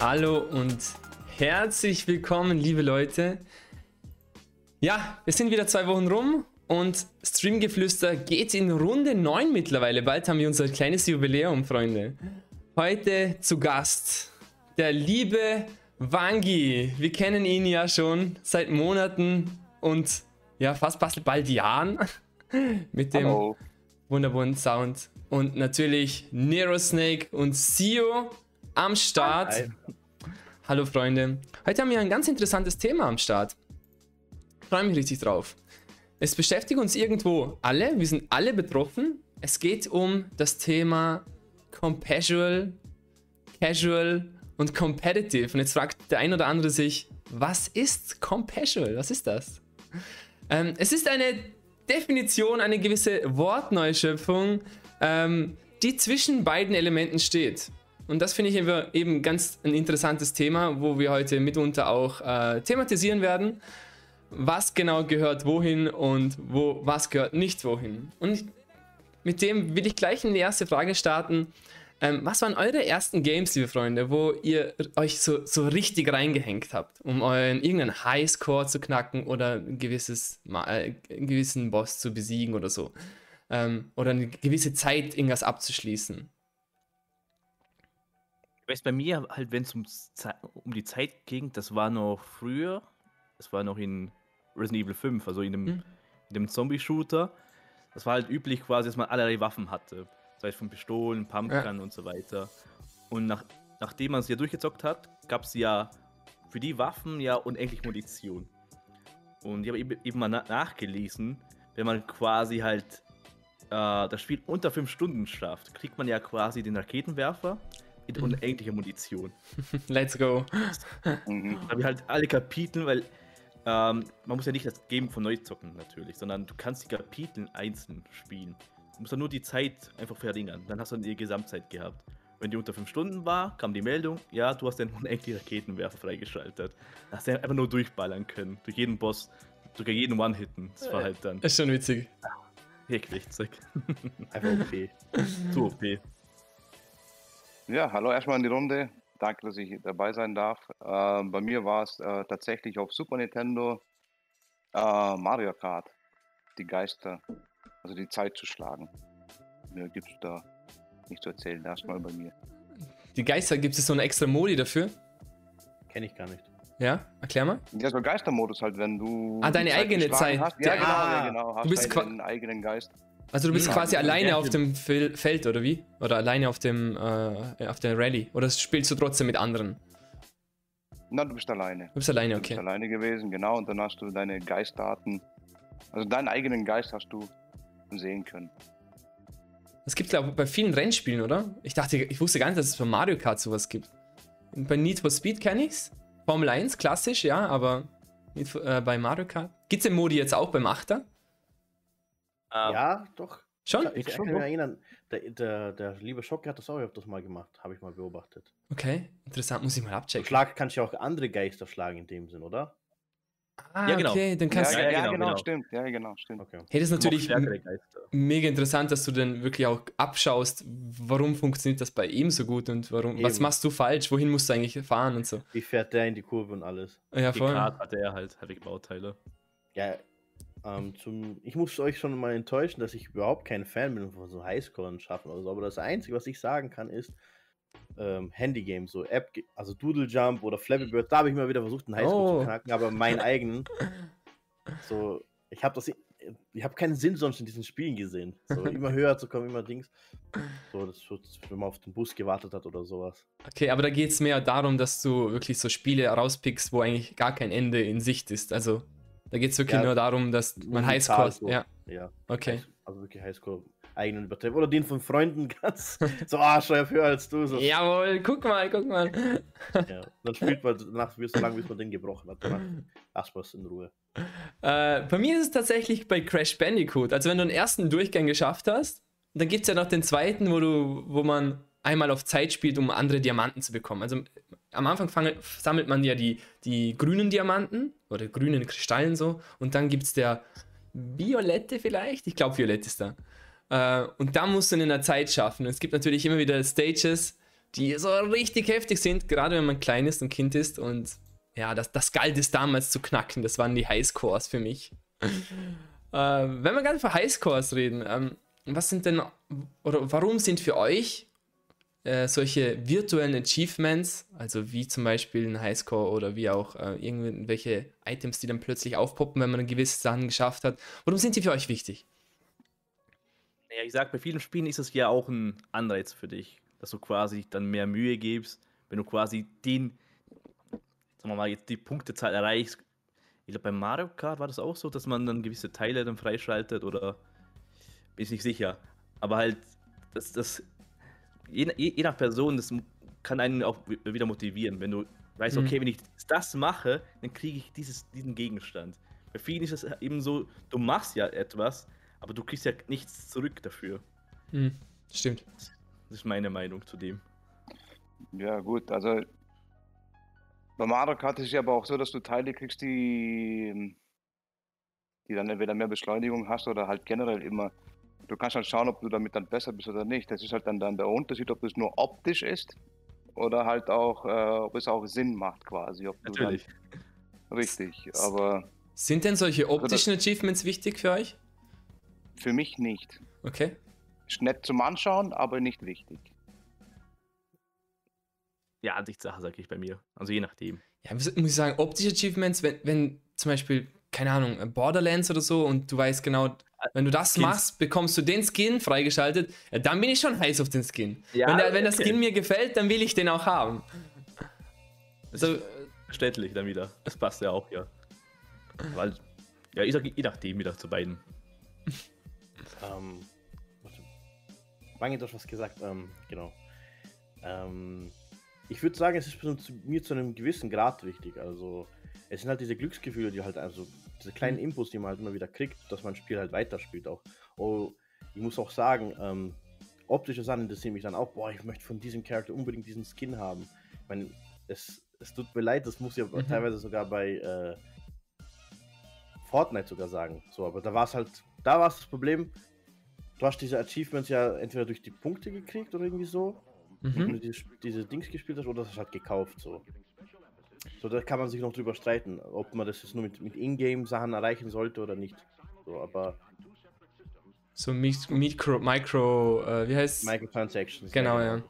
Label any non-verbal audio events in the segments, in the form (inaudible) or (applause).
Hallo und herzlich willkommen, liebe Leute. Ja, wir sind wieder zwei Wochen rum und Streamgeflüster geht in Runde 9 mittlerweile. Bald haben wir unser kleines Jubiläum, Freunde. Heute zu Gast der liebe Wangi. Wir kennen ihn ja schon seit Monaten und ja, fast bald Jahren (laughs) mit dem Hallo. wunderbaren Sound. Und natürlich Nero Snake und Sio am Start. Hi. Hallo Freunde. Heute haben wir ein ganz interessantes Thema am Start. Ich freue mich richtig drauf. Es beschäftigt uns irgendwo alle. Wir sind alle betroffen. Es geht um das Thema Compasual, Casual und Competitive. Und jetzt fragt der ein oder andere sich, was ist Compasual? Was ist das? Ähm, es ist eine Definition, eine gewisse Wortneuschöpfung, ähm, die zwischen beiden Elementen steht. Und das finde ich eben- ganz ein interessantes Thema, wo wir heute mitunter auch äh, thematisieren werden. Was genau gehört wohin und wo, was gehört nicht wohin. Und mit dem will ich gleich in die erste Frage starten. Ähm, was waren eure ersten Games, liebe Freunde, wo ihr euch so, so richtig reingehängt habt, um euren irgendeinen Highscore zu knacken oder ein gewisses, äh, einen gewissen Boss zu besiegen oder so? Ähm, oder eine gewisse Zeit irgendwas abzuschließen? Ich weiß bei mir halt, wenn es um, um die Zeit ging, das war noch früher. Das war noch in Resident Evil 5, also in dem, Hm. in dem Zombie-Shooter. Das war halt üblich quasi, dass man allerlei Waffen hatte. Sei es von Pistolen, Pumpgun und so weiter. Und nach, nachdem man es ja durchgezockt hat, gab es ja für die Waffen ja unendlich Munition. Und ich habe eben, eben mal na nachgelesen, wenn man quasi halt äh, das Spiel unter 5 Stunden schafft, kriegt man ja quasi den Raketenwerfer mit unendlicher Munition. (laughs) Let's go. Mhm. Da habe ich halt alle Kapitel, weil ähm, man muss ja nicht das Game von neu zocken natürlich, sondern du kannst die Kapitel einzeln spielen. Du musst dann nur die Zeit einfach verringern. Dann hast du dann die Gesamtzeit gehabt. Wenn die unter 5 Stunden war, kam die Meldung, ja, du hast den (laughs) unendlichen Raketenwerfer freigeschaltet. Da hast du einfach nur durchballern können. Durch jeden Boss, sogar jeden One-Hitten. Das war halt dann Ist schon witzig. (laughs) wirklich zack. Einfach OP. Zu OP. Ja, hallo erstmal in die Runde. Danke, dass ich dabei sein darf. Äh, bei mir war es äh, tatsächlich auf Super Nintendo äh, Mario Kart. Die Geister, also die Zeit zu schlagen. Mehr gibt es da nicht zu erzählen. Erstmal bei mir. Die Geister, gibt es so eine extra Modi dafür? Kenne ich gar nicht. Ja, erklär mal. Ja, so Geistermodus halt, wenn du. Ah, deine Zeit eigene Zeit. Hast. Ja, Ja, genau, ah, ja, genau. Hast bist halt deinen eigenen Geist. Also du bist Hm. quasi alleine auf dem Fel- Feld, oder wie? Oder alleine auf dem äh, auf der Rallye? Oder spielst du trotzdem mit anderen? Na, du bist alleine. Du bist alleine, Du bist okay. alleine gewesen, genau. Und dann hast du deine Geistdaten. Also deinen eigenen Geist hast du sehen können. Das gibt es bei vielen Rennspielen, oder? Ich dachte, ich wusste gar nicht, dass es bei Mario Kart sowas gibt. Bei Need for Speed kenne ich's. Formel 1, klassisch, ja, aber for, äh, bei Mario Kart. Gibt's den Modi jetzt auch beim Achter? Ähm, Ja, doch. Schon? Ich, ich kann mich erinnern, der, der, der liebe Schocke hat das auch öfters mal gemacht, habe ich mal beobachtet. Okay, interessant, muss ich mal abchecken. Schlag kannst du ja auch andere Geister schlagen in dem Sinn, oder? Ah, Ja, genau. okay, dann kannst ja, du. ja, ja, genau, genau, genau. stimmt. Ja, genau, stimmt. Okay. Hey, das ist natürlich mega interessant, dass du dann wirklich auch abschaust, warum funktioniert das bei ihm so gut und warum, was Eben. machst du falsch, wohin musst du eigentlich fahren und so. Wie fährt der in die Kurve und alles? Ja, Die voll. Karte hatte er halt, hatte Bauteile. Ja, ähm, zum, ich muss euch schon mal enttäuschen, dass ich überhaupt kein Fan bin von so Highscoren schaffen oder so. Aber das Einzige, was ich sagen kann, ist ähm, Handygames, so App, also Doodle Jump oder Flappy Bird. Da habe ich mal wieder versucht, einen Highscore Oh. zu knacken, aber meinen eigenen. So, ich habe das, ich habe keinen Sinn sonst in diesen Spielen gesehen. So, (laughs) immer höher zu kommen, immer Dings. So, das, wenn man auf den Bus gewartet hat oder sowas. Okay, aber da geht es mehr darum, dass du wirklich so Spiele rauspickst, wo eigentlich gar kein Ende in Sicht ist. Also da geht es wirklich Ja, nur darum, dass man Highscore. So. Ja, Ja. okay. Also wirklich Highscore eigenen übertreiben. Oder den von Freunden (laughs) ganz. so, ah, ich höher als du. So. Jawohl, guck mal, guck mal. Ja. Dann spielt man danach so lange, bis man den gebrochen hat. Danach lasst man es in Ruhe. Äh, bei mir ist es tatsächlich bei Crash Bandicoot. Also wenn du den ersten Durchgang geschafft hast, dann gibt es ja noch den zweiten, wo du, wo man einmal auf Zeit spielt, um andere Diamanten zu bekommen. Also am Anfang sammelt man ja die, die grünen Diamanten oder grünen Kristallen so und dann gibt es der violette vielleicht. Ich glaube, violett ist da. Äh, und da musst du in einer Zeit schaffen. Und es gibt natürlich immer wieder Stages, die so richtig heftig sind, gerade wenn man klein ist und Kind ist. Und ja, das, das galt es damals zu knacken. Das waren die Highscores für mich. (laughs) äh, wenn wir gerade für Highscores reden, ähm, was sind denn, oder warum sind für euch äh, solche virtuellen Achievements, also wie zum Beispiel ein Highscore oder wie auch äh, irgendwelche Items, die dann plötzlich aufpoppen, wenn man gewisse Sachen geschafft hat, warum sind die für euch wichtig? Naja, ich sag, bei vielen Spielen ist es ja auch ein Anreiz für dich, dass du quasi dann mehr Mühe gibst, wenn du quasi den, sagen wir mal, jetzt die Punktezahl erreichst. Ich glaube, bei Mario Kart war das auch so, dass man dann gewisse Teile dann freischaltet oder bin ich nicht sicher. Aber halt, das, das je, je, nach Person, das kann einen auch wieder motivieren, wenn du weißt, mhm. okay, wenn ich das mache, dann kriege ich dieses, diesen Gegenstand. Bei vielen ist es eben so, du machst ja etwas, aber du kriegst ja nichts zurück dafür. Mhm. Stimmt. Das ist meine Meinung zu dem. Ja, gut, also bei Mario Kart ist es ja aber auch so, dass du Teile kriegst, die, die dann entweder mehr Beschleunigung hast oder halt generell immer du kannst halt schauen, ob du damit dann besser bist oder nicht. Das ist halt dann, dann der Unterschied, ob es nur optisch ist oder halt auch, äh, ob es auch Sinn macht quasi. Natürlich. Dann, richtig, aber. Sind denn solche also optischen Achievements wichtig für euch? Für mich nicht. Okay. Ist nett zum Anschauen, aber nicht wichtig. Ja, Ansichtssache, sage ich bei mir. Also je nachdem. Ja, muss ich sagen, optische Achievements, wenn, wenn zum Beispiel, keine Ahnung, Borderlands oder so und du weißt genau, wenn du das Skins. machst, bekommst du den Skin freigeschaltet. Ja, dann bin ich schon heiß auf den Skin. Ja, wenn, der, wenn der Skin mir gefällt, dann will ich den auch haben. So, verständlich dann wieder. Das passt ja auch, ja. Weil, ja, ich sag je nachdem wieder zu beiden. ähm, Wange hat was gesagt, ähm, genau. Ähm, ich würde sagen, es ist mir zu einem gewissen Grad wichtig. Also, es sind halt diese Glücksgefühle, die halt also diese kleinen mhm. Infos, die man halt immer wieder kriegt, dass man ein Spiel halt weiterspielt auch. Oh, ich muss auch sagen, ähm, optische Sachen interessieren mich dann auch. Boah, ich möchte von diesem Charakter unbedingt diesen Skin haben. Ich meine, es, es tut mir leid, das muss ja mhm. teilweise sogar bei äh, Fortnite sogar sagen. So, aber da war es halt, da war es das Problem. Du hast diese Achievements ja entweder durch die Punkte gekriegt oder irgendwie so. Mhm. Wenn du diese, diese Dings gespielt hast oder das hast halt gekauft so. So, da kann man sich noch drüber streiten, ob man das jetzt nur mit, mit Ingame-Sachen erreichen sollte oder nicht. So, aber. So Micro, Micro äh, wie heißt Microtransactions. Genau, ja.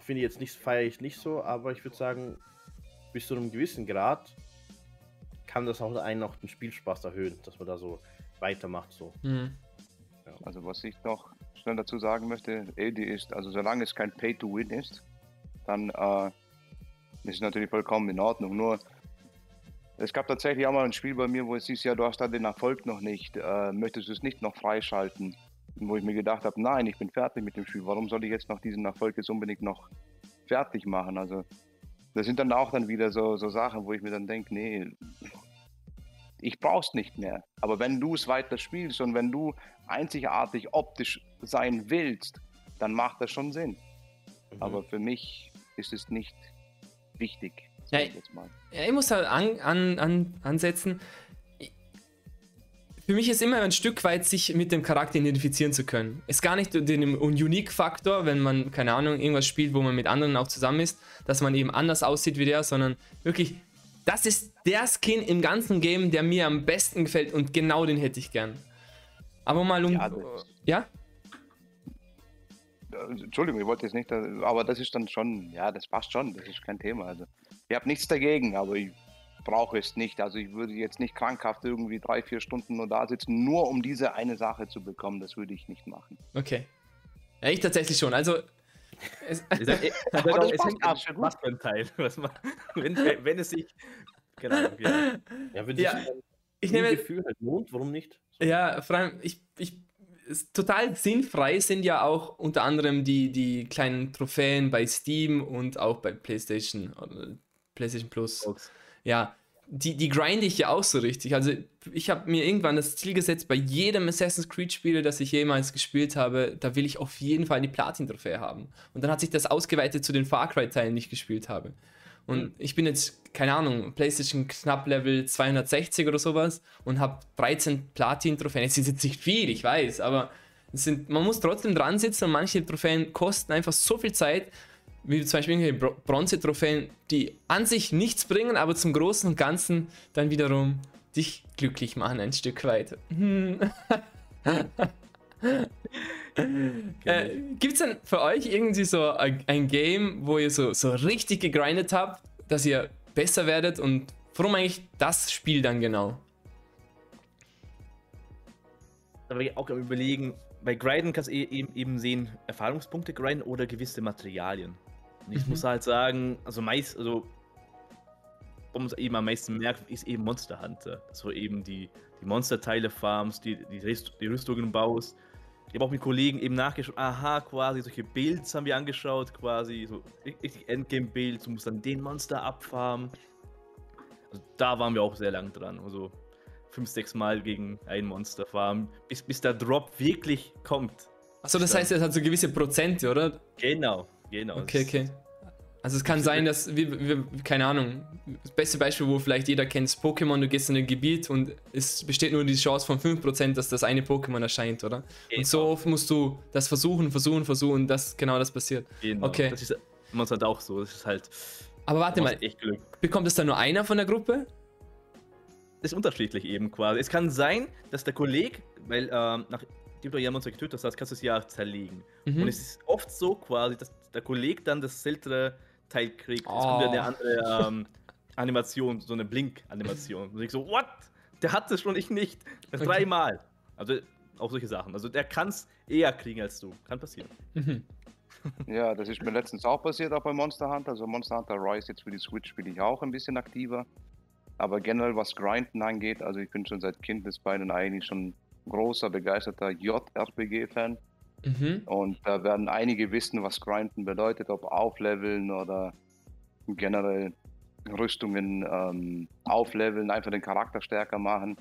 Finde ich jetzt nicht, feiere ich nicht so, aber ich würde sagen, bis zu einem gewissen Grad kann das auch einen noch den Spielspaß erhöhen, dass man da so weitermacht. So. Mhm. Ja. Also was ich noch schnell dazu sagen möchte, Edi ist, also solange es kein Pay-to-Win ist, dann äh, das ist natürlich vollkommen in Ordnung. Nur, es gab tatsächlich auch mal ein Spiel bei mir, wo es hieß, ja, du hast da den Erfolg noch nicht, äh, möchtest du es nicht noch freischalten? Wo ich mir gedacht habe, nein, ich bin fertig mit dem Spiel, warum soll ich jetzt noch diesen Erfolg jetzt unbedingt noch fertig machen? Also, das sind dann auch dann wieder so, so Sachen, wo ich mir dann denke, nee, ich brauch's nicht mehr. Aber wenn du es weiter spielst und wenn du einzigartig optisch sein willst, dann macht das schon Sinn. Mhm. Aber für mich ist es nicht wichtig. Ja, ich, ja, ich muss da an, an, an, ansetzen. Für mich ist immer ein Stück weit, sich mit dem Charakter identifizieren zu können. Ist gar nicht den Unique-Faktor, wenn man, keine Ahnung, irgendwas spielt, wo man mit anderen auch zusammen ist, dass man eben anders aussieht wie der, sondern wirklich, das ist der Skin im ganzen Game, der mir am besten gefällt und genau den hätte ich gern. Aber mal um. Ja? Entschuldigung, ich wollte jetzt nicht, aber das ist dann schon, ja, das passt schon, das ist kein Thema. Also, ich habe nichts dagegen, aber ich brauche es nicht. Also ich würde jetzt nicht krankhaft irgendwie drei, vier Stunden nur da sitzen, nur um diese eine Sache zu bekommen. Das würde ich nicht machen. Okay. Ja, ich tatsächlich schon. Also. (laughs) Es, es, (laughs) es, aber es hängt ab, was für ein Teil. Was man, wenn, wenn es sich. Genau, ja. ja, wenn sich ja, ich nehme Gefühl halt lohnt, warum nicht? So. Ja, vor allem, ich, ich total sinnfrei sind ja auch unter anderem die, die kleinen Trophäen bei Steam und auch bei PlayStation oder PlayStation Plus. Ja, die, die grinde ich ja auch so richtig. Also ich habe mir irgendwann das Ziel gesetzt, bei jedem Assassin's Creed-Spiel, das ich jemals gespielt habe, da will ich auf jeden Fall die Platin-Trophäe haben. Und dann hat sich das ausgeweitet zu den Far Cry-Teilen, die ich gespielt habe. Und mhm. ich bin jetzt, keine Ahnung, PlayStation knapp Level 260 oder sowas und habe 13 Platin-Trophäen. Es ist jetzt nicht viel, ich weiß, aber sind, man muss trotzdem dran sitzen und manche Trophäen kosten einfach so viel Zeit. wie zum Beispiel irgendwelche Bro- Bronze-Trophäen, die an sich nichts bringen, aber zum Großen und Ganzen dann wiederum dich glücklich machen ein Stück weit. Hm. (laughs) (laughs) äh, Gibt es denn für euch irgendwie so ein, Game, wo ihr so, so richtig gegrindet habt, dass ihr besser werdet und warum eigentlich das Spiel dann genau? Da war ich auch überlegen, bei Grinden kannst du e- eben, eben sehen, Erfahrungspunkte grinden oder gewisse Materialien. Und ich Mhm. muss halt sagen, also meist, also man es eben am meisten merkt, ist eben Monster Hunter. So eben die, die Monsterteile farmst, die, die Rüstungen baust. Ich habe auch mit Kollegen eben nachgeschaut, aha, quasi solche Builds haben wir angeschaut, quasi so richtig Endgame-Builds, du musst dann den Monster abfarmen. Also da waren wir auch sehr lang dran. Also fünf, sechs Mal gegen ein Monster farmen, bis, bis der Drop wirklich kommt. Achso, das heißt, es hat so gewisse Prozente, oder? Genau, genau. Okay, okay. Also es kann sein, dass, wir, wir, keine Ahnung, das beste Beispiel, wo vielleicht jeder kennt, ist Pokémon, du gehst in ein Gebiet und es besteht nur die Chance von 5%, dass das eine Pokémon erscheint, oder? Genau. Und so oft musst du das versuchen, versuchen, versuchen, dass genau das passiert. Genau. Okay. Das ist Monster Hunter auch so. Das ist halt. Aber warte mal, bekommt es dann nur einer von der Gruppe? ist unterschiedlich eben quasi. Es kann sein, dass der Kollege, weil ähm, nachdem du ja Monster getötet hast, kannst du es ja zerlegen. Mhm. Und es ist oft so quasi, dass der Kollege dann das seltene Teil kriegt. Es kommt ja Oh. eine andere ähm, Animation, so eine Blink-Animation. Und ich so, what? Der hat das schon, ich nicht. Das Okay. Dreimal. Also auch solche Sachen. Also der kann es eher kriegen als du. Kann passieren. Mhm. (laughs) Ja, das ist mir letztens auch passiert, auch bei Monster Hunter. Also Monster Hunter Rise jetzt für die Switch spiele ich auch ein bisschen aktiver. Aber generell was Grinden angeht, also ich bin schon seit Kindesbeinen eigentlich schon großer, begeisterter JRPG-Fan. Mhm. Und da werden einige wissen, was Grinden bedeutet, ob aufleveln oder generell Rüstungen ähm, aufleveln, einfach den Charakter stärker machen.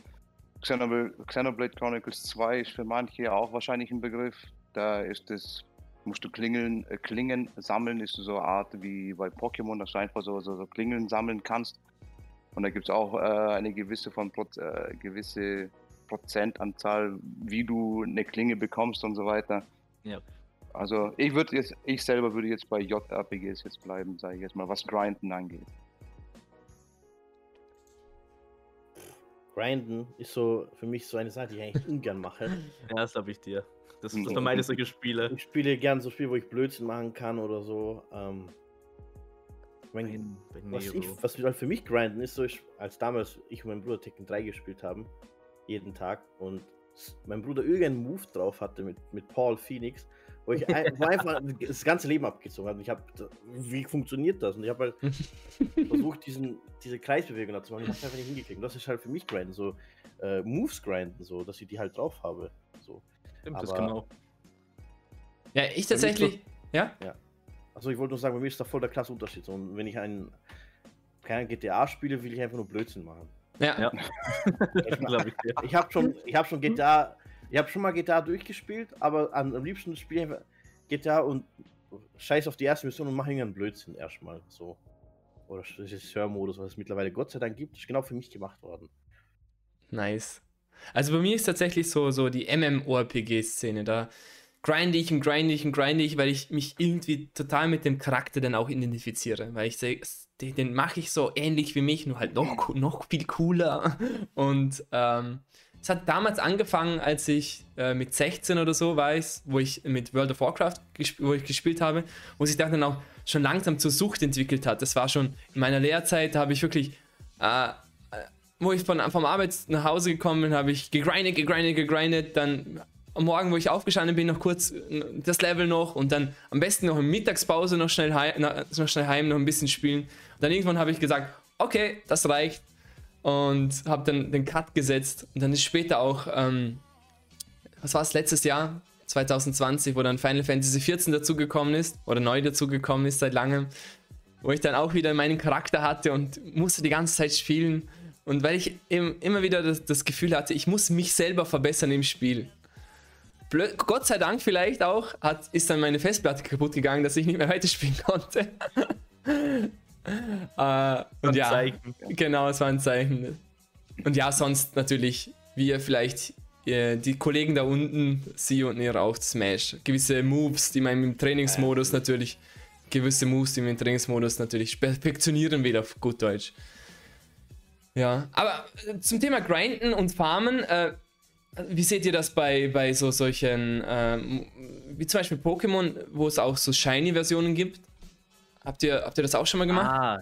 Xenoblade, Xenoblade Chronicles 2 ist für manche auch wahrscheinlich ein Begriff. Da ist es, musst du Klingeln, äh, Klingen sammeln, ist so eine Art wie bei Pokémon, dass du einfach so, so, so Klingeln sammeln kannst. Und da gibt es auch äh, eine gewisse, von Proz äh, gewisse Prozentanzahl, wie du eine Klinge bekommst und so weiter. Ja. Also ich würde jetzt, ich selber würde jetzt bei JRPGs jetzt bleiben, sage ich jetzt mal, was Grinden angeht. Grinden ist so für mich so eine Sache, die ich eigentlich ungern mache. (laughs) Ja, das glaube ich dir. Das, Mhm. das vermeide solche Spiele. Ich spiele gern so Spiele, wo ich Blödsinn machen kann oder so. Ähm, mein, Bei was, ich, was halt für mich Grinden ist, so ich, als damals ich und mein Bruder Tekken 3 gespielt haben, jeden Tag und mein Bruder irgendeinen Move drauf hatte mit, mit Paul Phoenix, wo ich ein, wo einfach (laughs) das ganze Leben abgezogen habe. Ich habe, wie funktioniert das? Und ich habe halt (laughs) versucht, diesen, diese Kreisbewegung zu machen. Ich habe einfach nicht hingekriegt. Und das ist halt für mich Grinden, so äh, Moves grinden, so, dass ich die halt drauf habe. So. Stimmt, das aber- genau. Ja, ich tatsächlich. Ja? Also ich wollte nur sagen, bei mir ist da voll der klasse Unterschied. So, und wenn ich einen kein GTA spiele, will ich einfach nur Blödsinn machen. Ja. Ja. (laughs) Ich, glaube ich habe schon, ich habe schon GTA, ich habe schon mal GTA durchgespielt, aber am, am liebsten spiele ich GTA und scheiß auf die erste Mission und mache irgendeinen Blödsinn erstmal. So. Oder Regisseur-Modus, was es mittlerweile Gott sei Dank gibt, ist genau für mich gemacht worden. Nice. Also bei mir ist tatsächlich so, so die MMORPG-Szene. Da grinde ich und grinde ich und grinde ich, weil ich mich irgendwie total mit dem Charakter dann auch identifiziere. Weil ich sehe, den, den mache ich so ähnlich wie mich, nur halt noch, noch viel cooler. Und ähm, es hat damals angefangen, als ich äh, mit 16 oder so war, wo ich mit World of Warcraft wo ich gespielt habe, wo sich dann auch schon langsam zur Sucht entwickelt hat. Das war schon in meiner Lehrzeit, da habe ich wirklich äh, wo ich von, vom Arbeit nach Hause gekommen bin, habe ich gegrindet, gegrindet, gegrindet. Dann am Morgen, wo ich aufgestanden bin, noch kurz äh, das Level noch und dann am besten noch in Mittagspause noch schnell, heim, noch schnell heim, noch ein bisschen spielen. Und dann irgendwann habe ich gesagt, okay, das reicht. Und habe dann den Cut gesetzt. Und dann ist später auch, ähm, was war es, letztes Jahr, 2020, wo dann Final Fantasy XIV dazugekommen ist, oder neu dazugekommen ist seit langem, wo ich dann auch wieder meinen Charakter hatte und musste die ganze Zeit spielen. Und weil ich eben immer wieder das, das Gefühl hatte, ich muss mich selber verbessern im Spiel. Gott sei Dank vielleicht auch, hat, ist dann meine Festplatte kaputt gegangen, dass ich nicht mehr (laughs) weiterspielen konnte. (laughs) äh, und ja, Zeichen. genau, es war ein Zeichen. Und ja, sonst natürlich, wie ihr vielleicht äh, die Kollegen da unten, sie und ihr auch Smash. Gewisse Moves, die man im Trainingsmodus natürlich gewisse Moves, die man im Trainingsmodus natürlich perfektionieren will, auf gut Deutsch. Ja, aber zum Thema Grinden und Farmen, äh, wie seht ihr das bei, bei so solchen, ähm, wie zum Beispiel Pokémon, wo es auch so Shiny-Versionen gibt? Habt ihr, habt ihr das auch schon mal gemacht? Ah,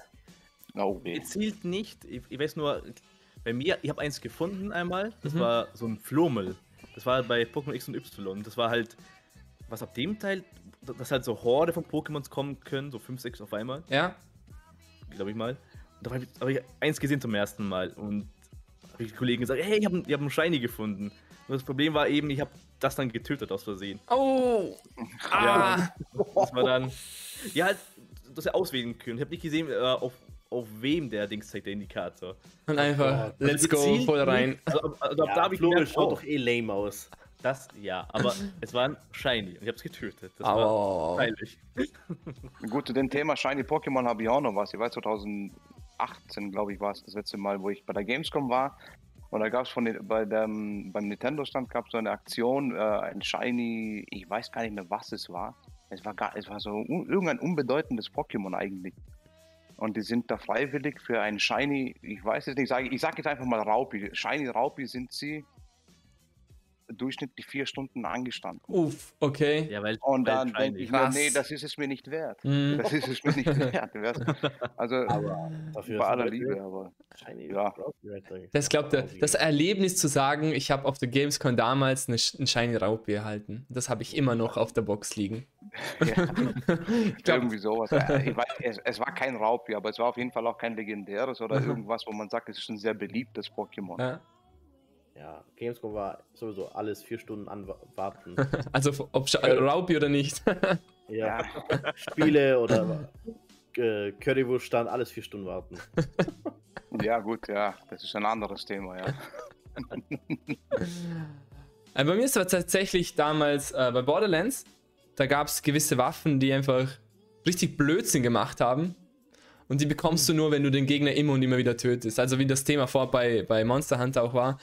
Oh, weh. gezielt nicht. Ich, ich weiß nur, bei mir, ich habe eins gefunden einmal. Das Mhm. war so ein Flomel. Das war bei Pokémon X und Y. Das war halt, was ab dem Teil, dass halt so Horde von Pokémons kommen können, so 5, 6 auf einmal, Ja? glaube ich mal. Und da habe ich, hab ich eins gesehen zum ersten Mal und habe ich die Kollegen gesagt, hey, ich habe hab einen Shiny gefunden. Und das Problem war eben, ich habe das dann getötet aus Versehen. Oh! Ah! Ja. Das war dann, ja, halt, dass er auswählen können. Ich habe nicht gesehen, äh, auf, auf wem der Dings zeigt, der Indikator. Und einfach, Gott. let's go, Gezielt voll rein. Also, also Ja, da habe ich schaut oh, doch eh lame aus. das, ja, aber es war ein Shiny und ich habe es getötet. Das Au. war peinlich. Gut, zu dem Thema Shiny Pokémon habe ich auch noch was. Ich weiß, 2018, glaube ich, war es das letzte Mal, wo ich bei der Gamescom war. Und da gab es von bei dem, beim Nintendo-Stand gab es so eine Aktion, äh, ein Shiny, ich weiß gar nicht mehr, was es war. Es war, gar, es war so un, irgendein unbedeutendes Pokémon eigentlich. Und die sind da freiwillig für ein Shiny, ich weiß es nicht, sage, ich sage jetzt einfach mal Raupi. Shiny Raupi sind sie durchschnittlich vier Stunden angestanden. Uff, okay. Ja, weil, Und dann denke ich mir, nee, das ist es mir nicht wert. Mhm. Das ist es mir nicht (laughs) wert. Also Aber dafür bei aller Liebe, aber Ja. Das glaubt er. Das Erlebnis zu sagen, ich habe auf der Gamescom damals eine, einen Shiny Raupi erhalten. Das habe ich immer noch auf der Box liegen. (laughs) ja, Ich glaub, irgendwie sowas. (laughs) Äh, Ich weiß, es, es war kein Raupi, aber es war auf jeden Fall auch kein legendäres oder irgendwas, wo man sagt, es ist ein sehr beliebtes Pokémon. ja. Ja, Gamescom war sowieso alles vier Stunden anwarten. (laughs) Also ob Sch Raupi oder nicht. (laughs) ja. Spiele oder äh, Currywurst stand, alles vier Stunden warten. (laughs) Ja, gut, ja, das ist ein anderes Thema, ja. Äh, bei mir ist es tatsächlich damals äh, bei Borderlands, da gab es gewisse Waffen, die einfach richtig Blödsinn gemacht haben. Und die bekommst du nur, wenn du den Gegner immer und immer wieder tötest. Also wie das Thema vor bei, bei Monster Hunter auch war.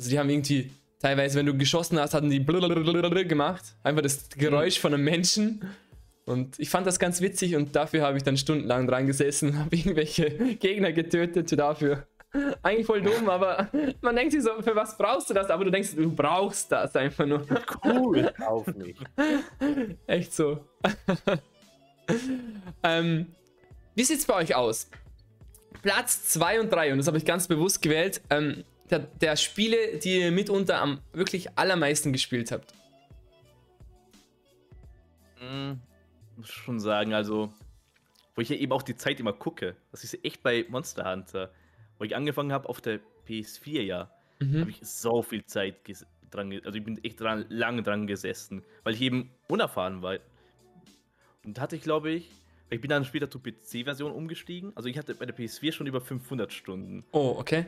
Also die haben irgendwie, teilweise, wenn du geschossen hast, hatten die gemacht. Einfach das Geräusch von einem Menschen. Und ich fand das ganz witzig und dafür habe ich dann stundenlang dran gesessen und habe (laughs) irgendwelche Gegner getötet dafür. Eigentlich voll dumm, aber man denkt sich so, für was brauchst du das? Aber du denkst, du brauchst das einfach nur. Cool. Auf mich. (laughs) Echt so. (laughs) ähm, wie sieht's bei euch aus? Platz 2 und 3, und das habe ich ganz bewusst gewählt, ähm, der, der Spiele, die ihr mitunter am wirklich allermeisten gespielt habt. Mm, muss schon sagen, also, wo ich ja eben auch die Zeit immer gucke. Das ist echt bei Monster Hunter. Wo ich angefangen habe auf der PS4, ja, Mhm. habe ich so viel Zeit dran, also ich bin echt dran, lange dran gesessen, weil ich eben unerfahren war. Und da hatte ich, glaube ich, ich bin dann später zur PC-Version umgestiegen. Also ich hatte bei der PS4 schon über 500 Stunden. Oh, okay.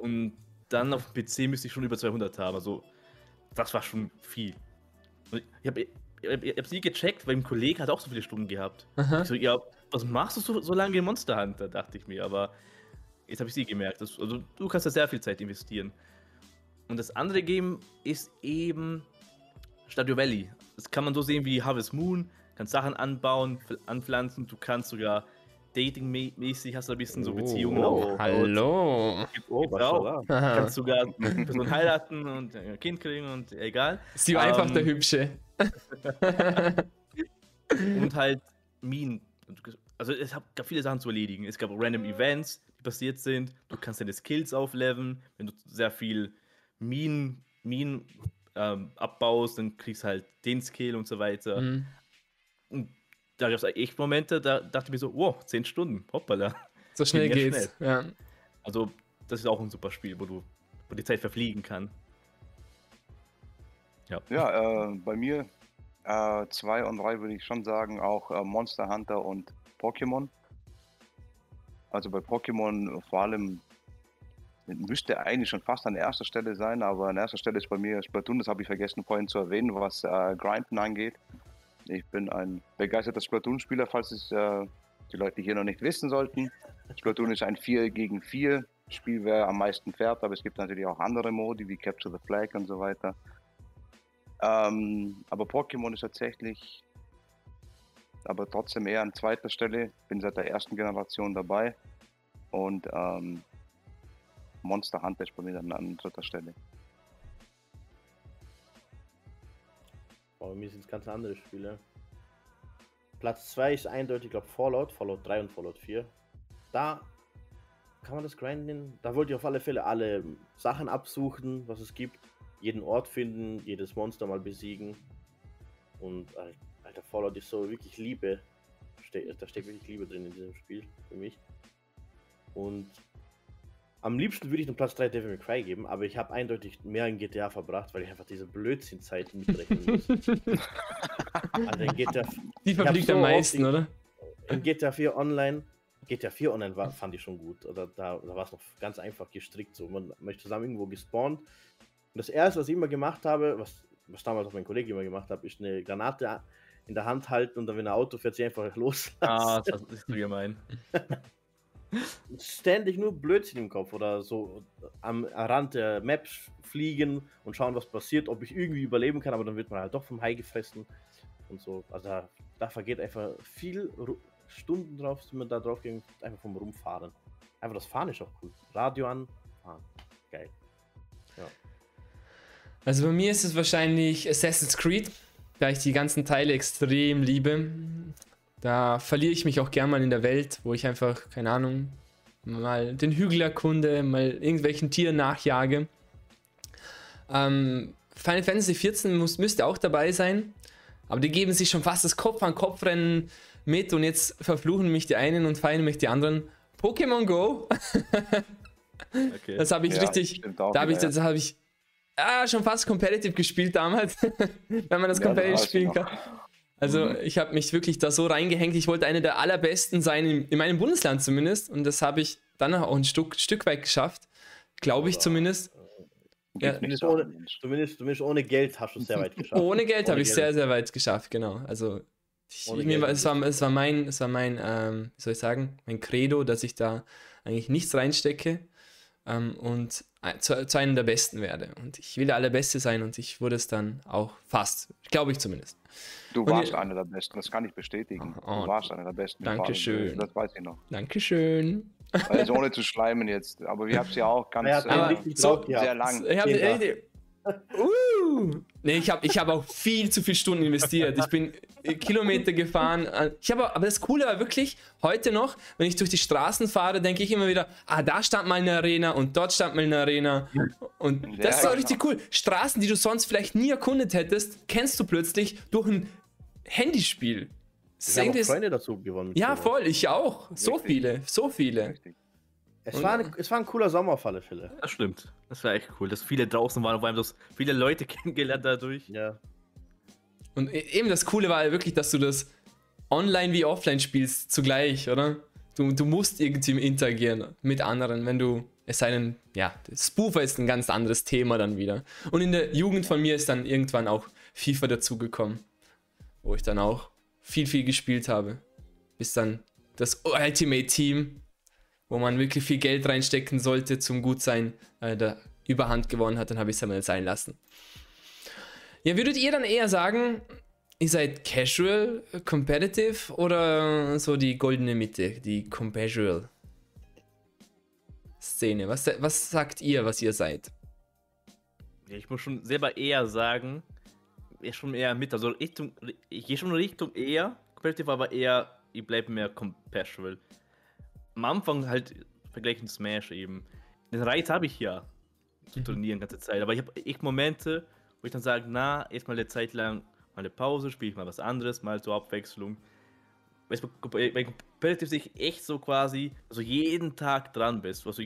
Und dann auf dem PC müsste ich schon über 200 haben. Also, das war schon viel. Und ich habe ich hab, ich hab's nie gecheckt, weil ein Kollege hat auch so viele Stunden gehabt. Aha. Ich so, ja, was machst du so, so lange in Monster Hunter, dachte ich mir. Aber jetzt habe ich sie gemerkt. Das, also, du kannst da sehr viel Zeit investieren. Und das andere Game ist eben Stadio Valley. Das kann man so sehen wie Harvest Moon. Kannst Sachen anbauen, pfl- anpflanzen. Du kannst sogar Dating-mäßig hast du ein bisschen so Beziehungen oh, aufgebaut. hallo. Oh, Gibt's auch. Kannst sogar eine Person heiraten und ein Kind kriegen und egal. Sie war einfach Ähm, der Hübsche. (laughs) Und halt Minen. Also es gab viele Sachen zu erledigen. Es gab random Events, die passiert sind. Du kannst deine Skills aufleveln. Wenn du sehr viel Minen, Minen ähm, abbaust, dann kriegst du halt den Skill und so weiter. Mhm. Und da gab es echt Momente, da dachte ich mir so, wow, 10 Stunden, hoppala. So schnell Ging geht's. Ja. Also das ist auch ein super Spiel, wo du wo die Zeit verfliegen kann. Ja. Ja, äh, bei mir äh, zwei und drei würde ich schon sagen, auch äh, Monster Hunter und Pokémon. Also bei Pokémon vor allem müsste eigentlich schon fast an erster Stelle sein, aber an erster Stelle ist bei mir Splatoon, das habe ich vergessen vorhin zu erwähnen, was äh, Grinden angeht. Ich bin ein begeisterter Splatoon-Spieler, falls es äh, die Leute hier noch nicht wissen sollten. Splatoon ist ein 4 gegen 4 Spiel, wer am meisten fährt, aber es gibt natürlich auch andere Modi wie Capture the Flag und so weiter. Ähm, aber Pokémon ist tatsächlich aber trotzdem eher an zweiter Stelle. Bin seit der ersten Generation dabei und ähm, Monster Hunter ist bei mir dann an dritter Stelle. Aber mir sind es ganz andere Spiele. Platz 2 ist eindeutig, ich glaube, Fallout, Fallout 3 und Fallout 4. Da kann man das grinden. Da wollte ich auf alle Fälle alle Sachen absuchen, was es gibt. Jeden Ort finden, jedes Monster mal besiegen. Und alter, Fallout ist so wirklich Liebe. Da steckt wirklich Liebe drin in diesem Spiel für mich. Und am liebsten würde ich den Platz 3 Devil May Cry geben, aber ich habe eindeutig mehr in GTA verbracht, weil ich einfach diese Blödsinnzeiten mitrechnen muss. (laughs) also in GTA, Die verfliegt so am meisten, oder? In GTA 4 Online, GTA 4 Online war, fand ich schon gut. Oder da, da war es noch ganz einfach gestrickt. So. Man, man ist zusammen irgendwo gespawnt. Und das erste, was ich immer gemacht habe, was, was damals auch mein Kollege immer gemacht hat, ist eine Granate in der Hand halten und dann, wenn ein Auto fährt, sie einfach (laughs) loslassen. Ah, das ist so gemein. (laughs) ständig nur Blödsinn im Kopf oder so am Rand der Maps fliegen und schauen, was passiert, ob ich irgendwie überleben kann, aber dann wird man halt doch vom Hai gefressen und so. Also da, da vergeht einfach viel Stunden drauf, wenn man da drauf ging, einfach vom Rumfahren. Einfach das Fahren ist auch cool. Radio an, fahren. Geil. Ja. Also bei mir ist es wahrscheinlich Assassin's Creed, da ich die ganzen Teile extrem liebe. Da verliere ich mich auch gern mal in der Welt, wo ich einfach, keine Ahnung, mal den Hügel erkunde, mal irgendwelchen Tieren nachjage. Ähm, Final Fantasy XIV muss, müsste auch dabei sein, aber die geben sich schon fast das Kopf-an-Kopf-Rennen mit und jetzt verfluchen mich die einen und feiern mich die anderen. Pokémon Go. (laughs) okay. Das habe ich ja, richtig, da habe ich, das habe ich ah, schon fast competitive gespielt damals, (laughs) wenn man das ja, competitive spielen kann. Also mhm. ich habe mich wirklich da so reingehängt. Ich wollte einer der allerbesten sein, in, in meinem Bundesland zumindest. Und das habe ich dann auch ein Stück, Stück weit geschafft. Glaube ich zumindest. Ja. Zumindest, ohne, zumindest, zumindest, ohne, Geld hast du es sehr weit (laughs) geschafft. Ohne Geld habe ich sehr, sehr weit geschafft, genau. Also ich, mir, es, war, es war mein, es war mein ähm, wie soll ich sagen, mein Credo, dass ich da eigentlich nichts reinstecke ähm, und zu, zu, einem der Besten werde. Und ich will der Allerbeste sein und ich wurde es dann auch fast. Glaube ich zumindest. Du und warst ich, einer der Besten, das kann ich bestätigen. Oh, du warst einer der Besten. Dankeschön. Das weiß ich noch. Dankeschön. Also ohne zu schleimen jetzt, aber wir haben es ja auch (laughs) ganz äh, so, sehr lang. Ich hab, ey, uh, nee, ich habe ich hab auch viel zu viele Stunden investiert. Ich bin Kilometer gefahren. Ich habe, aber das Coole war wirklich, heute noch, wenn ich durch die Straßen fahre, denke ich immer wieder, ah, da stand mal eine Arena und dort stand mal eine Arena. Und das ja, ist auch genau. richtig cool. Straßen, die du sonst vielleicht nie erkundet hättest, kennst du plötzlich durch ein Handyspiel. Ich habe Freunde dazu gewonnen. Ja, voll, ich auch. So Richtig. viele, so viele. Es war, ein, es war ein cooler Sommer auf alle Fälle. Das stimmt. Das war echt cool, dass viele draußen waren, vor allem dass viele Leute (laughs) kennengelernt dadurch. Ja. Und e-, eben das Coole war wirklich, dass du das online wie offline spielst zugleich, oder? Du, du musst irgendwie interagieren mit anderen, wenn du, es sei denn, ja, Spoofer ist ein ganz anderes Thema dann wieder. Und in der Jugend von mir ist dann irgendwann auch FIFA dazugekommen, wo ich dann auch viel, viel gespielt habe. Bis dann das Ultimate Team, wo man wirklich viel Geld reinstecken sollte zum Gutsein, äh, der Überhand gewonnen hat, dann habe ich es einmal sein lassen. Ja, würdet ihr dann eher sagen, ihr seid casual, competitive oder so die goldene Mitte, die compasual Szene? Was, was sagt ihr, was ihr seid? Ich muss schon selber eher sagen, schon eher mit, also Richtung, ich gehe schon Richtung eher competitive, aber eher, ich bleibe mehr compasual. Am Anfang halt vergleichen Smash eben. Den Reiz habe ich ja zu mhm. trainieren die ganze Zeit, aber ich habe echt Momente, wo ich dann sage, na, erstmal eine Zeit lang mal eine Pause, spiele ich mal was anderes, mal zur Abwechslung. Weil bei Competitive sich echt so quasi, also jeden Tag dran bist, also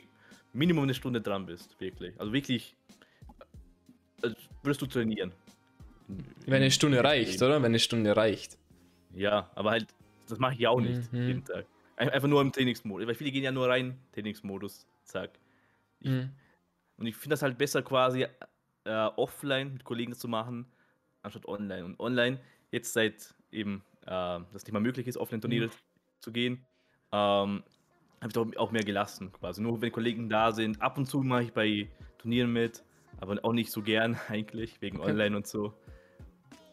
Minimum eine Stunde dran bist, wirklich. Also wirklich, also würdest du trainieren. Wenn eine Stunde reicht, oder? Wenn eine Stunde reicht. Ja, aber halt, das mache ich ja auch nicht mhm. jeden Tag. Einfach nur im Trainingsmodus. Weil viele gehen ja nur rein, Trainingsmodus, zack. Ich, mhm. Und ich finde das halt besser quasi äh, offline mit Kollegen zu machen, anstatt online. Und online, jetzt seit eben äh, das nicht mehr möglich ist, offline Turniere mhm. zu gehen, ähm, habe ich auch mehr gelassen quasi. Nur wenn Kollegen da sind, ab und zu mache ich bei Turnieren mit, aber auch nicht so gern (laughs) eigentlich, wegen okay. online und so.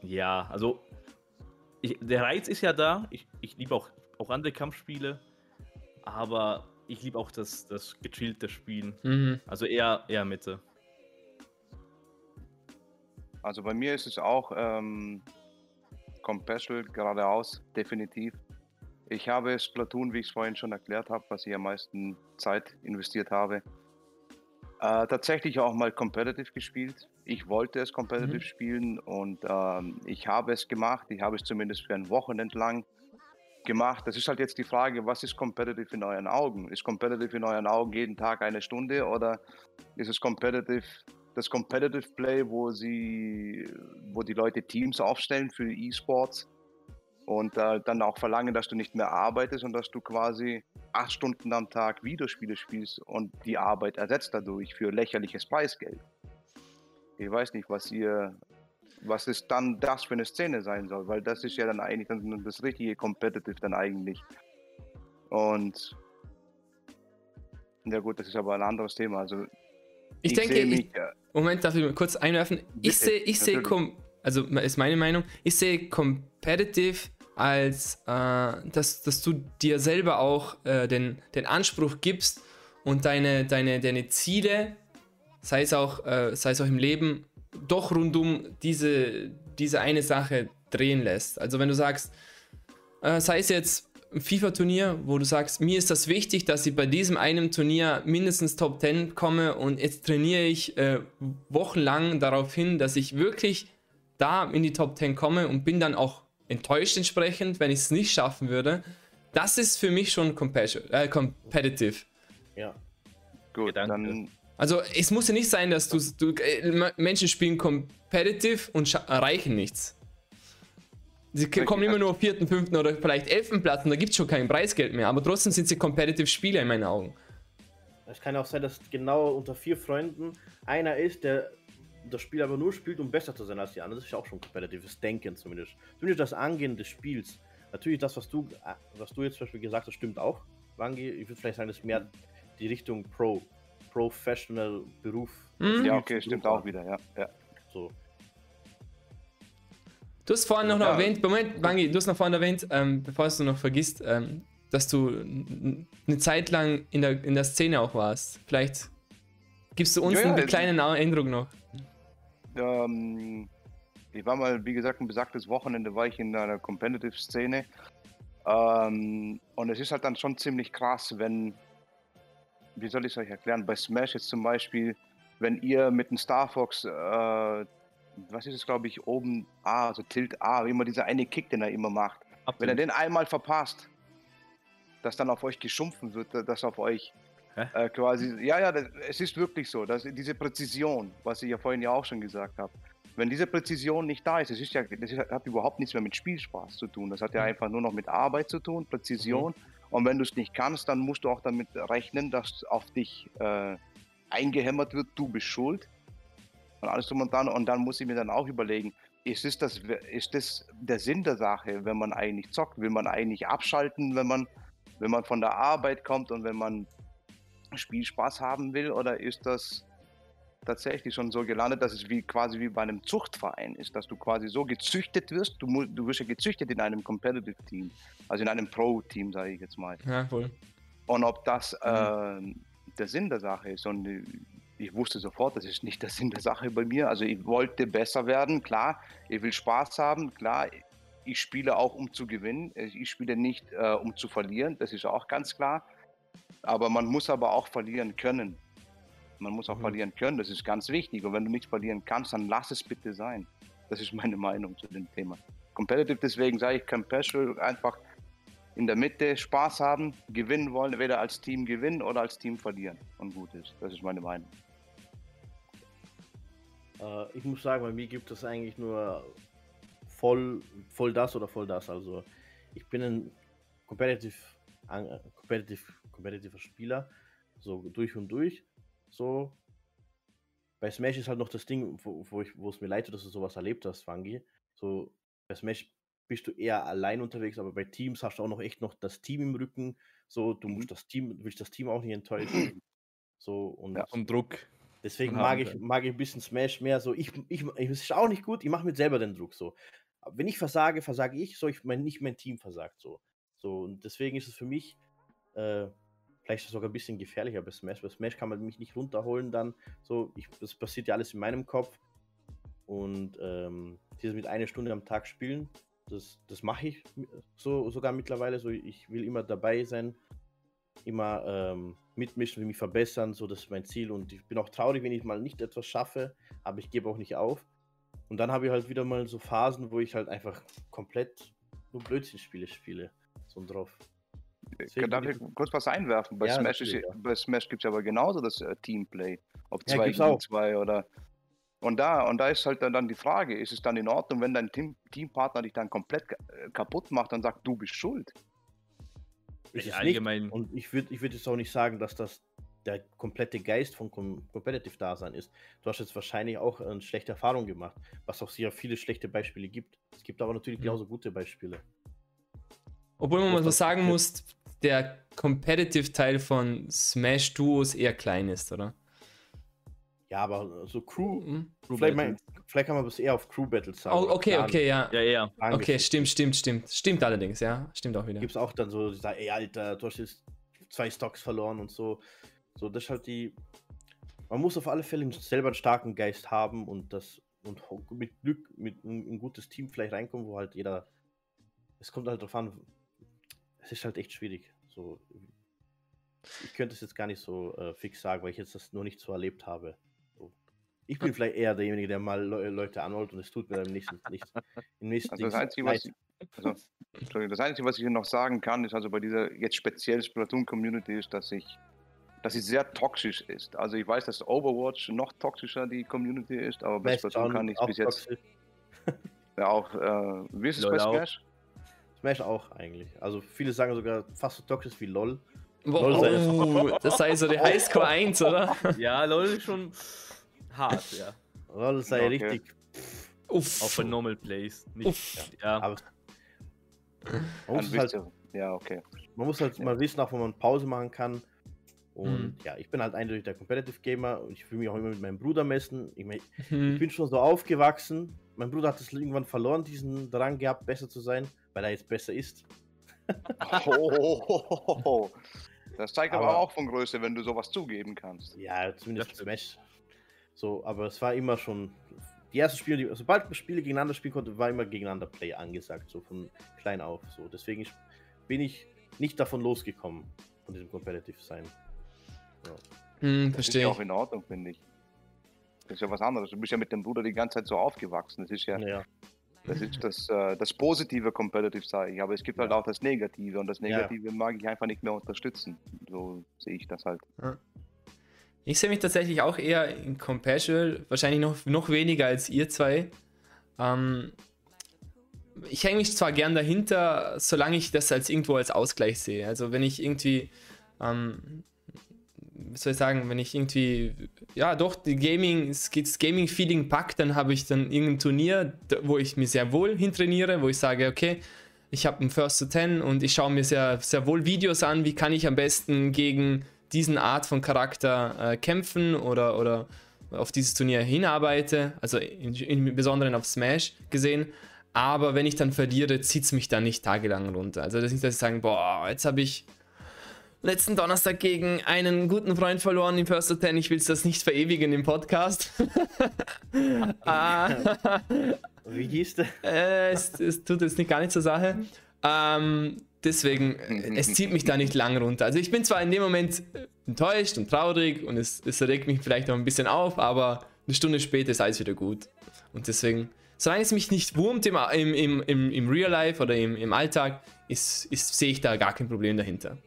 Ja, also ich, der Reiz ist ja da. Ich, ich liebe auch, auch andere Kampfspiele. Aber ich liebe auch das, das gechillte Spielen. Mhm. Also eher, eher Mitte. Also bei mir ist es auch ähm, Compassion geradeaus, definitiv. Ich habe Splatoon, wie ich es vorhin schon erklärt habe, was ich am meisten Zeit investiert habe, äh, tatsächlich auch mal competitive gespielt. Ich wollte es competitive Mhm. spielen und ähm, ich habe es gemacht. Ich habe es zumindest für ein Wochenende lang gemacht. Das ist halt jetzt die Frage, was ist competitive in euren Augen? Ist competitive in euren Augen jeden Tag eine Stunde oder ist es competitive, das competitive Play, wo sie, wo die Leute Teams aufstellen für E-Sports und äh, dann auch verlangen, dass du nicht mehr arbeitest und dass du quasi acht Stunden am Tag Videospiele spielst und die Arbeit ersetzt dadurch für lächerliches Preisgeld. Ich weiß nicht, was ihr, was ist dann das für eine Szene sein soll, weil das ist ja dann eigentlich dann das richtige Competitive dann eigentlich. Und ja gut, das ist aber ein anderes Thema. Also Ich, denke, ich, mich, äh, Moment, darf ich mal kurz einwerfen? Ich sehe, ich sehe, also ist meine Meinung, ich sehe competitive als, äh, dass, dass du dir selber auch äh, den, den Anspruch gibst und deine, deine, deine Ziele, sei es auch, äh, sei es auch im Leben, doch rundum diese, diese eine Sache drehen lässt. Also wenn du sagst, äh, sei es jetzt ein FIFA-Turnier, wo du sagst, mir ist das wichtig, dass ich bei diesem einen Turnier mindestens Top 10 komme und jetzt trainiere ich äh, wochenlang darauf hin, dass ich wirklich da in die Top 10 komme und bin dann auch enttäuscht entsprechend, wenn ich es nicht schaffen würde. Das ist für mich schon compassion- äh, competitive. Ja. gut, Gedanke. dann Also es muss ja nicht sein, dass du, du äh, Menschen spielen competitive und erreichen nichts. Sie kommen immer nur auf vierten, fünften oder vielleicht elften Platz und da gibt es schon kein Preisgeld mehr, aber trotzdem sind sie competitive Spieler in meinen Augen. Es kann auch sein, dass genau unter vier Freunden einer ist, der das Spiel aber nur spielt, um besser zu sein als die anderen. Das ist ja auch schon kompetitives Denken zumindest. Zumindest das Angehen des Spiels. Natürlich das, was du, äh, was du jetzt zum Beispiel gesagt hast, stimmt auch. Wangi, ich würde vielleicht sagen, das ist mehr die Richtung Pro, Professional Beruf. Mhm. ja, okay, stimmt Beruf auch wieder, ja. ja. So. Du hast vorhin noch, noch Ja. erwähnt, Moment, Bangi, du hast noch vorhin erwähnt, ähm, bevor es du noch vergisst, ähm, dass du eine Zeit lang in der, in der Szene auch warst. Vielleicht gibst du uns Ja, ja, einen also- kleinen Eindruck noch. Ähm, ich war mal, wie gesagt, ein besagtes Wochenende war ich in einer Competitive-Szene. Ähm, und es ist halt dann schon ziemlich krass, wenn, wie soll ich es euch erklären, bei Smash jetzt zum Beispiel, wenn ihr mit dem Star Fox, äh, was ist es, glaube ich, oben A, also Tilt A, wie immer dieser eine Kick, den er immer macht. Wenn er den einmal verpasst, dass dann auf euch geschumpfen wird, dass auf euch äh, quasi, ja, ja, das, es ist wirklich so, dass diese Präzision, was ich ja vorhin ja auch schon gesagt habe, wenn diese Präzision nicht da ist, das, ist ja, das hat überhaupt nichts mehr mit Spielspaß zu tun, das hat ja einfach nur noch mit Arbeit zu tun, Präzision und wenn du es nicht kannst, dann musst du auch damit rechnen, dass auf dich äh, eingehämmert wird, du bist schuld und alles drum und dran und dann muss ich mir dann auch überlegen, ist das, das, ist das der Sinn der Sache, wenn man eigentlich zockt? Will man eigentlich abschalten, wenn man, wenn man von der Arbeit kommt und wenn man Spielspaß haben will? Oder ist das tatsächlich schon so gelandet, dass es wie quasi wie bei einem Zuchtverein ist, dass du quasi so gezüchtet wirst? Du, du wirst ja gezüchtet in einem Competitive Team, also in einem Pro-Team, sage ich jetzt mal. Ja, wohl. Und ob das äh, der Sinn der Sache ist. Und äh, ich wusste sofort, das ist nicht der Sinn der Sache bei mir. Also ich wollte besser werden, klar. Ich will Spaß haben, klar. Ich spiele auch, um zu gewinnen. Ich spiele nicht, äh, um zu verlieren. Das ist auch ganz klar. Aber man muss aber auch verlieren können. Man muss auch Mhm. verlieren können. Das ist ganz wichtig. Und wenn du nicht verlieren kannst, dann lass es bitte sein. Das ist meine (laughs) Meinung zu dem Thema. Competitive, deswegen sage ich Compassion einfach in der Mitte Spaß haben, gewinnen wollen, weder als Team gewinnen oder als Team verlieren und gut ist. Das ist meine Meinung. Äh, ich muss sagen, bei mir gibt es eigentlich nur voll, voll das oder voll das. Also ich bin ein competitive, äh, competitive, competitiver Spieler, so durch und durch. So. Bei Smash ist halt noch das Ding, wo, wo, ich, wo es mir leid tut, dass du sowas erlebt hast, Fangi. So, bei Smash bist du eher allein unterwegs, aber bei Teams hast du auch noch echt noch das Team im Rücken. So, du Mhm. musst das Team, willst das Team auch nicht enttäuschen. (clears throat) So, und Ja. Und Druck. Deswegen haben mag ich, mag ich ein bisschen Smash mehr so. Ich, ich, ich, es ist auch nicht gut, ich mache mir selber den Druck so. wenn ich versage, versage ich, so ich mein, nicht mein Team versagt so. So, und deswegen ist es für mich äh, vielleicht sogar ein bisschen gefährlicher bei Smash. Bei Smash kann man mich nicht runterholen dann. So, ich, das passiert ja alles in meinem Kopf. Und ähm, dieses mit einer Stunde am Tag spielen, das, das mache ich so sogar mittlerweile. So, ich will immer dabei sein, immer ähm, mitmischen, mich verbessern, so das ist mein Ziel. Und ich bin auch traurig, wenn ich mal nicht etwas schaffe, aber ich gebe auch nicht auf. Und dann habe ich halt wieder mal so Phasen, wo ich halt einfach komplett nur Blödsinn-Spiele spiele. So drauf. Deswegen Darf ich kurz was einwerfen? Bei Ja, Smash, ist, ja. bei Smash gibt es aber genauso das äh, Teamplay. Ob Ja, zwei gibt's gegen auch. zwei oder. Und da, und da ist halt dann, dann die Frage, ist es dann in Ordnung, wenn dein Team, Teampartner dich dann komplett äh, kaputt macht und sagt, du bist schuld? Ist Ja, es allgemein- Nicht. Und ich würde ich würd jetzt auch nicht sagen, dass das der komplette Geist von Com Competitive-Dasein ist. Du hast jetzt wahrscheinlich auch eine schlechte Erfahrung gemacht, was auch sehr viele schlechte Beispiele gibt. Es gibt aber natürlich Mhm. genauso gute Beispiele. Obwohl man mal so was sagen muss, der Competitive-Teil von Smash Duos eher klein ist, oder? Ja, aber so Crew, Mhm. vielleicht, mein, vielleicht kann man das eher auf Crew-Battles sagen. Oh, okay, okay, ja. Ja, ja. Okay, stimmt, stimmt, stimmt. Stimmt allerdings, ja. Stimmt auch wieder. Gibt es auch dann so, die sagen, ey, Alter, du hast jetzt zwei Stocks verloren und so. So, das ist halt die. Man muss auf alle Fälle selber einen starken Geist haben und das und mit Glück mit ein, ein gutes Team vielleicht reinkommen, wo halt jeder. Es kommt halt drauf an. Es ist halt echt schwierig. So, ich könnte es jetzt gar nicht so äh, fix sagen, weil ich jetzt das nur nicht so erlebt habe. So. Ich bin vielleicht eher derjenige, der mal Le Leute anholt und es tut mir dann im nächsten, nichts. Im nächsten Also das Einzige, was ich, also, das Einzige, was ich noch sagen kann, ist also bei dieser jetzt speziell Splatoon-Community ist, dass ich dass sie sehr toxisch ist. Also ich weiß, dass Overwatch noch toxischer die Community ist, aber bei Smash Splatoon kann ich bis jetzt toxisch. ja auch, äh, wie ist es bei. Smash? Smash auch eigentlich. Also viele sagen sogar fast so toxisch wie LOL. Boah, Lol sei oh, das sei so der Highscore 1, oder? Ja, LOL ist schon hart, ja. LOL sei Okay. richtig. Uff. Auch für Normal Plays. Nicht, Uff. ja. Aber man muss, halt, ja, okay. man muss halt Ja. mal wissen, auch wo man Pause machen kann. Und Mhm. ja, ich bin halt eindeutig der Competitive Gamer und ich will mich auch immer mit meinem Bruder messen. Ich, mein, ich Hm. bin schon so aufgewachsen. Mein Bruder hat es irgendwann verloren, diesen Drang gehabt, besser zu sein, weil er jetzt besser ist. Oh, das zeigt aber, Aber- auch von Größe, wenn du sowas zugeben kannst. Ja, zumindest. Smash. So, aber es war immer schon. Die ersten Spiele, die, sobald man Spiele gegeneinander spielen konnte, war immer gegeneinander Play angesagt, so von klein auf. So, deswegen bin ich nicht davon losgekommen, von diesem Competitive sein. Hm, Das ist verstehe ja auch in Ordnung, finde ich. Das ist ja was anderes. Du bist ja mit dem Bruder die ganze Zeit so aufgewachsen. Das ist ja, Ja, das, ist (laughs) das, äh, das positive Competitive, sage ich. Aber es gibt halt Ja. auch das Negative und das Ja. Negative mag ich einfach nicht mehr unterstützen. So sehe ich das halt. Ich sehe mich tatsächlich auch eher in Compassion, wahrscheinlich noch, noch weniger als ihr zwei. Ähm, ich hänge mich zwar gern dahinter, solange ich das als irgendwo als Ausgleich sehe. Also wenn ich irgendwie, ähm, wie soll ich sagen, wenn ich irgendwie, ja doch, die Gaming, das Gaming-Feeling packt, dann habe ich dann irgendein Turnier, wo ich mir sehr wohl hintrainiere, wo ich sage, okay, ich habe ein First to Ten und ich schaue mir sehr, sehr wohl Videos an, wie kann ich am besten gegen diesen Art von Charakter äh, kämpfen oder, oder auf dieses Turnier hinarbeite, also in, im Besonderen auf Smash gesehen. Aber wenn ich dann verliere, zieht es mich dann nicht tagelang runter. Also das ist nicht, dass ich sage, boah, jetzt habe ich letzten Donnerstag gegen einen guten Freund verloren im First to Ten. Ich will das nicht verewigen im Podcast. (laughs) Ah. wie hieß der? Äh, es, es tut jetzt nicht gar nicht zur Sache. Ähm, deswegen, es zieht mich da nicht lang runter. Also ich bin zwar in dem Moment enttäuscht und traurig und es, es regt mich vielleicht noch ein bisschen auf, aber eine Stunde später ist alles wieder gut. Und deswegen, solange es mich nicht wurmt im, im, im, im, im Real Life oder im, im Alltag, ist, ist, sehe ich da gar kein Problem dahinter.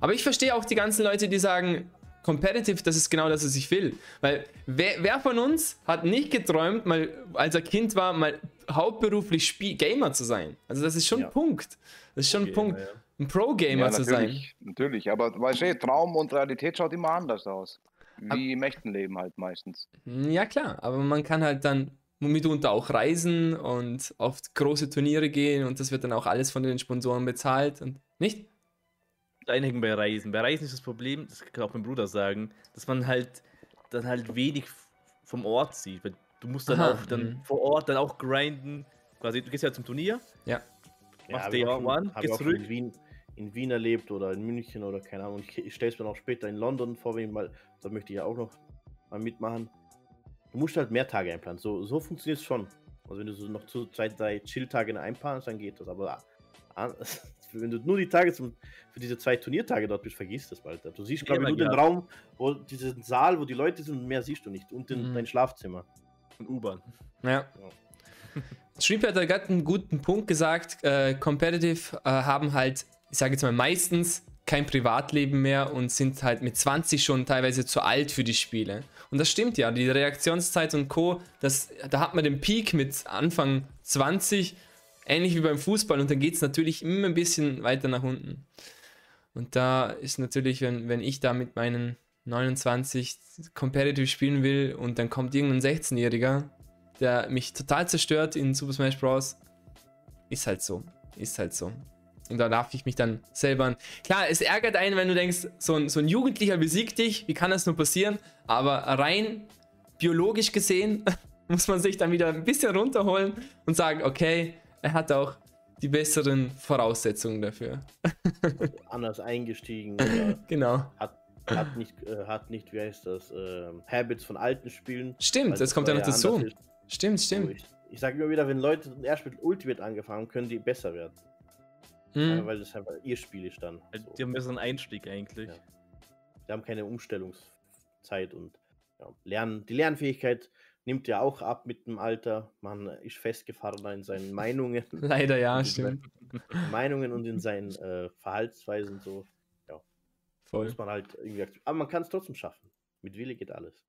Aber ich verstehe auch die ganzen Leute, die sagen, Competitive, das ist genau das, was ich will. Weil wer, wer von uns hat nicht geträumt, mal als er Kind war, mal hauptberuflich Spiel Gamer zu sein? Also das ist schon Ja. ein Punkt. Das ist schon ein Gamer, Punkt, ja. ein Pro-Gamer ja, zu sein. natürlich, natürlich. Aber weißt du, Traum und Realität schaut immer anders aus. Wie im echten Leben halt meistens. Ja, klar, aber man kann halt dann mitunter auch reisen und auf große Turniere gehen und das wird dann auch alles von den Sponsoren bezahlt und nicht? Einhängen bei Reisen. Bei Reisen ist das Problem, das kann auch mein Bruder sagen, dass man halt dann halt wenig vom Ort sieht. Weil du musst dann Aha, auch dann mhm. vor Ort dann auch grinden, quasi, du gehst ja zum Turnier, Ja. Machst auch schon- One, gehst zurück. in Wien, in Wien erlebt oder in München oder keine Ahnung. Ich, ich stelle es mir auch später in London vor, wenn ich mal, da möchte ich ja auch noch mal mitmachen. Du musst halt mehr Tage einplanen. So, so funktioniert es schon. Also wenn du so noch zu zwei, drei Chill-Tage einplanst, dann geht das. Aber ah, wenn du nur die Tage zum, für diese zwei Turniertage dort bist, vergisst das bald. Du siehst, glaube ich, nur den. Raum, wo diesen Saal, wo die Leute sind, und mehr siehst du nicht. Und den, Mhm. dein Schlafzimmer. und U-Bahn. Ja. (laughs) Streep hat da gerade einen guten Punkt gesagt. Äh, Competitive äh, haben halt, ich sage jetzt mal meistens kein Privatleben mehr und sind halt mit 20 schon teilweise zu alt für die Spiele. Und das stimmt ja, die Reaktionszeit und Co., das, da hat man den Peak mit Anfang 20, ähnlich wie beim Fußball, und dann geht es natürlich immer ein bisschen weiter nach unten. Und da ist natürlich, wenn, wenn ich da mit meinen 29 Competitive spielen will und dann kommt irgendein 16-Jähriger, der mich total zerstört in Super Smash Bros. Ist halt so. Ist halt so. Und da darf ich mich dann selber. Klar, es ärgert einen, wenn du denkst, so ein, so ein Jugendlicher besiegt dich, wie kann das nur passieren? Aber rein biologisch gesehen (laughs) muss man sich dann wieder ein bisschen runterholen und sagen, okay, er hat auch die besseren Voraussetzungen dafür. (laughs) Anders eingestiegen oder Genau. hat, hat, nicht, äh, hat nicht, wie heißt das, ähm, Habits von alten Spielen. Stimmt, das kommt ja noch dazu. ist. Stimmt, stimmt. Ich, ich sage immer wieder, wenn Leute erst mit Ultimate angefangen haben, können die besser werden. Hm. Ja, weil das einfach ihr Spiel ist dann. So. Die haben besseren Einstieg eigentlich. Ja. Die haben keine Umstellungszeit und ja, lernen. Die Lernfähigkeit nimmt ja auch ab mit dem Alter. Man ist festgefahrener in seinen (laughs) Meinungen, Leider ja, stimmt. Meinungen und in (laughs) seinen äh, Verhaltensweisen so. Voll. Muss man halt irgendwie Aber man kann es trotzdem schaffen. Mit Wille geht alles.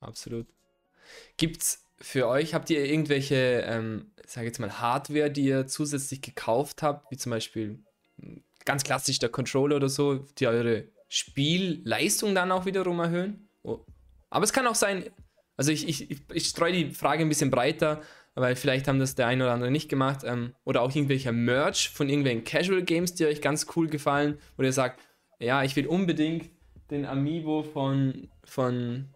Absolut. Gibt's für euch, habt ihr irgendwelche, ähm, sag jetzt mal, Hardware, die ihr zusätzlich gekauft habt, wie zum Beispiel mh, ganz klassisch der Controller oder so, die eure Spielleistung dann auch wiederum erhöhen? Oh. Aber es kann auch sein, also ich, ich, ich, streue die Frage ein bisschen breiter, weil vielleicht haben das der eine oder andere nicht gemacht, ähm, oder auch irgendwelcher Merch von irgendwelchen Casual Games, die euch ganz cool gefallen, wo ihr sagt, ja, ich will unbedingt den Amiibo von, von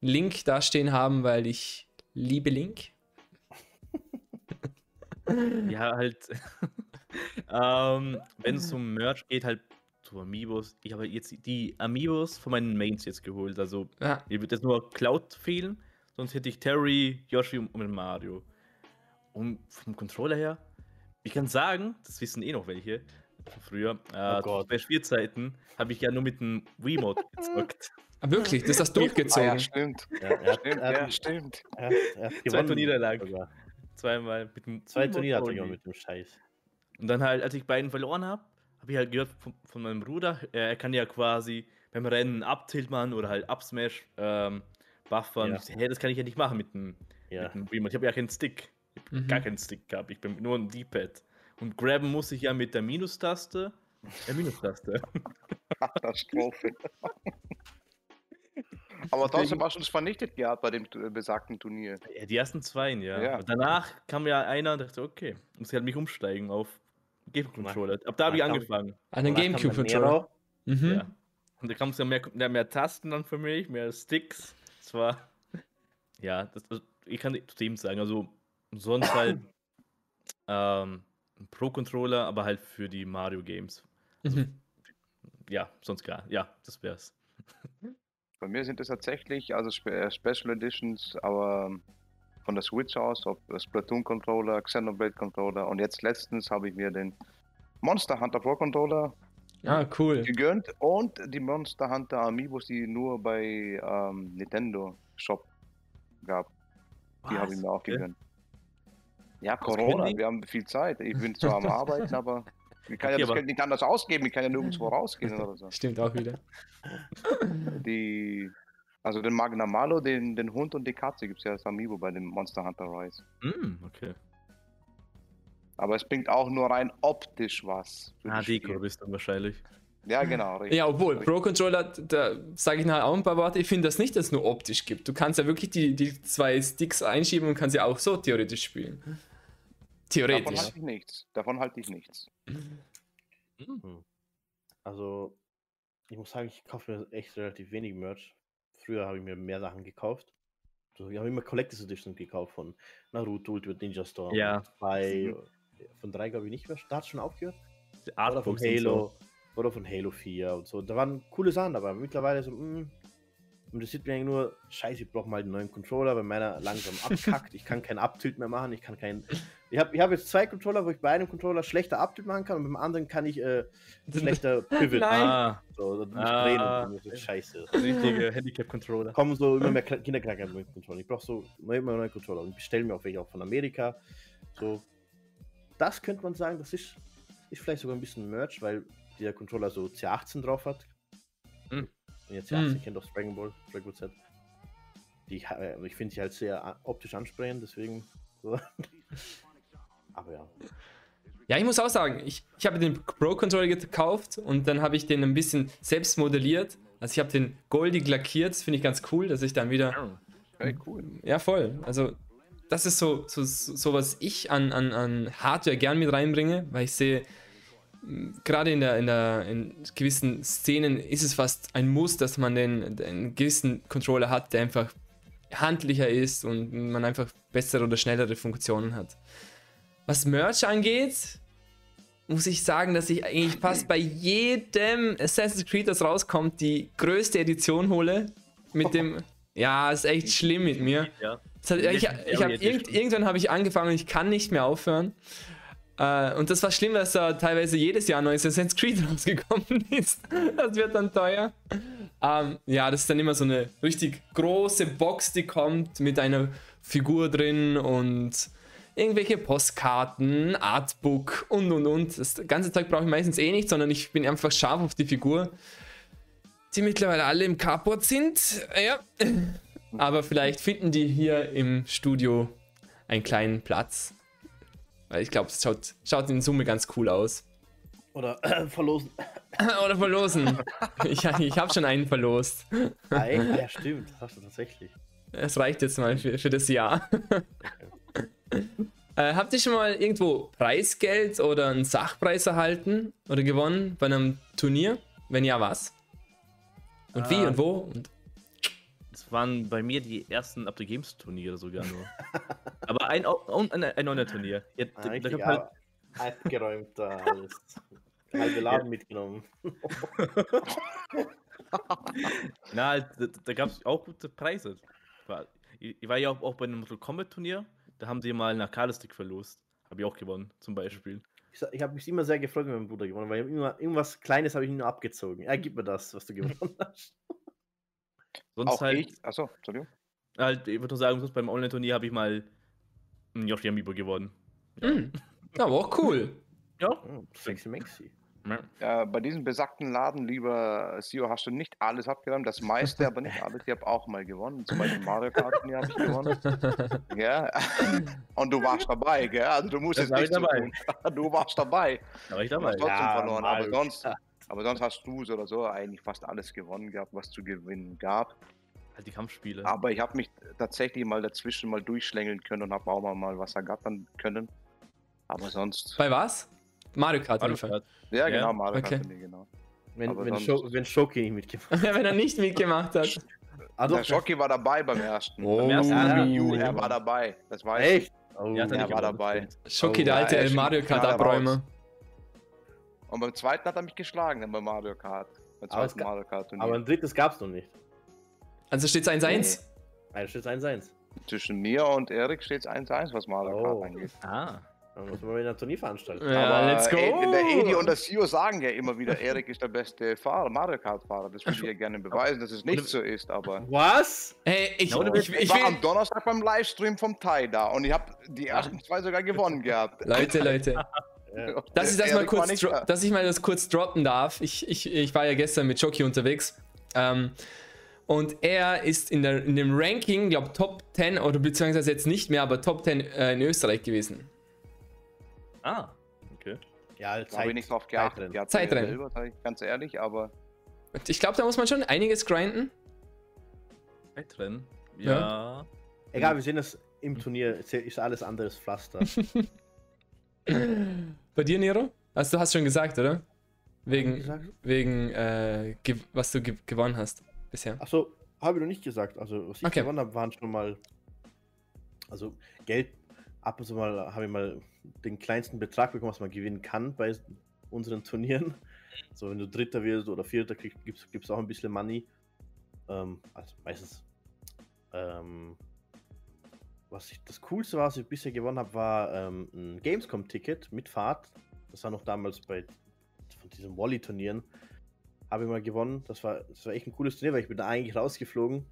Link dastehen haben, weil ich liebe Link. (laughs) Ja, halt. (laughs) ähm, Wenn es um Merch geht, halt zu Amiibos. Ich habe jetzt die Amiibos von meinen Mains jetzt geholt. Also, Ja, mir wird jetzt nur Cloud fehlen. Sonst hätte ich Terry, Yoshi und Mario. Und vom Controller her, ich kann sagen, das wissen eh noch welche von früher. Äh, Gott. bei Spielzeiten habe ich ja nur mit dem Wiimote (laughs) gezockt. Ah, wirklich, das hast du Ah, durchgezogen. ja, stimmt. Ja, Stimmt, er ja, hat, stimmt. Zwei sogar. Zweimal mit dem Zwei Turniere hat er only. gewonnen mit dem Scheiß. Und dann halt, als ich beiden verloren habe, habe ich halt gehört von, von meinem Bruder, er, er kann ja quasi beim Rennen abtiltman oder halt absmash ähm, buffern. Ja. Ich hey, das kann ich ja nicht machen mit dem, Ja. mit dem Remote. Ich habe ja keinen Stick. Ich hab Mhm. Gar keinen Stick gehabt. Ich bin nur ein D-Pad. Und grabben muss ich ja mit der Minustaste. Der Minustaste. Katastrophe. (laughs) Aber trotzdem du es vernichtet gehabt bei dem äh, besagten Turnier. ja, die ersten zwei, ja. Ja. Und danach kam ja einer und dachte, okay, muss ich halt mich umsteigen auf Game-Controller. Ab da habe ich angefangen. An den Gamecube-Controller. Mhm. Ja. Und da kam es ja mehr, mehr, mehr Tasten dann für mich, mehr Sticks. Das war. Ja, das, das, ich kann zu dem sagen, also sonst halt (coughs) ähm, ein Pro-Controller, aber halt für die Mario-Games. Mhm. Ja, sonst gar. Ja, das wär's. Bei mir sind es tatsächlich also Spe äh, Special Editions, aber ähm, von der Switch aus, ob Splatoon Controller, Xenoblade Controller und jetzt letztens habe ich mir den Monster Hunter Pro Controller Ah, cool. gegönnt und die Monster Hunter Amiibos, die nur bei ähm, Nintendo Shop gab. Die habe ich mir auch Okay. gegönnt. Ja, Corona, wir haben viel Zeit. Ich bin zwar am (laughs) Arbeiten, aber ich kann Okay, ja das Geld nicht anders ausgeben. Ich kann ja nirgendwo (laughs) rausgehen oder so. Stimmt auch wieder. (laughs) Die, also den Magna Malo, den, den Hund und die Katze gibt es ja als Amiibo bei dem Monster Hunter Rise. Hm, okay. Aber es bringt auch nur rein optisch was. Ah, Deko bist du wahrscheinlich. Ja, genau. Richtig. Ja, obwohl, Richtig. Pro-Controller, da sage ich nachher auch ein paar Worte. Ich finde das nicht, dass es nur optisch gibt. Du kannst ja wirklich die, die zwei Sticks einschieben und kannst ja auch so theoretisch spielen. Davon Theoretisch. halte ich nichts. Davon halte ich nichts. Also, ich muss sagen, ich kaufe mir echt relativ wenig Merch. Früher habe ich mir mehr Sachen gekauft. So, ich habe immer Collectors Edition gekauft von Naruto, Ultimate Ninja Storm. Ja. Bei, von drei glaube ich nicht mehr. Da hat schon aufgehört. Die Oder von und Halo. Oder von Halo 4 und so. Da waren coole Sachen dabei. aber Mittlerweile so, mh, interessiert mich eigentlich nur, scheiße, ich brauche mal einen neuen Controller, weil meiner langsam (laughs) abkackt. ich kann keinen Uptilt mehr machen. Ich kann keinen. Ich habe ich hab jetzt zwei Controller, wo ich bei einem Controller schlechter Uptilt machen kann und beim anderen kann ich äh, (laughs) schlechter Pivot. Nein. Ah, So, das muss Ah. drehen und das ist scheiße. richtige Handicap-Controller. kommen so immer mehr Kinderknacker mit dem Controller. Ich brauche so immer immer neue Controller und bestelle mir auch welche auch von Amerika. So, das könnte man sagen, das ist, ist vielleicht sogar ein bisschen Merch, weil der Controller so C18 drauf hat. Hm. Und jetzt C18 Hm. kennt auch Dragon Ball, Dragon Ball Z. Die, äh, ich finde sie halt sehr äh, optisch ansprechend, deswegen. So. (laughs) Aber ja. Ja, ich muss auch sagen, ich, ich habe den Pro-Controller gekauft und dann habe ich den ein bisschen selbst modelliert. Also ich habe den goldig lackiert, das finde ich ganz cool, dass ich dann wieder Hey, cool. Ja, voll. Also, das ist so, so, so was ich an, an, an Hardware gern mit reinbringe, weil ich sehe, mh, gerade in, der, in, der, in gewissen Szenen ist es fast ein Muss, dass man den, den gewissen Controller hat, der einfach handlicher ist und man einfach bessere oder schnellere Funktionen hat. Was Merch angeht, muss ich sagen, dass ich eigentlich fast bei jedem Assassin's Creed, das rauskommt, die größte Edition hole. Mit dem. (laughs) Ja, ist echt schlimm mit mir. Ja. Hat, ich ich hab irgend, irgendwann habe ich angefangen und ich kann nicht mehr aufhören. Äh, und das war schlimm, dass da teilweise jedes Jahr ein neues Assassin's Creed (laughs) rausgekommen ist. Das wird dann teuer. Ähm, ja, das ist dann immer so eine richtig große Box, die kommt mit einer Figur drin und irgendwelche Postkarten, Artbook und und und. Das ganze Zeug brauche ich meistens eh nicht, sondern ich bin einfach scharf auf die Figur, die mittlerweile alle im Carport sind. Ja. Aber vielleicht finden die hier im Studio einen kleinen Platz. Weil ich glaube, es schaut, schaut in Summe ganz cool aus. Oder verlosen. (laughs) Oder verlosen. ich ich habe schon einen verlost. Ah, ja, stimmt, das hast du tatsächlich. Es reicht jetzt mal für, für das Jahr. (laughs) äh, habt ihr schon mal irgendwo Preisgeld oder einen Sachpreis erhalten oder gewonnen bei einem Turnier? Wenn ja, was? Und wie Ah. und wo? Und Das waren bei mir die ersten Up the Games Turniere sogar nur. (laughs) Aber ein, ein, ein, ein Online-Turnier. Ja, Ah, richtig halt, ab- abgeräumt da alles. Halbe Laden mitgenommen. (laughs) na, halt, da, da gab es auch gute Preise. Ich, war ja auch, auch bei einem Mortal Kombat Turnier. Da haben sie mal einen Arcade-Stick verlost. Habe ich auch gewonnen, zum Beispiel. Ich, ich habe mich immer sehr gefreut, wenn mein Bruder gewonnen hat, weil immer, irgendwas Kleines habe ich ihm nur abgezogen. Er gib mir das, was du gewonnen (laughs) hast. Sonst Auch halt, ich. Achso, Entschuldigung. halt, ich würde nur sagen, sonst beim Online-Turnier habe ich mal einen Yoshi Amiibo gewonnen. Hm, aber auch cool. Ja. Hm, sexy Maxi. Äh, bei diesem besagten Laden, lieber Sio, hast du nicht alles abgeräumt, das meiste, aber nicht alles. Ich habe auch mal gewonnen. Zum Beispiel Mario Kart Turnier habe ich gewonnen. (laughs) Gell? Und du warst dabei, gell? Also du musst Das jetzt nicht dabei. tun. Du warst dabei. Da war ich Du dabei. hast trotzdem Ja, verloren. Aber sonst, Kart. aber sonst hast du so oder so eigentlich fast alles gewonnen gehabt, was zu gewinnen gab. Halt die Kampfspiele. Aber ich habe mich tatsächlich mal dazwischen mal durchschlängeln können und habe auch mal, mal was ergattern können. Aber sonst. Bei was? Mario Kart. Mario. Kart. Ja, Ja, genau, Mario okay. Kart Turnier, genau. Wenn, Aber wenn, Scho wenn Shoki nicht mitgemacht hat. (laughs) Ja, wenn er nicht mitgemacht hat. Ah, Der doch, Schocki war dabei beim ersten. Oh. Beim ersten Ja, Wii U, er war dabei. Das weiß ich. Echt? Oh, Ja, er war dabei. Schoki, Oh, der ja, alte ist Mario Kart Abräumer. Und beim zweiten hat er mich geschlagen, dann bei Mario Kart. Beim zweiten Mario Kart Turnier. Aber ein drittes gab es noch nicht. Also steht es 1-1. Ein steht 1-1. Zwischen mir und Erik steht es 1-1, was Mario Oh. Kart angeht. Ah. Dann muss man wieder ein Turnier veranstalten. Ja, Aber let's go. Ed- Der Edi und der Sio sagen ja immer wieder, Erik ist der beste Fahrer, Mario Kart Fahrer. Das würde ich ja gerne beweisen, dass es nicht so ist, aber. Was? Hey, ich, ohne ich, ich, Ich war am will. Donnerstag beim Livestream vom Tai da und ich habe die ersten zwei sogar gewonnen gehabt. Leute, Leute. Ja. (laughs) Dass ich das mal kurz, da. dass ich mal das kurz droppen darf. Ich, ich, ich war ja gestern mit Jockey unterwegs. Ähm, und er ist in, der, in dem Ranking, glaube Top 10 oder beziehungsweise jetzt nicht mehr, aber Top 10 äh, in Österreich gewesen. Ah. Okay. Ja, Da habe ich nicht drauf geachtet. Zeitrennen. Ja, Zeitrennen. Selber, sag ich ganz ehrlich, aber ich glaube, da muss man schon einiges grinden. Zeitrennen. Ja. Ja. Egal, wir sehen das im Turnier. Ist alles anderes Pflaster. (laughs) (laughs) Bei dir, Nero? Also, du hast schon gesagt, oder? Wegen, gesagt? wegen äh, ge- was du ge gewonnen hast bisher. Achso, Habe ich noch nicht gesagt. Also, was ich Okay. gewonnen habe, waren schon mal. Also, Geld. Ab und zu mal habe ich mal den kleinsten Betrag bekommen, was man gewinnen kann bei unseren Turnieren. So, wenn du Dritter wirst oder Vierter, gibt es auch ein bisschen Money. Ähm, also, meistens. Ähm, was ich, das Coolste, was ich bisher gewonnen habe, war ähm, ein Gamescom-Ticket mit Fahrt. Das war noch damals bei von diesen Wally-Turnieren. Habe ich mal gewonnen. Das war, das war echt ein cooles Turnier, weil ich bin da eigentlich rausgeflogen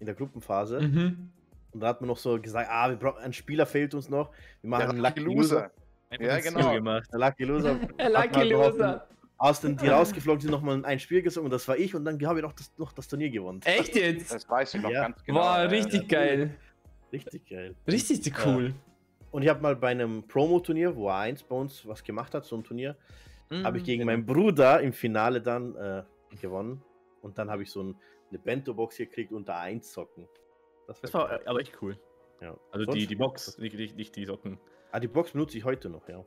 in der Gruppenphase. Mhm. Und da hat man noch so gesagt, ah, wir brauchen, ein Spieler fehlt uns noch. Wir machen einen Lucky Loser. Einfach Ja, genau. Gemacht. Der Lucky Loser. (laughs) Lucky Loser. Aus den, die rausgeflogen sind, nochmal ein Spiel gesungen und das war ich und dann habe ich noch das, noch das Turnier gewonnen. Echt jetzt? Das weiß ich noch Ja. ganz genau. Ja, richtig ja. geil. Richtig geil. Richtig cool. Und ich habe mal bei einem Promo-Turnier, wo A1 bei uns was gemacht hat, so ein Turnier, habe ich gegen meinen Bruder im Finale dann äh, gewonnen. Und dann habe ich so ein, eine Bento-Box gekriegt und A1 Socken. Das geil. war äh, aber echt cool. ja. Also Sonst- die, die Box, nicht, nicht, nicht die Socken. Ah, die Box benutze ich heute noch, ja.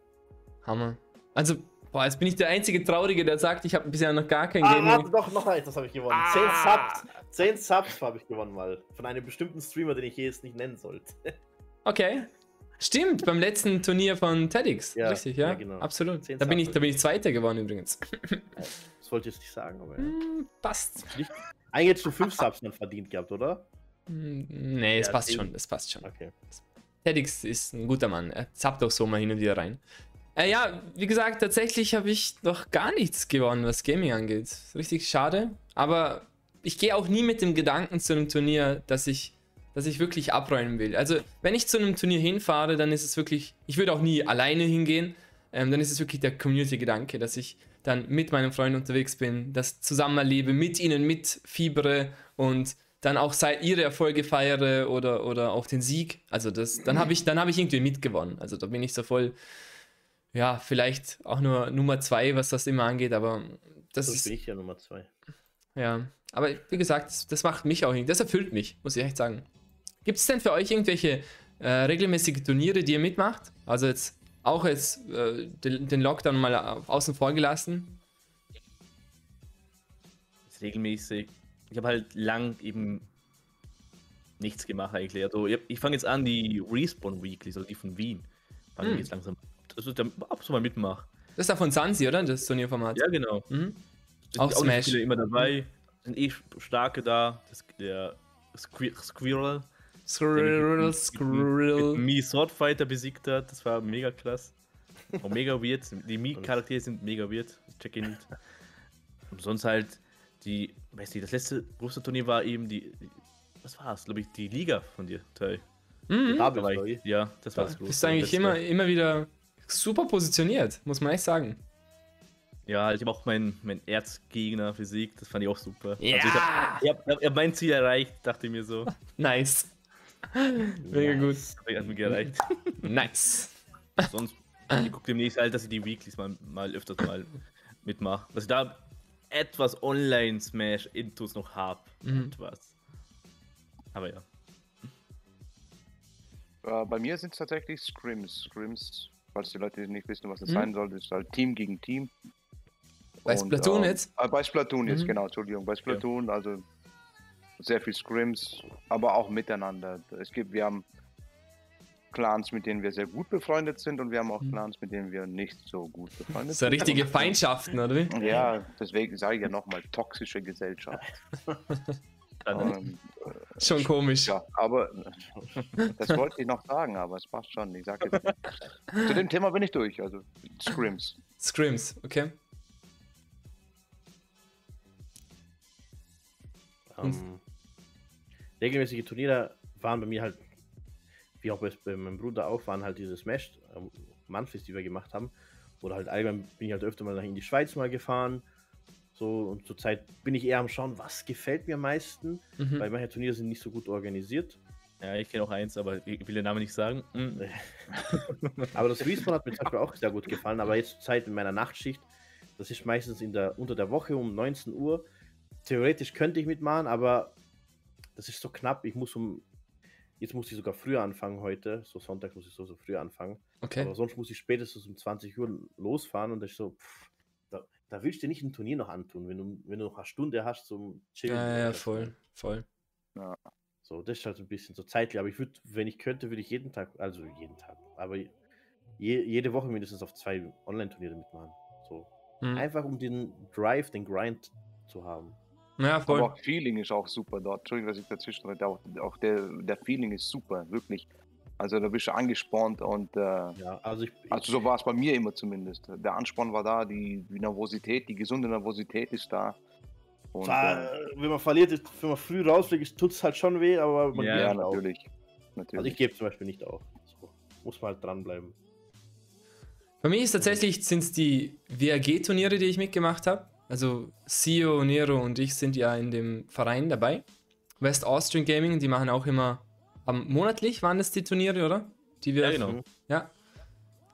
Hammer. Also, boah, jetzt bin ich der einzige Traurige, der sagt, ich habe bisher noch gar kein Ah, Gaming. warte, doch, noch eins, das habe ich gewonnen. Ah. Zehn Subs, zehn Subs habe ich gewonnen mal. Von einem bestimmten Streamer, den ich hier jetzt nicht nennen sollte. Okay. Stimmt, beim letzten Turnier von TEDx. Ja, Richtig, ja. ja, genau. Absolut. Zehn Da bin, ich, da bin ich Zweiter geworden übrigens. Das wollte ich jetzt nicht sagen, aber ja. Hm, passt. Eigentlich hättest du fünf Subs dann verdient gehabt, oder? Hm, Nee, es Ja, passt schon. Es passt schon. Okay. TEDx ist ein guter Mann. Er zappt auch so mal hin und wieder rein. Äh, ja, wie gesagt, tatsächlich habe ich noch gar nichts gewonnen, was Gaming angeht. Richtig schade. Aber ich gehe auch nie mit dem Gedanken zu einem Turnier, dass ich, dass ich wirklich abräumen will. Also, wenn ich zu einem Turnier hinfahre, dann ist es wirklich, ich würde auch nie alleine hingehen. Ähm, dann ist es wirklich der Community-Gedanke, dass ich dann mit meinen Freunden unterwegs bin, das zusammen erlebe, mit ihnen mitfiebere und dann auch ihre Erfolge feiere oder, oder auch den Sieg. Also das, dann habe ich, dann habe ich irgendwie mitgewonnen. Also da bin ich so voll, ja, vielleicht auch nur Nummer zwei, was das immer angeht, aber das Das ist, bin ich ja Nummer zwei. ja. Aber wie gesagt, das, das macht mich auch irgendwie, das erfüllt mich, muss ich echt sagen. Gibt es denn für euch irgendwelche äh, regelmäßige Turniere, die ihr mitmacht? Also jetzt auch jetzt äh, den, den Lockdown mal au- außen vor gelassen. Regelmäßig. Ich habe halt lang eben nichts gemacht eigentlich. Also ich, ich fange jetzt an, die Respawn Weeklies, also die von Wien. Fange Hm. ich jetzt langsam. Also da ab zu mal mitmache. Das ist da von Sansi, oder? Das Turnierformat. Ja, genau. Mhm. Auch Smash. viele immer dabei. Sind eh starke da. Das, der Squir Squirrel. Squirrel, Squirrel. Mi Swordfighter besiegt hat. Das war mega klasse. Auch mega weird. Die Mi-Charaktere sind mega weird. Check ich nicht. Und sonst halt die, weiß nicht, das letzte große Turnier war eben die, was war's? Glaube ich, die Liga von dir, Teil. Mhm. Da Da war bist ich, ja, das war das Du große. bist eigentlich letzte. immer, immer wieder super positioniert, muss man echt sagen. Ja, ich habe auch meinen mein Erzgegner besiegt. Das fand ich auch super. Ja! Also ich habe ich hab, ich hab mein Ziel erreicht, dachte ich mir so. (laughs) Nice. (laughs) Mega gut. Hab ich an mich erreicht. Nice. Sonst, ich gucke demnächst halt, dass ich die Weeklies mal, mal öfters mal mitmache. Dass ich da etwas Online-Smash-Intus noch habe. Mhm. Etwas. Aber ja. Äh, bei mir sind es tatsächlich Scrims. Scrims, falls die Leute nicht wissen, was das Mhm. sein soll, ist halt Team gegen Team. Bei Und, Splatoon ähm, jetzt? Äh, bei Splatoon jetzt, Mhm. genau, Entschuldigung. Bei Splatoon, also sehr viel Scrims, aber auch miteinander. Es gibt, wir haben Clans, mit denen wir sehr gut befreundet sind und wir haben auch Mhm. Clans, mit denen wir nicht so gut befreundet So richtige Feindschaften, oder wie? Ja, deswegen sage ich ja nochmal, toxische Gesellschaft. (laughs) Dann, Ähm, Schon komisch. ja, aber das wollte ich noch sagen, aber es passt schon. Ich sage jetzt, zu dem Thema bin ich durch, also Scrims. Scrims, okay. Ähm, regelmäßige Turniere waren bei mir halt, wie auch bei, bei meinem Bruder auch, waren halt diese Smash ähm, Monthlies, die wir gemacht haben. Oder halt allgemein bin ich halt öfter mal in die Schweiz mal gefahren. So, und zurzeit bin ich eher am Schauen, was gefällt mir am meisten, Mhm. weil manche Turniere sind nicht so gut organisiert. ja, ich kenne auch eins, aber ich will den Namen nicht sagen. Mm. (laughs) Aber das Respawn hat mir zum Beispiel auch sehr gut gefallen, aber jetzt zur Zeit in meiner Nachtschicht, das ist meistens in der, unter der Woche um 19 Uhr. Theoretisch könnte ich mitmachen, aber das ist so knapp. Ich muss um, jetzt muss ich sogar früher anfangen heute, so Sonntag muss ich so, so früh anfangen. Okay. Aber sonst muss ich spätestens um 20 Uhr losfahren und ist so, pff, da, da willst du dir nicht ein Turnier noch antun, wenn du, wenn du noch eine Stunde hast zum Chillen. Ja, ja, voll, voll. So, das ist halt ein bisschen so zeitlich. Aber ich würde, wenn ich könnte, würde ich jeden Tag, also jeden Tag, aber je, jede Woche mindestens auf zwei Online-Turniere mitmachen. So. Mhm. Einfach um den Drive, den Grind zu haben. Ja, voll. Aber auch Feeling ist auch super dort. Entschuldigung, dass ich dazwischen rede. Auch, auch der, der Feeling ist super, wirklich. Also da bist du angespornt und äh, Ja, also ich, also so war es bei mir immer zumindest. Der Ansporn war da, die, die Nervosität, die gesunde Nervosität ist da. Und, Zwar, äh, wenn man verliert, ist- wenn man früh rausfliegt, tut es halt schon weh, aber man Ja, ja, nicht auf. natürlich. Also natürlich. ich gebe zum Beispiel nicht auf. So, muss man halt dranbleiben. Bei mir ist tatsächlich sind es die WAG-Turniere, die ich mitgemacht habe. Also Sio, Nero und ich sind ja in dem Verein dabei. West Austrian Gaming, die machen auch immer am monatlich waren das die Turniere, oder? Die wir Ja, genau. Ja.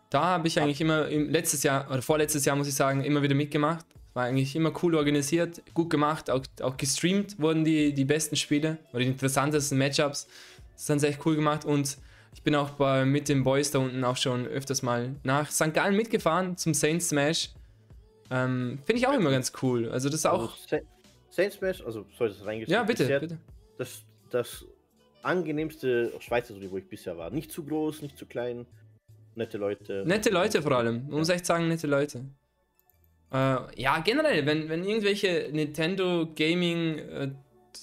Da habe ich eigentlich immer im letztes Jahr oder vorletztes Jahr muss ich sagen immer wieder mitgemacht. War eigentlich immer cool organisiert, gut gemacht, auch, auch gestreamt wurden die, die besten Spiele oder die interessantesten Matchups. Das ist dann echt cool gemacht und ich bin auch bei, mit den Boys da unten auch schon öfters mal nach St. Gallen mitgefahren zum Saint Smash. Ähm, Finde ich auch immer ganz cool. Also das ist Also auch. Sa- Saint Smash, also soll ich das reingeschrieben? Ja, bitte, bisher bitte. Das, das angenehmste Schweizer Turnier, wo ich bisher war. Nicht zu groß, nicht zu klein. Nette Leute. Nette Leute vor allem. Man muss echt sagen, nette Leute. Äh, ja, generell, wenn, wenn irgendwelche Nintendo Gaming äh,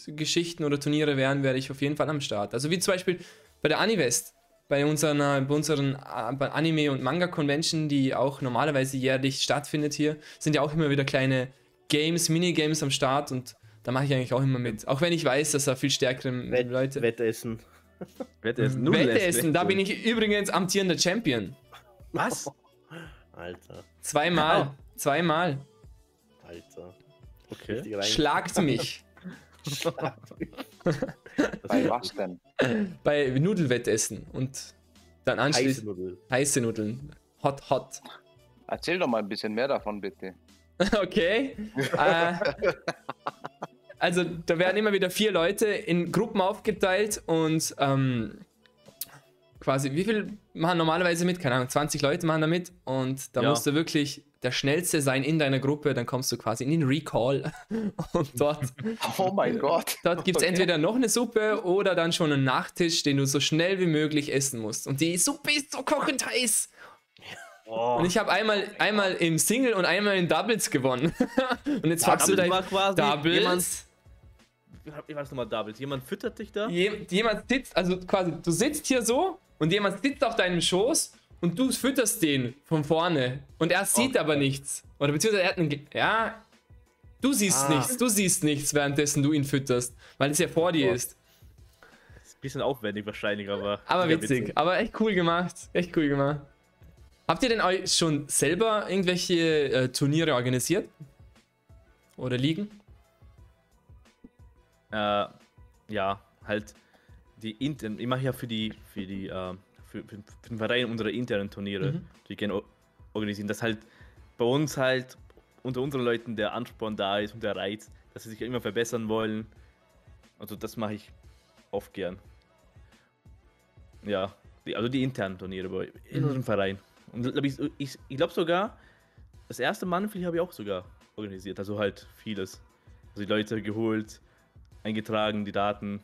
Geschichten oder Turniere wären, wäre ich auf jeden Fall am Start. Also wie zum Beispiel bei der Anivest, bei unseren, bei unseren äh, Anime- und Manga-Convention, die auch normalerweise jährlich stattfindet hier, sind ja auch immer wieder kleine Games, Minigames am Start und da mache ich eigentlich auch immer mit. Auch wenn ich weiß, dass da viel stärkere Wett, Leute. Wettessen. (laughs) Wettessen, Wette essen, da bin ich übrigens amtierender Champion. Was? Alter, Zweimal. Zweimal. Alter. Okay. Richtig rein- Schlagt mich (laughs) (laughs) (laughs) Bei was denn? bei Nudelwettessen und dann Heiße anschließend Nudel. heiße Nudeln. Hot, hot. Erzähl doch mal ein bisschen mehr davon, bitte. (laughs) Okay. äh, also da werden immer wieder vier Leute in Gruppen aufgeteilt und ähm, quasi, wie viel machen normalerweise mit? Keine Ahnung, 20 Leute machen da mit und da Ja. musst du wirklich der Schnellste sein in deiner Gruppe, dann kommst du quasi in den Recall (laughs) und dort, Oh mein Gott. dort gibt es Okay. entweder noch eine Suppe oder dann schon einen Nachtisch, den du so schnell wie möglich essen musst. Und die Suppe ist so kochend heiß. Oh. Und ich habe einmal, einmal im Single und einmal in Doubles gewonnen. (laughs) und jetzt fragst du Doubles dein Doubles. Wie war das nochmal, Doubles? Jemand füttert dich da? Je, jemand sitzt, also quasi, du sitzt hier so und jemand sitzt auf deinem Schoß und du fütterst den von vorne. Und er sieht aber nichts. Oder beziehungsweise er hat einen. Ge- Ja. Du siehst Ah. nichts, du siehst nichts, währenddessen du ihn fütterst, weil es ja vor dir Boah. ist. Ist ein bisschen aufwendig wahrscheinlich, aber. Aber sicher witzig, aber echt cool gemacht. Echt cool gemacht. Habt ihr denn euch schon selber irgendwelche äh, Turniere organisiert? Oder liegen? Äh, ja, halt die intern. Ich mache ja für die, für die, äh, für, für, für den Verein unsere internen Turniere, Mhm. die gerne organisieren, dass halt bei uns halt unter unseren Leuten der Ansporn da ist und der Reiz, dass sie sich immer verbessern wollen. Also das mache ich oft gern. Ja, die, also die internen Turniere bei in Mhm. unserem Verein. Und glaub ich, ich, ich glaube sogar, das erste Mannenflieg habe ich auch sogar organisiert, also halt vieles. Also die Leute geholt, eingetragen, die Daten.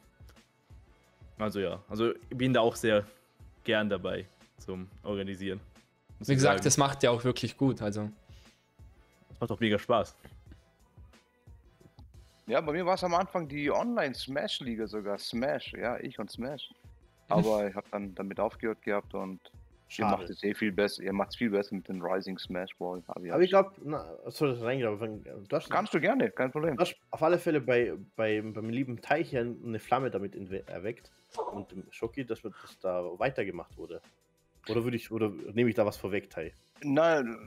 Also ja, also ich bin da auch sehr gern dabei zum Organisieren. Wie gesagt, sagen. das macht ja auch wirklich gut. Also. das macht auch mega Spaß. Ja, bei mir war es am Anfang die Online-Smash-Liga sogar. Smash, ja, ich und Smash. (laughs) Aber ich habe dann damit aufgehört gehabt und ihr macht Schade. es eh viel besser. Ihr macht es viel besser mit dem Rising Smash Ball. Aber, Aber ich glaube, soll das? Du hast, Kannst du gerne, kein Problem. du hast auf alle Fälle bei, bei, beim lieben Teich ja eine Flamme damit erweckt. Und im Schoki, dass, dass da weitergemacht wurde. Oder würde ich, oder nehme ich da was vorweg, Tai? Nein,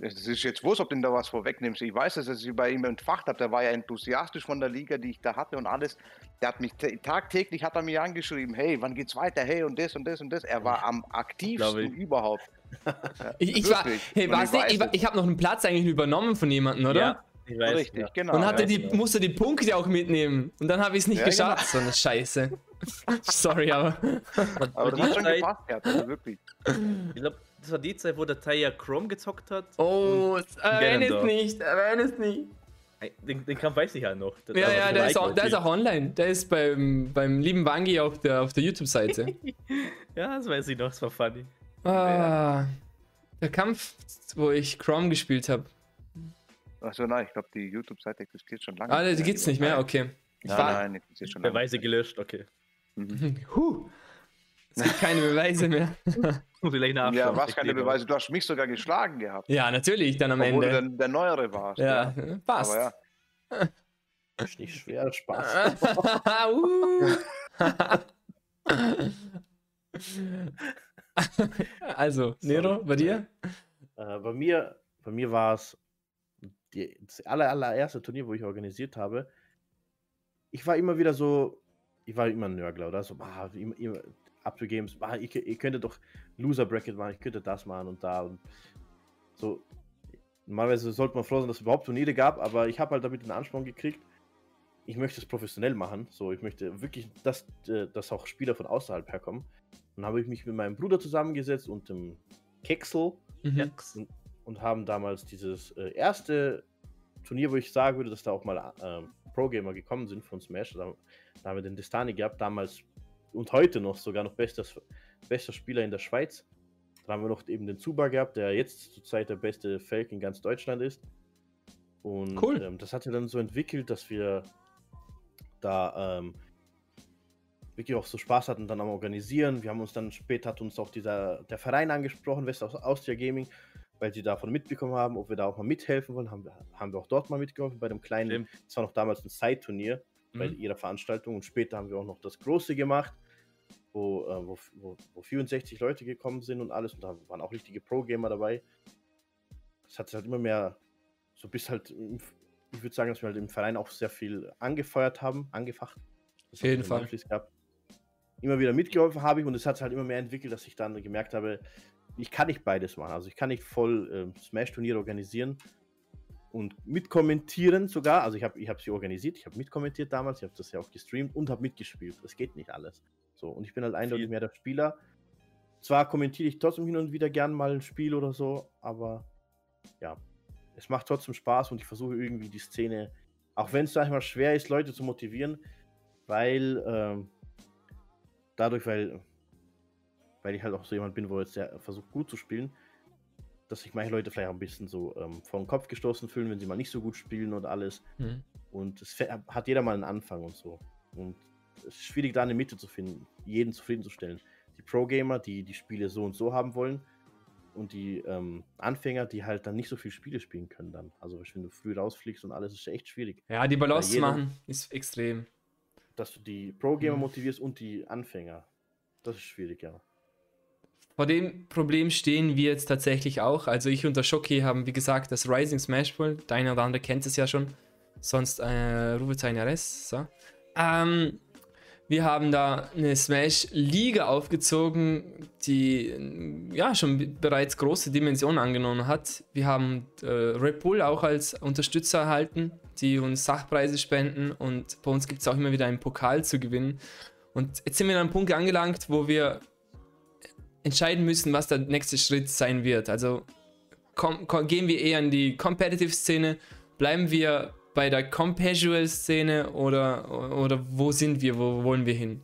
es ist jetzt wurscht, ob du denn da was vorwegnimmst. Ich weiß, dass ich bei ihm entfacht habe. Der war ja enthusiastisch von der Liga, die ich da hatte und alles. Der hat mich ta- tagtäglich hat er mir angeschrieben, hey, wann geht's weiter? Hey, und das und das und das. Er war am aktivsten ich. überhaupt. (laughs) Ich, ich war, hey, war's ich nicht, ich, ich habe noch einen Platz eigentlich übernommen von jemandem, oder? Ja, ich weiß. Richtig, Ja. genau. Und hatte ja. die, musste die Punkte auch mitnehmen. Und dann habe ich es nicht Ja, geschafft. So eine Scheiße. (laughs) Sorry, aber. Aber das die hat schon gepasst, ja, also wirklich. Ich glaube, das war die Zeit, wo der Taya Chrome gezockt hat. Oh, erwähne es Ganondorf. nicht, erwähne es nicht. Den, den Kampf weiß ich halt noch. Das- Ja, ja, der ist, auch, der ist auch online. Der ist beim, beim lieben Wangi auf der, auf der YouTube-Seite. (laughs) Ja, das weiß ich noch, das war funny. ah, der Kampf, wo ich Chrome gespielt habe. Achso, nein, ich glaube, die YouTube-Seite existiert schon lange. Ah, die gibt's nicht mehr, okay. Ich Nein, war, nein, existiert schon lange. Beweise gelöscht, okay. Mhm. Huh. Es gibt keine Beweise mehr. (laughs) Muss ich gleich nachschauen. Ja, was keine. Beweise? Du hast mich sogar geschlagen gehabt. Ja, natürlich, dann am Obwohl du Ende. der, der Neuere warst. Ja, passt. Aber ja, (laughs) Ist nicht schwer, Spaß. (laughs) Uh. also, Nero, bei dir? Äh, bei mir, bei mir war es das aller, allererste Turnier, wo ich organisiert habe. Ich war immer wieder so, ich war immer ein Nörgler, oder? So, ah, immer, immer, up to Games, ah, ihr, ihr könntet doch Loser Bracket machen, ich könnte das machen und da und so. Normalerweise sollte man froh sein, dass es überhaupt Turniere gab, aber ich habe halt damit den Ansporn gekriegt. Ich möchte es professionell machen, so ich möchte wirklich, dass, äh, dass auch Spieler von außerhalb herkommen. Dann habe ich mich mit meinem Bruder zusammengesetzt und dem Keksel, Mhm. und, und haben damals dieses äh, erste Turnier, wo ich sagen würde, dass da auch mal ähm, Pro-Gamer gekommen sind von Smash. Da, da haben wir den Destani gehabt, damals und heute noch sogar noch bester, bester Spieler in der Schweiz. Dann haben wir noch eben den Zuba gehabt, der jetzt zurzeit der beste Falk in ganz Deutschland ist. Und Cool. ähm, das hat sich dann so entwickelt, dass wir da ähm, wirklich auch so Spaß hatten dann am Organisieren. Wir haben uns dann später hat uns auch dieser der Verein angesprochen, West Aus- Austria Gaming, weil sie davon mitbekommen haben, ob wir da auch mal mithelfen wollen. Haben wir, haben wir auch dort mal mitgeholfen bei dem kleinen, es war noch damals ein Side-Turnier bei Mhm. ihrer Veranstaltung und später haben wir auch noch das große gemacht, wo, äh, wo, wo, wo 64 Leute gekommen sind und alles und da waren auch richtige Pro-Gamer dabei. Es hat halt immer mehr, so bis halt, ich würde sagen, dass wir halt im Verein auch sehr viel angefeuert haben, angefacht. Auf jeden Fall. Immer wieder mitgeholfen habe ich und es hat halt immer mehr entwickelt, dass ich dann gemerkt habe, ich kann nicht beides machen. Also ich kann nicht voll ähm, Smash-Turniere organisieren und mitkommentieren sogar. Also ich habe ich hab sie organisiert, ich habe mitkommentiert damals, ich habe das ja auch gestreamt und habe mitgespielt. Das geht nicht alles. So, und ich bin halt eindeutig Viel. mehr der Spieler. Zwar kommentiere ich trotzdem hin und wieder gern mal ein Spiel oder so, aber ja, es macht trotzdem Spaß und ich versuche irgendwie die Szene, auch wenn es manchmal schwer ist, Leute zu motivieren, weil ähm, dadurch, weil, weil ich halt auch so jemand bin, wo jetzt sehr versucht gut zu spielen, dass sich manche Leute vielleicht auch ein bisschen so ähm, vor den Kopf gestoßen fühlen, wenn sie mal nicht so gut spielen und alles. Mhm. Und es hat jeder mal einen Anfang und so. Und es ist schwierig, da eine Mitte zu finden, jeden zufriedenzustellen. Die Pro-Gamer, die die Spiele so und so haben wollen, und die ähm, Anfänger, die halt dann nicht so viele Spiele spielen können dann. Also wenn du früh rausfliegst und alles, ist echt schwierig. Ja, die Balance zu machen ist extrem. Dass du die Pro-Gamer Mhm. motivierst und die Anfänger. Das ist schwierig, ja. Vor dem Problem stehen wir jetzt tatsächlich auch. Also ich und der Shoki haben, wie gesagt, das Rising Smash Ball. Der eine oder andere kennt es ja schon. Sonst äh, Rubezain RS. So. Ähm, wir haben da eine Smash-Liga aufgezogen, die ja schon be- bereits große Dimensionen angenommen hat. Wir haben äh, Red Bull auch als Unterstützer erhalten, die uns Sachpreise spenden und bei uns gibt es auch immer wieder einen Pokal zu gewinnen. Und jetzt sind wir an einem Punkt angelangt, wo wir entscheiden müssen, was der nächste Schritt sein wird. Also gehen wir eher in die Competitive-Szene, bleiben wir bei der Compasual-Szene oder, oder wo sind wir, wo wollen wir hin?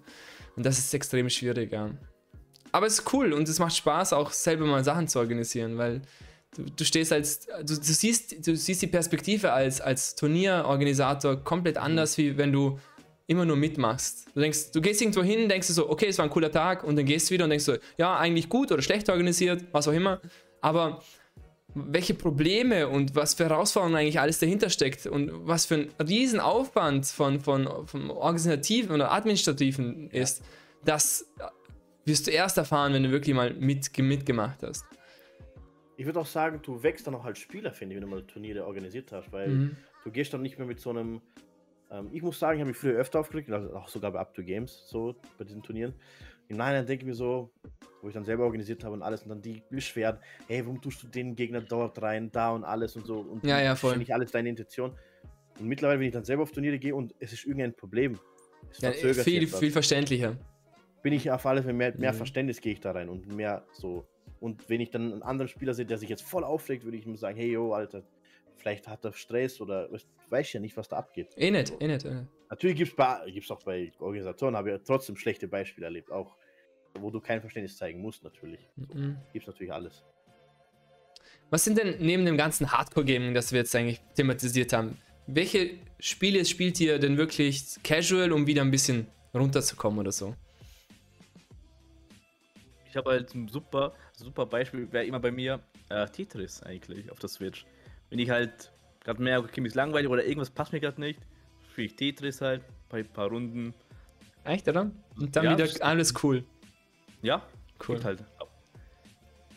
Und das ist extrem schwierig, ja. Aber es ist cool und es macht Spaß, auch selber mal Sachen zu organisieren, weil du, du stehst als, du, du, siehst, du siehst die Perspektive als, als Turnierorganisator komplett anders, wie wenn du immer nur mitmachst. Du denkst, du gehst irgendwo hin, denkst du so, okay, es war ein cooler Tag und dann gehst du wieder und denkst so, ja, eigentlich gut oder schlecht organisiert, was auch immer. Aber welche Probleme und was für Herausforderungen eigentlich alles dahinter steckt und was für ein Riesenaufwand von, von, vom Organisativen oder Administrativen ist, das wirst du erst erfahren, wenn du wirklich mal mit, mitgemacht hast. Ich würde auch sagen, du wächst dann auch als Spieler, finde ich, wenn du mal Turniere organisiert hast, weil Mhm. du gehst dann nicht mehr mit so einem. Ähm, ich muss sagen, ich habe mich früher öfter aufgeregt, also auch sogar bei Up to Games, so bei diesen Turnieren. Im Nachhinein denke ich mir so, wo ich dann selber organisiert habe und alles und dann die Beschwerden, hey, warum tust du den Gegner dort rein, da und alles und so. Und Ja, ja, das ist voll. nicht alles deine Intention. Und mittlerweile, wenn ich dann selber auf Turniere gehe und es ist irgendein Problem, es Ja, viel, viel verständlicher. bin ich auf alle Fälle mehr, mehr Mhm. Verständnis gehe ich da rein und mehr so Und wenn ich dann einen anderen Spieler sehe, der sich jetzt voll aufregt, würde ich ihm sagen, hey, yo, Alter, vielleicht hat er Stress oder ich weiß ja nicht, was da abgeht. Eh nicht, eh nicht. Eh nicht. Natürlich gibt es auch bei Organisatoren, habe ich trotzdem schlechte Beispiele erlebt, auch wo du kein Verständnis zeigen musst, natürlich. So, Mhm. Gibt es natürlich alles. Was sind denn neben dem ganzen Hardcore-Gaming, das wir jetzt eigentlich thematisiert haben, welche Spiele spielt ihr denn wirklich casual, um wieder ein bisschen runterzukommen oder so? Ich habe halt ein super, super Beispiel, wäre immer bei mir äh, Tetris eigentlich auf der Switch. Wenn ich halt gerade merke, okay, mir ist langweilig oder irgendwas passt mir gerade nicht, spiele ich Tetris halt, bei ein paar Runden. Echt, oder? Und dann Ja, wieder alles cool. Ja, Cool. Halt.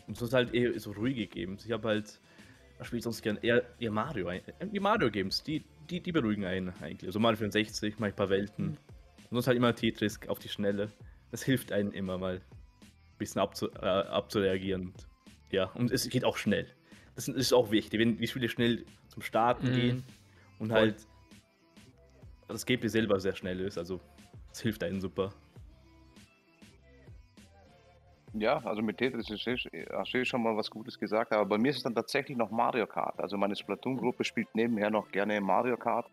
Und so ist halt eher so ruhige Games. Ich habe halt, was spiele ich sonst gern? Eher, eher Mario. ein- Die Mario-Games, die, die, die beruhigen einen eigentlich. Also Mario 64, mal ein paar Welten. Und sonst halt immer Tetris auf die Schnelle. Das hilft einem immer mal ein bisschen abzu, äh, abzureagieren. Ja, und es geht auch schnell. Das ist auch wichtig, wenn die Spiele schnell zum Starten Mhm. gehen und Voll. halt das Gameplay selber sehr schnell ist. Also, es hilft einem super. Ja, also mit Tetris hast du schon mal was Gutes gesagt, aber bei mir ist es dann tatsächlich noch Mario Kart. Also meine Splatoon-Gruppe spielt nebenher noch gerne Mario Kart.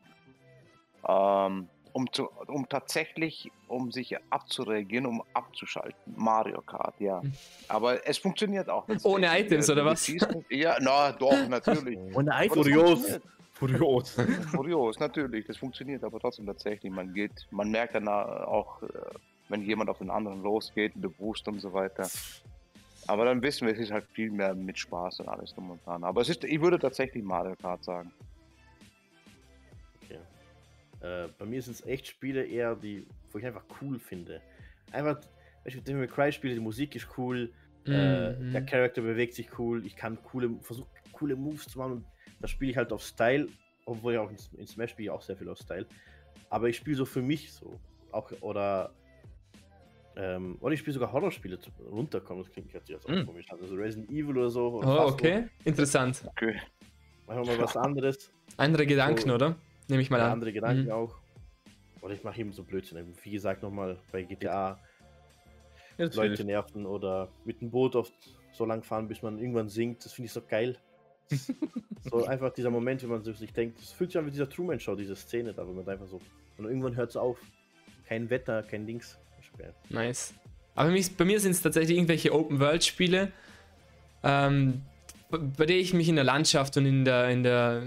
Ähm, um, zu, um tatsächlich, um sich abzureagieren, um abzuschalten. Mario Kart, ja. (laughs) Aber es funktioniert auch. Ohne tatsächlich. Items, Äh, oder was? Ja, na doch, (laughs) natürlich. Aber das Furios. Furios. (laughs) Furios, natürlich. Das funktioniert aber trotzdem tatsächlich. Man geht, man merkt dann auch, äh, wenn jemand auf den anderen losgeht, der Boost und so weiter. Aber dann wissen wir, es ist halt viel mehr mit Spaß und alles drum und dran. Aber es ist, ich würde tatsächlich Mario Kart sagen. Äh, bei mir sind es echt Spiele eher, die, wo ich einfach cool finde. Einfach, wenn ich May Cry spiele, die Musik ist cool, äh, Mhm. der Charakter bewegt sich cool, ich kann coole, versuche coole Moves zu machen und das spiele ich halt auf Style, obwohl ich auch in, in Smash spiele ich auch sehr viel auf Style. Aber ich spiele so für mich so. Auch, oder ähm, oder ich spiele sogar Horrorspiele runterkommen, das klingt jetzt auch Mm. komisch. an. Also Resident Evil oder so. oder Oh, okay. Interessant. Okay. Machen wir mal was anderes. Andere Gedanken, So. oder? Nehme ich mal an. andere Gedanken Mhm. auch. Oder ich mache eben so Blödsinn. Wie gesagt, nochmal bei GTA Ja, das Leute nerven oder mit dem Boot oft so lang fahren, bis man irgendwann sinkt. Das finde ich so geil. (laughs) so einfach dieser Moment, wenn man sich denkt, es fühlt sich an wie dieser Truman Show, diese Szene da, wo man einfach so. Und irgendwann hört es auf. Kein Wetter, kein Dings. Das. Nice. Aber mich, bei mir sind es tatsächlich irgendwelche Open-World-Spiele, ähm, bei denen ich mich in der Landschaft und in der, in der,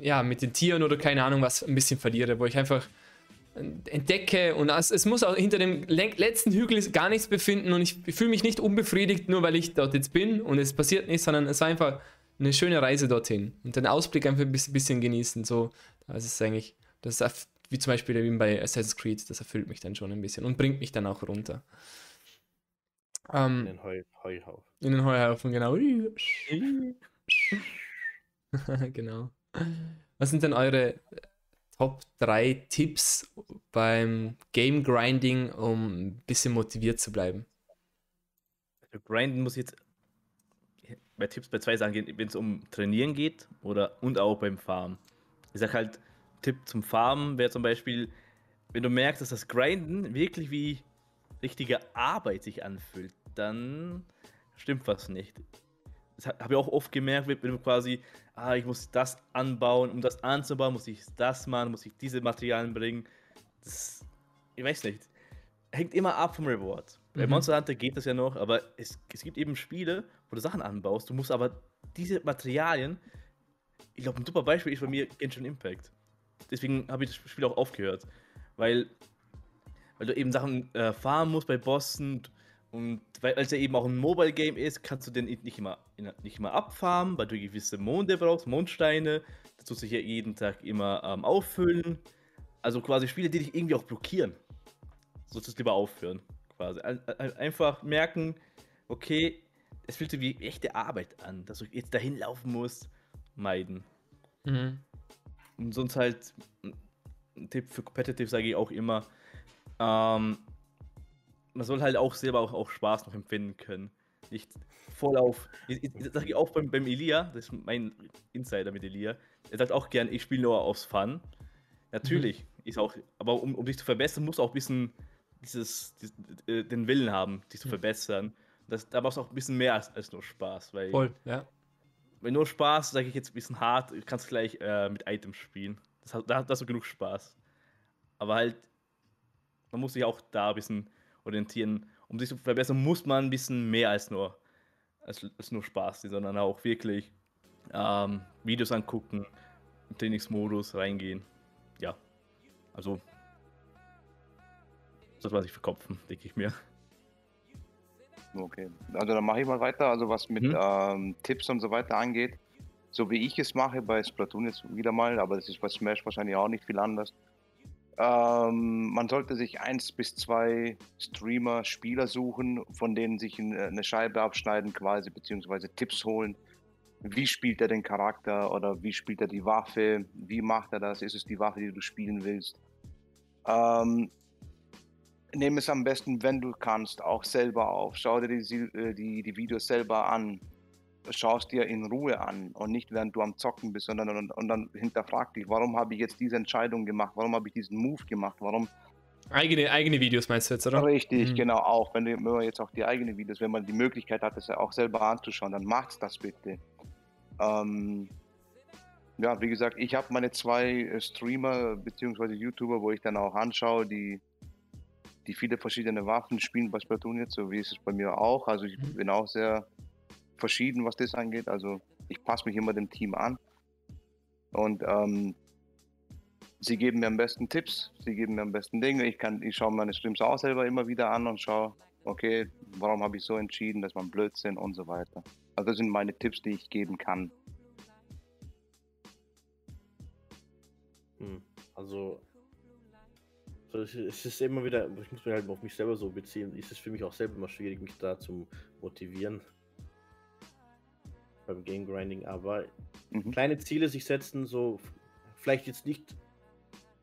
ja, mit den Tieren oder keine Ahnung was ein bisschen verliere, wo ich einfach entdecke und es, es muss auch hinter dem le- letzten Hügel gar nichts befinden und ich fühle mich nicht unbefriedigt, nur weil ich dort jetzt bin und es passiert nichts, sondern es war einfach eine schöne Reise dorthin und den Ausblick einfach ein bisschen, genießen. So, das ist eigentlich, das ist wie zum Beispiel eben bei Assassin's Creed, das erfüllt mich dann schon ein bisschen und bringt mich dann auch runter. In Ähm, den Heu Heuhaufen. in den Heuhaufen, genau. (laughs) genau. Was sind denn eure Top 3 Tipps beim Game Grinding, um ein bisschen motiviert zu bleiben? Grinden muss jetzt bei Tipps bei zwei Sachen gehen, wenn es um Trainieren geht oder und auch beim Farmen. Ich sag halt, Tipp zum Farmen wäre zum Beispiel, wenn du merkst, dass das Grinden wirklich wie richtige Arbeit sich anfühlt, dann stimmt was nicht. Das habe ich auch oft gemerkt, wenn du quasi, ah, ich muss das anbauen, um das anzubauen, muss ich das machen, muss ich diese Materialien bringen. Das, ich weiß nicht. Hängt immer ab vom Reward. Bei Mhm. Monster Hunter geht das ja noch, aber es, es gibt eben Spiele, wo du Sachen anbaust, du musst aber diese Materialien, ich glaube, ein super Beispiel ist bei mir Genshin Impact. Deswegen habe ich das Spiel auch aufgehört. Weil, weil du eben Sachen äh, farmen musst bei Bossen und weil es ja eben auch ein Mobile-Game ist, kannst du den nicht immer, nicht immer abfarmen, weil du gewisse Monde brauchst, Mondsteine. Das tust du ja jeden Tag immer ähm, auffüllen. Also quasi Spiele, die dich irgendwie auch blockieren. Solltest du lieber aufhören. Quasi. Ein- ein- Einfach merken, okay, es fühlt sich wie echte Arbeit an, dass du jetzt dahin laufen musst, meiden. Mhm. Und sonst halt ein Tipp für Competitive sage ich auch immer, ähm, man soll halt auch selber auch, auch Spaß noch empfinden können. Nicht voll auf. Ich, ich, das sage ich auch beim, beim Elia, das ist mein Insider mit Elia. Er sagt auch gern, ich spiele nur aus Fun. Natürlich, ist auch, aber um, um sich zu verbessern, muss auch ein bisschen dieses, dies- äh, den Willen haben, dich zu verbessern. das, da macht es auch ein bisschen mehr als, als nur Spaß. Weil, Voll, ja. Wenn nur Spaß, sage ich jetzt ein bisschen hart, kannst du gleich äh, mit Items spielen. Das hat, da hast du genug Spaß. Aber halt, man muss sich auch da ein bisschen orientieren. Um sich zu verbessern, muss man ein bisschen mehr als nur, als, als nur Spaß, sondern auch wirklich ähm, Videos angucken, im Trainingsmodus reingehen. Ja, also das was ich verkopfen, denke ich mir. Okay, also dann mache ich mal weiter. Also was mit Mhm. ähm, Tipps und so weiter angeht, so wie ich es mache bei Splatoon jetzt wieder mal, aber das ist bei Smash wahrscheinlich auch nicht viel anders. Ähm, man sollte sich eins bis zwei Streamer, Spieler suchen, von denen sich ein- eine Scheibe abschneiden quasi, beziehungsweise Tipps holen. Wie spielt er den Charakter oder wie spielt er die Waffe? Wie macht er das? Ist es die Waffe, die du spielen willst? Ähm, Nimm es am besten, wenn du kannst, auch selber auf. Schau dir die, äh, die, die Videos selber an. Schau es dir in Ruhe an und nicht während du am Zocken bist, sondern und, und dann hinterfrag dich, warum habe ich jetzt diese Entscheidung gemacht? Warum habe ich diesen Move gemacht? Warum? Eigene, eigene Videos meinst du jetzt, oder? Richtig, Mhm. genau auch. Wenn, du- wenn man jetzt auch die eigenen Videos, wenn man die Möglichkeit hat, das auch selber anzuschauen, dann macht's das bitte. Ähm, ja, wie gesagt, ich habe meine zwei äh, Streamer bzw. YouTuber, wo ich dann auch anschaue, die, die viele verschiedene Waffen spielen bei Splatoon jetzt, so wie ist es bei mir auch. Also ich Mhm. bin auch sehr verschieden, was das angeht. Also ich passe mich immer dem Team an. Und ähm, sie geben mir am besten Tipps, sie geben mir am besten Dinge. Ich kann, ich schaue meine Streams auch selber immer wieder an und schaue, okay, warum habe ich so entschieden, dass man Blödsinn und so weiter. Also das sind meine Tipps, die ich geben kann. Hm, Also, es ist immer wieder, ich muss mich halt auf mich selber so beziehen, ist es für mich auch selber immer schwierig, mich da zu motivieren beim Game Grinding, aber Mhm. kleine Ziele sich setzen, so vielleicht jetzt nicht,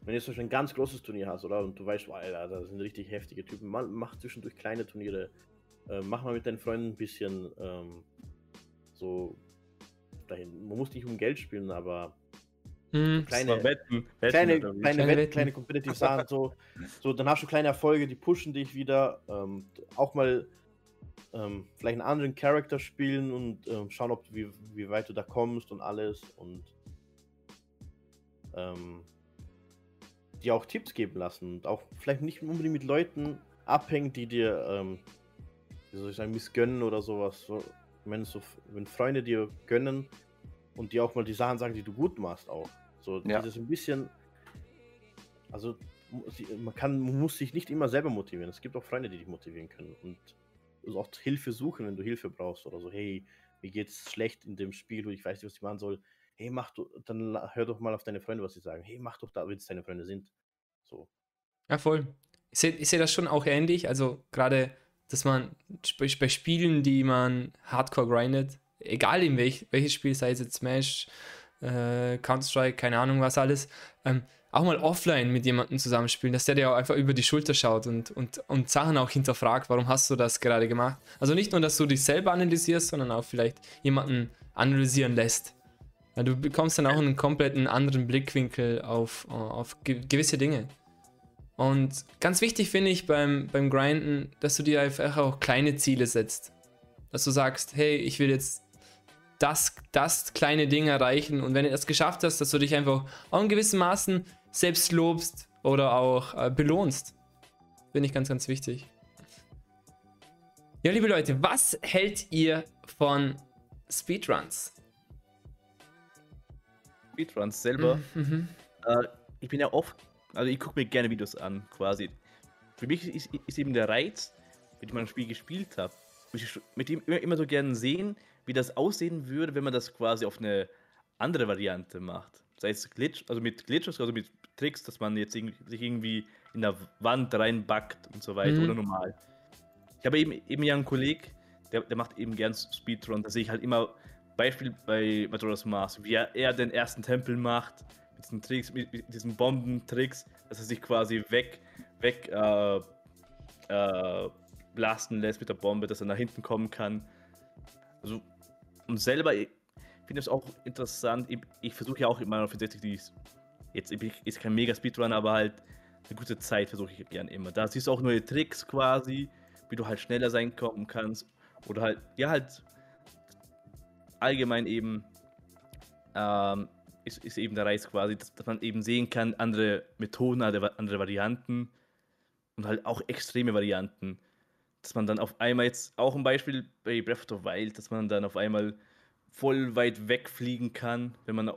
wenn du jetzt zum Beispiel ein ganz großes Turnier hast, oder? Und du weißt, wow, Alter, da sind richtig heftige Typen, man, mach zwischendurch kleine Turniere, äh, mach mal mit deinen Freunden ein bisschen ähm, so, dahin. man muss nicht um Geld spielen, aber Mhm. kleine, Wetten, Wetten kleine, kleine, Kleine Wetten, Wetten. kleine Competitive Sachen, so, so, dann hast du kleine Erfolge, die pushen dich wieder, ähm, auch mal ähm, vielleicht einen anderen Charakter spielen und ähm, schauen, ob wie, wie weit du da kommst und alles und ähm, dir auch Tipps geben lassen und auch vielleicht nicht unbedingt mit Leuten abhängen, die dir, ähm, wie soll ich sagen, missgönnen oder sowas. So, wenn, so, wenn Freunde dir gönnen und dir auch mal die Sachen sagen, die du gut machst auch. So Ja. dieses ein bisschen, also man kann, man muss sich nicht immer selber motivieren. Es gibt auch Freunde, die dich motivieren können und also auch Hilfe suchen, wenn du Hilfe brauchst oder so. Hey, mir geht's schlecht in dem Spiel und ich weiß nicht, was ich machen soll. Hey, mach du, dann hör doch mal auf deine Freunde, was sie sagen. Hey, mach doch da, wenn es deine Freunde sind. So. Ja, voll. Ich sehe seh das schon auch ähnlich. Also gerade, dass man bei Spielen, die man hardcore grindet, egal in welch, welches Spiel, sei es jetzt Smash, äh, Counter-Strike, keine Ahnung was alles, ähm, auch mal offline mit jemandem zusammenspielen, dass der dir auch einfach über die Schulter schaut und, und, und Sachen auch hinterfragt, warum hast du das gerade gemacht. Also nicht nur, dass du dich selber analysierst, sondern auch vielleicht jemanden analysieren lässt. Weil du bekommst dann auch einen kompletten anderen Blickwinkel auf, auf ge gewisse Dinge. Und ganz wichtig finde ich beim, beim Grinden, dass du dir einfach auch kleine Ziele setzt. Dass du sagst, hey, ich will jetzt das, das kleine Ding erreichen und wenn du das geschafft hast, dass du dich einfach auch in gewissem Maßen selbst lobst oder auch äh, belohnst. Finde ich ganz, ganz wichtig. Ja, liebe Leute, was hält ihr von Speedruns? Speedruns selber. Mhm. Äh, ich bin ja oft, also ich gucke mir gerne Videos an, quasi. Für mich ist, ist eben der Reiz, wenn ich mal ein Spiel gespielt habe, mit ihm immer, immer so gerne sehen, wie das aussehen würde, wenn man das quasi auf eine andere Variante macht. Sei es Glitch, also mit Glitches, also mit Tricks, dass man jetzt irgendwie, sich irgendwie in der Wand reinbackt und so weiter Mhm. oder normal. Ich habe eben, eben ja einen Kollegen, der, der macht eben gern Speedrun. Da sehe ich halt immer Beispiel bei Majora's Mask, wie er, er den ersten Tempel macht, mit diesen Tricks, mit, mit diesen Bombentricks, dass er sich quasi weg, weg äh, äh, blasten lässt mit der Bombe, dass er nach hinten kommen kann. Also, und selber, ich finde es auch interessant, ich, ich versuche ja auch in meiner 64 die jetzt ist kein mega Speedrun, aber halt eine gute Zeit versuche ich gern immer. Da siehst du auch neue Tricks quasi, wie du halt schneller sein kommen kannst. Oder halt, ja, halt allgemein eben ähm, ist, ist eben der Reiz quasi, dass, dass, man eben sehen kann, andere Methoden, andere Varianten und halt auch extreme Varianten. Dass man dann auf einmal jetzt, auch ein Beispiel bei Breath of the Wild, dass man dann auf einmal voll weit wegfliegen kann, wenn man,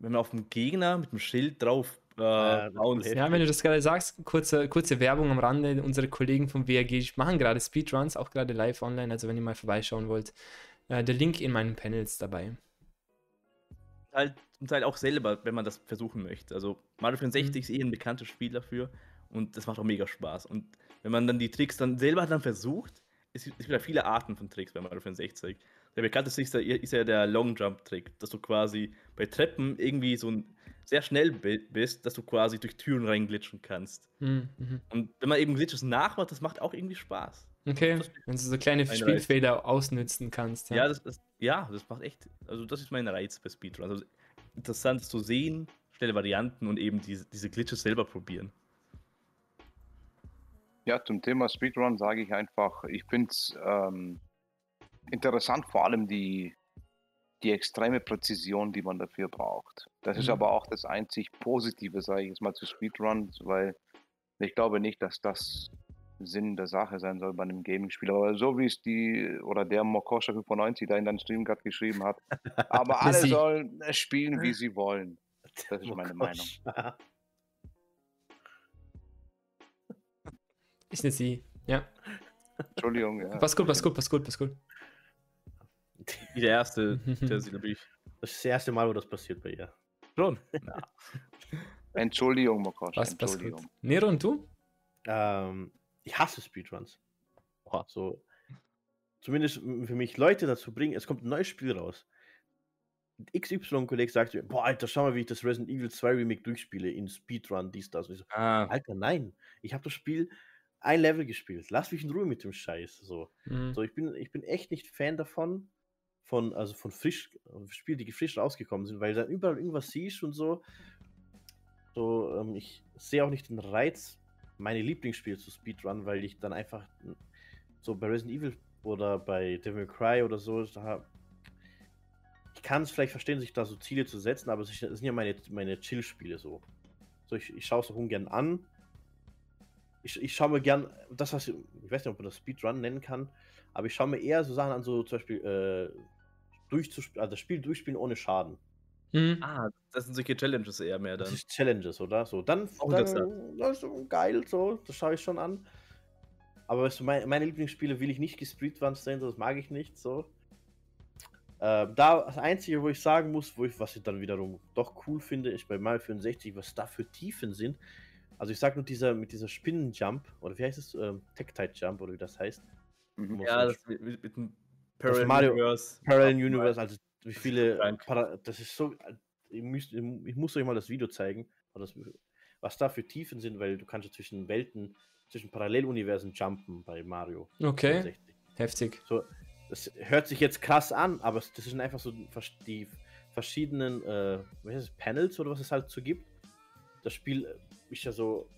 wenn man auf dem Gegner mit dem Schild drauf äh, ja, ja, wenn du das gerade sagst, kurze, kurze Werbung am Rande. Unsere Kollegen vom WRG machen gerade Speedruns, auch gerade live online. Also wenn ihr mal vorbeischauen wollt, äh, der Link in meinen Panels dabei. Halt zum Teil auch selber, wenn man das versuchen möchte. Also Mario 64 mhm. ist eh ein bekanntes Spiel dafür und das macht auch mega Spaß. Und wenn man dann die Tricks dann selber dann versucht, es gibt ja viele Arten von Tricks bei Mario 64. Der bekannteste ist, ist ja der Long Jump Trick, dass du quasi bei Treppen irgendwie so ein sehr schnell bist, dass du quasi durch Türen reinglitschen kannst. Mhm. Und wenn man eben Glitches nachmacht, das macht auch irgendwie Spaß. Okay, wenn du so kleine Spielfehler ausnützen kannst. Ja, ja das, das, ja, das macht echt, also das ist mein Reiz bei Speedrun. Also interessant zu sehen, schnelle Varianten und eben diese, diese Glitches selber probieren. Ja, zum Thema Speedrun sage ich einfach, ich finde es ähm, interessant, vor allem die, die extreme Präzision, die man dafür braucht. Das mhm. ist aber auch das einzig Positive, sage ich jetzt mal, zu Speedruns, weil ich glaube nicht, dass das Sinn der Sache sein soll bei einem Gaming-Spiel. Aber so wie es die oder der Mokosha 95 da in deinem Stream gerade geschrieben hat, (laughs) aber alle sollen spielen, wie sie wollen. Das ist meine Meinung. Ist nicht sie, ja. Entschuldigung, ja. Pass gut, pass gut, pass gut, pass gut. (laughs) Wie der erste, der sie natürlich. Das ist das erste Mal, wo das passiert bei ihr. Schon. Ja. (laughs) Entschuldigung, Mokosch. Was, Entschuldigung. Nero und du? Ähm, ich hasse Speedruns. Oh. So, zumindest für mich Leute dazu bringen, es kommt ein neues Spiel raus. XY-Kollege sagt mir, boah, Alter, schau mal, wie ich das Resident Evil 2 Remake durchspiele in Speedrun, dies, das. Und ich so, ah. Alter, nein, ich habe das Spiel ein Level gespielt. Lass mich in Ruhe mit dem Scheiß. So, mhm. so ich, bin, ich bin echt nicht Fan davon, von, also von frisch, Spielen, die frisch rausgekommen sind, weil dann überall irgendwas siehst und so. So, ähm, ich sehe auch nicht den Reiz, meine Lieblingsspiele zu Speedrun, weil ich dann einfach so bei Resident Evil oder bei Devil Cry oder so, da, ich kann es vielleicht verstehen, sich da so Ziele zu setzen, aber es sind ja meine, meine Chill-Spiele so. So, ich, ich schaue es auch ungern an. Ich, ich schaue mir gern, das was, ich weiß nicht, ob man das Speedrun nennen kann, aber ich schaue mir eher so Sachen an, so zum Beispiel äh, durchzuspielen, also das Spiel durchspielen ohne Schaden. Mhm. Ah, das sind solche Challenges eher mehr dann. Das ist Challenges, oder? So, dann, oh, dann das, ist geil, so, das schaue ich schon an. Aber weißt du, mein, meine Lieblingsspiele will ich nicht gespeedrun sehen, das mag ich nicht, so. Äh, da, das Einzige, wo ich sagen muss, wo ich, was ich dann wiederum doch cool finde, ist bei Mario 64, was da für Tiefen sind. Also ich sag nur dieser, mit dieser Spinnenjump, oder wie heißt es? Ähm, Tech-Tide Jump, oder wie das heißt. Mhm. Ja, das mit, mit, mit dem Parallel Mario, Universe. Parallel Universe, also wie viele. Das ist so. Ich, müsst, ich muss euch mal das Video zeigen, was da für Tiefen sind, weil du kannst ja zwischen Welten, zwischen Paralleluniversen jumpen bei Mario. Okay. 64. Heftig. So, das hört sich jetzt krass an, aber das sind einfach so die verschiedenen äh, es, Panels oder was es halt so gibt. Das Spiel ist ja so,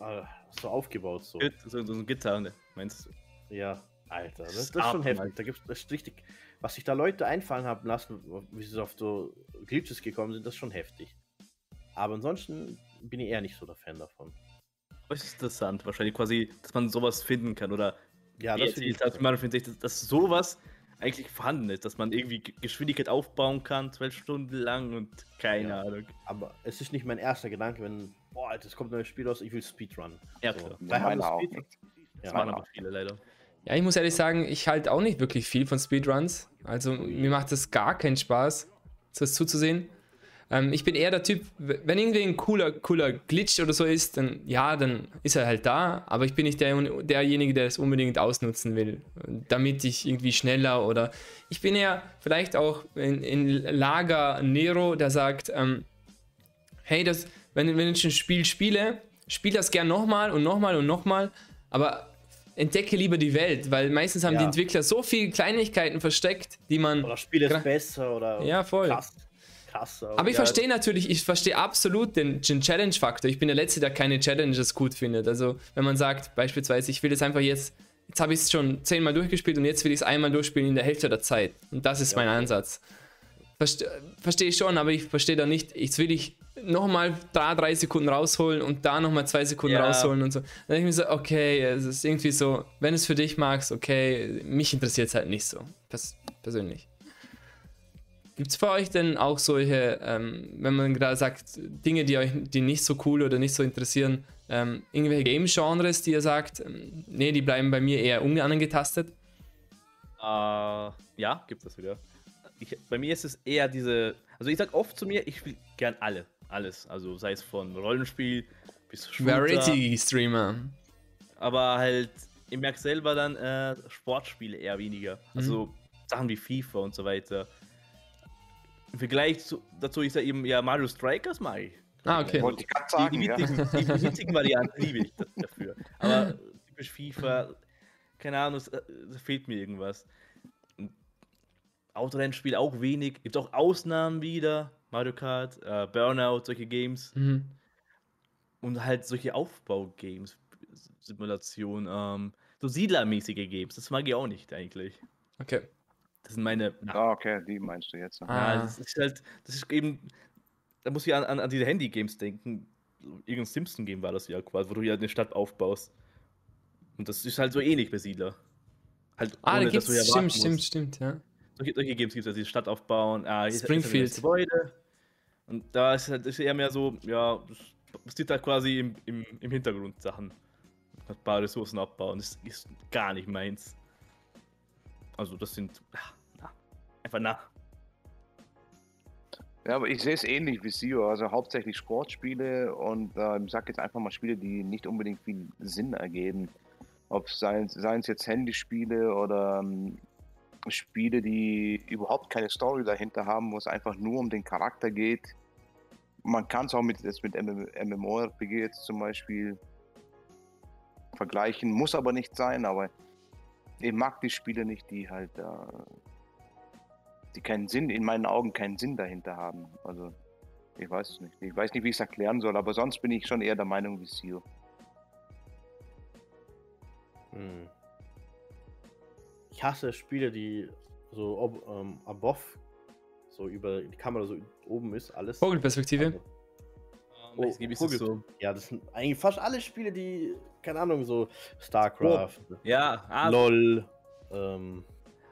äh, so aufgebaut. So. So, so ein Gitarre, ne, meinst du? Ja, Alter, das, das ist schon heftig. Da gibt's das richtig, was sich da Leute einfallen haben lassen, wie sie auf so Glitches gekommen sind, das ist schon heftig. Aber ansonsten bin ich eher nicht so der Fan davon. Das ist interessant, wahrscheinlich quasi, dass man sowas finden kann oder ja, das erzählt hat, man findet dass, dass sowas eigentlich vorhanden ist, dass man irgendwie Geschwindigkeit aufbauen kann, zwölf Stunden lang und keine ja, Ahnung. Aber es ist nicht mein erster Gedanke, wenn, boah, es kommt ein neues Spiel raus, ich will Speedrun. Ja, klar. So. Da haben wir Speedrun. Das machen aber viele leider. Ja, ich muss ehrlich sagen, ich halte auch nicht wirklich viel von Speedruns. Also mir macht es gar keinen Spaß, das zuzusehen. Ähm, ich bin eher der Typ, wenn irgendwie ein cooler, cooler Glitch oder so ist, dann ja, dann ist er halt da, aber ich bin nicht der, derjenige, der es unbedingt ausnutzen will, damit ich irgendwie schneller oder ich bin eher vielleicht auch in, in Lager Nero, der sagt, ähm, hey, das, wenn, wenn ich ein Spiel spiele, spiel das gern nochmal und nochmal und nochmal, aber entdecke lieber die Welt, weil meistens haben ja. die Entwickler so viele Kleinigkeiten versteckt, die man. Oder Spiel ist besser oder ja, voll. krass. Krasser. Aber ich ja. verstehe natürlich, ich verstehe absolut den, den Challenge-Faktor. Ich bin der Letzte, der keine Challenges gut findet. Also, wenn man sagt, beispielsweise, ich will jetzt einfach jetzt jetzt habe ich es schon zehnmal durchgespielt und jetzt will ich es einmal durchspielen in der Hälfte der Zeit. Und das ist Ja, mein. Ansatz. Verste Verstehe ich schon, aber ich verstehe da nicht, jetzt will ich nochmal da drei Sekunden rausholen und da nochmal zwei Sekunden Ja. rausholen und so. Dann denke ich mir so, okay, es ist irgendwie so, wenn es für dich magst, okay, mich interessiert es halt nicht so, pers persönlich. Gibt es für euch denn auch solche, ähm, wenn man gerade sagt, Dinge, die euch die nicht so cool oder nicht so interessieren, ähm, irgendwelche Game-Genres, die ihr sagt, ähm, nee, die bleiben bei mir eher unangetastet? Äh, ja, gibt es wieder. Ich, bei mir ist es eher diese. Also ich sag oft zu mir, ich spiele gern alle. Alles. Also sei es von Rollenspiel bis Shooter. Variety-Streamer. Aber halt, ich merke selber dann äh, Sportspiele eher weniger. Also Sachen wie FIFA und so weiter. Im Vergleich zu, dazu ist ja eben ja Mario Strikers mag ich. Ah, okay. Wollte ich gerade Die, sagen, die, ja. witzigen, die, die witzigen Varianten liebe ich da- dafür. Aber typisch FIFA, keine Ahnung, es, äh, es fehlt mir irgendwas. Autorennspiel auch wenig. Gibt auch Ausnahmen wieder. Mario Kart, äh, Burnout, solche Games. Mhm. Und halt solche Aufbau-Games, Simulation, ähm, so Siedlermäßige Games. Das mag ich auch nicht eigentlich. Okay. Das sind meine. Ah, okay, die meinst du jetzt. ne? Ah. ja, das ist halt, das ist eben, da muss ich an, an, an diese Handy-Games denken. Irgendein Simpson-Game war das ja quasi, wo du ja eine Stadt aufbaust. Und das ist halt so ähnlich bei Siedler. Halt, Ah, da ohne, gibt's, dass du ja stimmt, warten stimmt, musst. stimmt, ja. Solche, solche Games gibt es, also die Stadt aufbauen, ah, Springfield. Gebäude. Und da ist halt ist eher mehr so, ja, das passiert halt quasi im, im, im Hintergrund Sachen. Ein paar Ressourcen abbauen, das ist gar nicht meins. Also das sind, ah, na, einfach na. Ja, aber ich sehe es ähnlich wie Sio, also hauptsächlich Sportspiele und äh, ich sag jetzt einfach mal Spiele, die nicht unbedingt viel Sinn ergeben. Ob es seien seien es jetzt Handyspiele oder ähm, Spiele, die überhaupt keine Story dahinter haben, wo es einfach nur um den Charakter geht. Man kann es auch mit, jetzt mit MM MMORPG jetzt zum Beispiel vergleichen, muss aber nicht sein, aber ich mag die Spiele nicht, die halt äh, die keinen Sinn, in meinen Augen keinen Sinn dahinter haben. Also, ich weiß es nicht. Ich weiß nicht, wie ich es erklären soll, aber sonst bin ich schon eher der Meinung wie Sio. Hm. Ich hasse Spiele, die so ob, ähm, above, so über die Kamera so oben ist, alles. Vogelperspektive. Also, Oh, es gibt Vogel- so. Ja, das sind eigentlich fast alle Spiele, die, keine Ahnung, so StarCraft, Ja, ah, LOL. Ähm,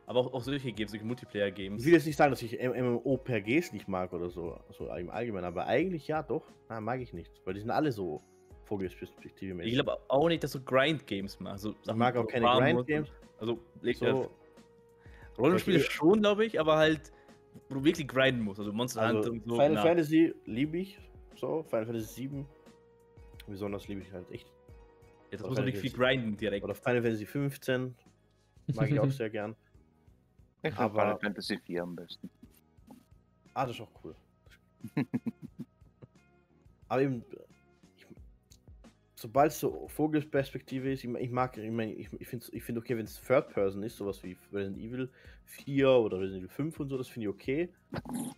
aber auch, auch solche Games, solche ich Multiplayer-Games. will jetzt nicht sagen, dass ich M- MMORPGs nicht mag oder so, so im Allgemeinen, aber eigentlich ja doch. Na, mag ich nicht, weil die sind alle so Vogelperspektive mäßig. Ich glaube auch nicht, dass du Grind-Games machst. Also, ich mag auch keine Grind-Games. Also, So, Rollenspiele Okay. schon, glaube ich, aber halt, wo du wirklich grinden musst. Also Monster also Hunter und so. Final na. Fantasy liebe ich. So, Final Fantasy 7. Besonders liebe ich halt echt. Ja, das muss man wirklich viel grinden direkt. Oder Final Fantasy 15. Mag ich auch (laughs) sehr gern. Ich Aber- Final Fantasy 4 am besten. Ah, das ist auch cool. (laughs) Aber eben, sobald es so Vogelsperspektive ist, ich, ich mag, ich, mein, ich, ich finde ich find okay, wenn es Third Person ist, sowas wie Resident Evil 4 oder Resident Evil 5 und so, das finde ich okay.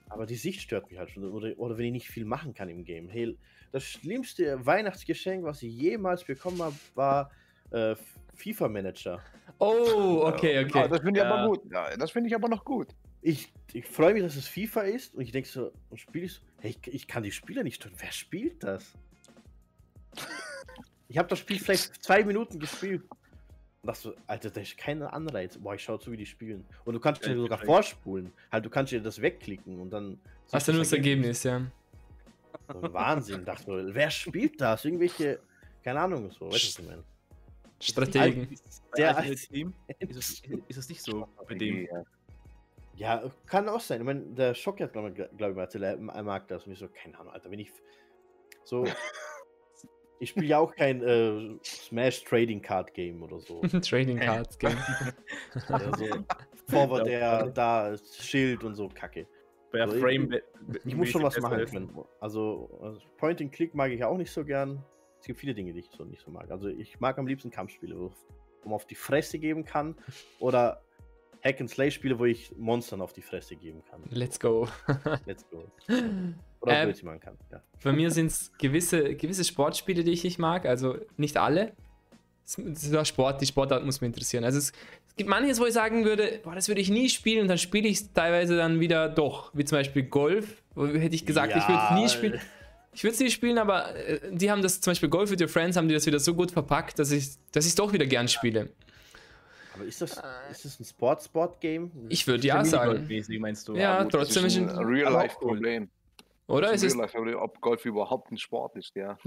Aber die Sicht stört mich halt schon. Oder, oder wenn ich nicht viel machen kann im Game. Hey, das schlimmste Weihnachtsgeschenk, was ich jemals bekommen habe, war äh, FIFA Manager. Oh, okay, Ja, okay. das finde ich Ja. aber gut. Ja, das finde ich aber noch gut. Ich, ich freue mich, dass es FIFA ist und ich denke so, und spiele ich so, hey, ich, ich kann die Spieler nicht steuern. Wer spielt das? (laughs) Ich habe das Spiel vielleicht zwei Minuten gespielt. Und dachte so, Alter, da ist kein Anreiz. Boah, ich schaue zu, wie die spielen. Und du kannst Ja, dir sogar vorspulen. Halt, du kannst dir das wegklicken und dann. Hast du nur das Ergebnis, ja. Wahnsinn, dachte so, wer spielt das? Irgendwelche, keine Ahnung, so, weißt du, was ich meine? Strategen. Bei Der- Team ist es, ist es nicht so bei dem. Ja. Ja, kann auch sein. Ich meine, der Schock hat, glaube ich, glaub ich, mal erzählt, er er mag das. Und ich so, keine Ahnung, Alter, wenn ich so. Ich spiele ja auch kein äh, Smash Trading Card Game oder so. (laughs) Trading Cards Game. (laughs) Ja, so Forward der da Schild und so Kacke. Also ich- Frame. Ich muss schon was machen können. Also, also Point and Click mag ich auch nicht so gern. Es gibt viele Dinge, die ich so nicht so mag. Also ich mag am liebsten Kampfspiele, wo wo man auf die Fresse geben kann. Oder Hack and Slay Spiele, wo ich Monstern auf die Fresse geben kann. Let's go. Let's go. (laughs) Oder Ähm, machen kann. Ja. Bei mir (laughs) sind es gewisse, gewisse Sportspiele, die ich nicht mag, also nicht alle. Das war Sport, die Sportart muss mich interessieren. Also es, es gibt manches, wo ich sagen würde, boah, das würde ich nie spielen und dann spiele ich es teilweise dann wieder doch. Wie zum Beispiel Golf, wo hätte ich gesagt, ich würde es nie Ja. spielen. Ich würde es nie spielen, aber äh, die haben das zum Beispiel Golf with Your Friends, haben die das wieder so gut verpackt, dass ich dass ich es doch wieder gern spiele. Aber ist das, ist das ein Sport-Sport-Game? Ich würde ja sagen. Meinst du? Ja, trotzdem ist ein ein- Real-Life-Problem. Oder? Es ist ist, Real-Life-Problem, ob Golf überhaupt ein Sport ist, ja. (laughs)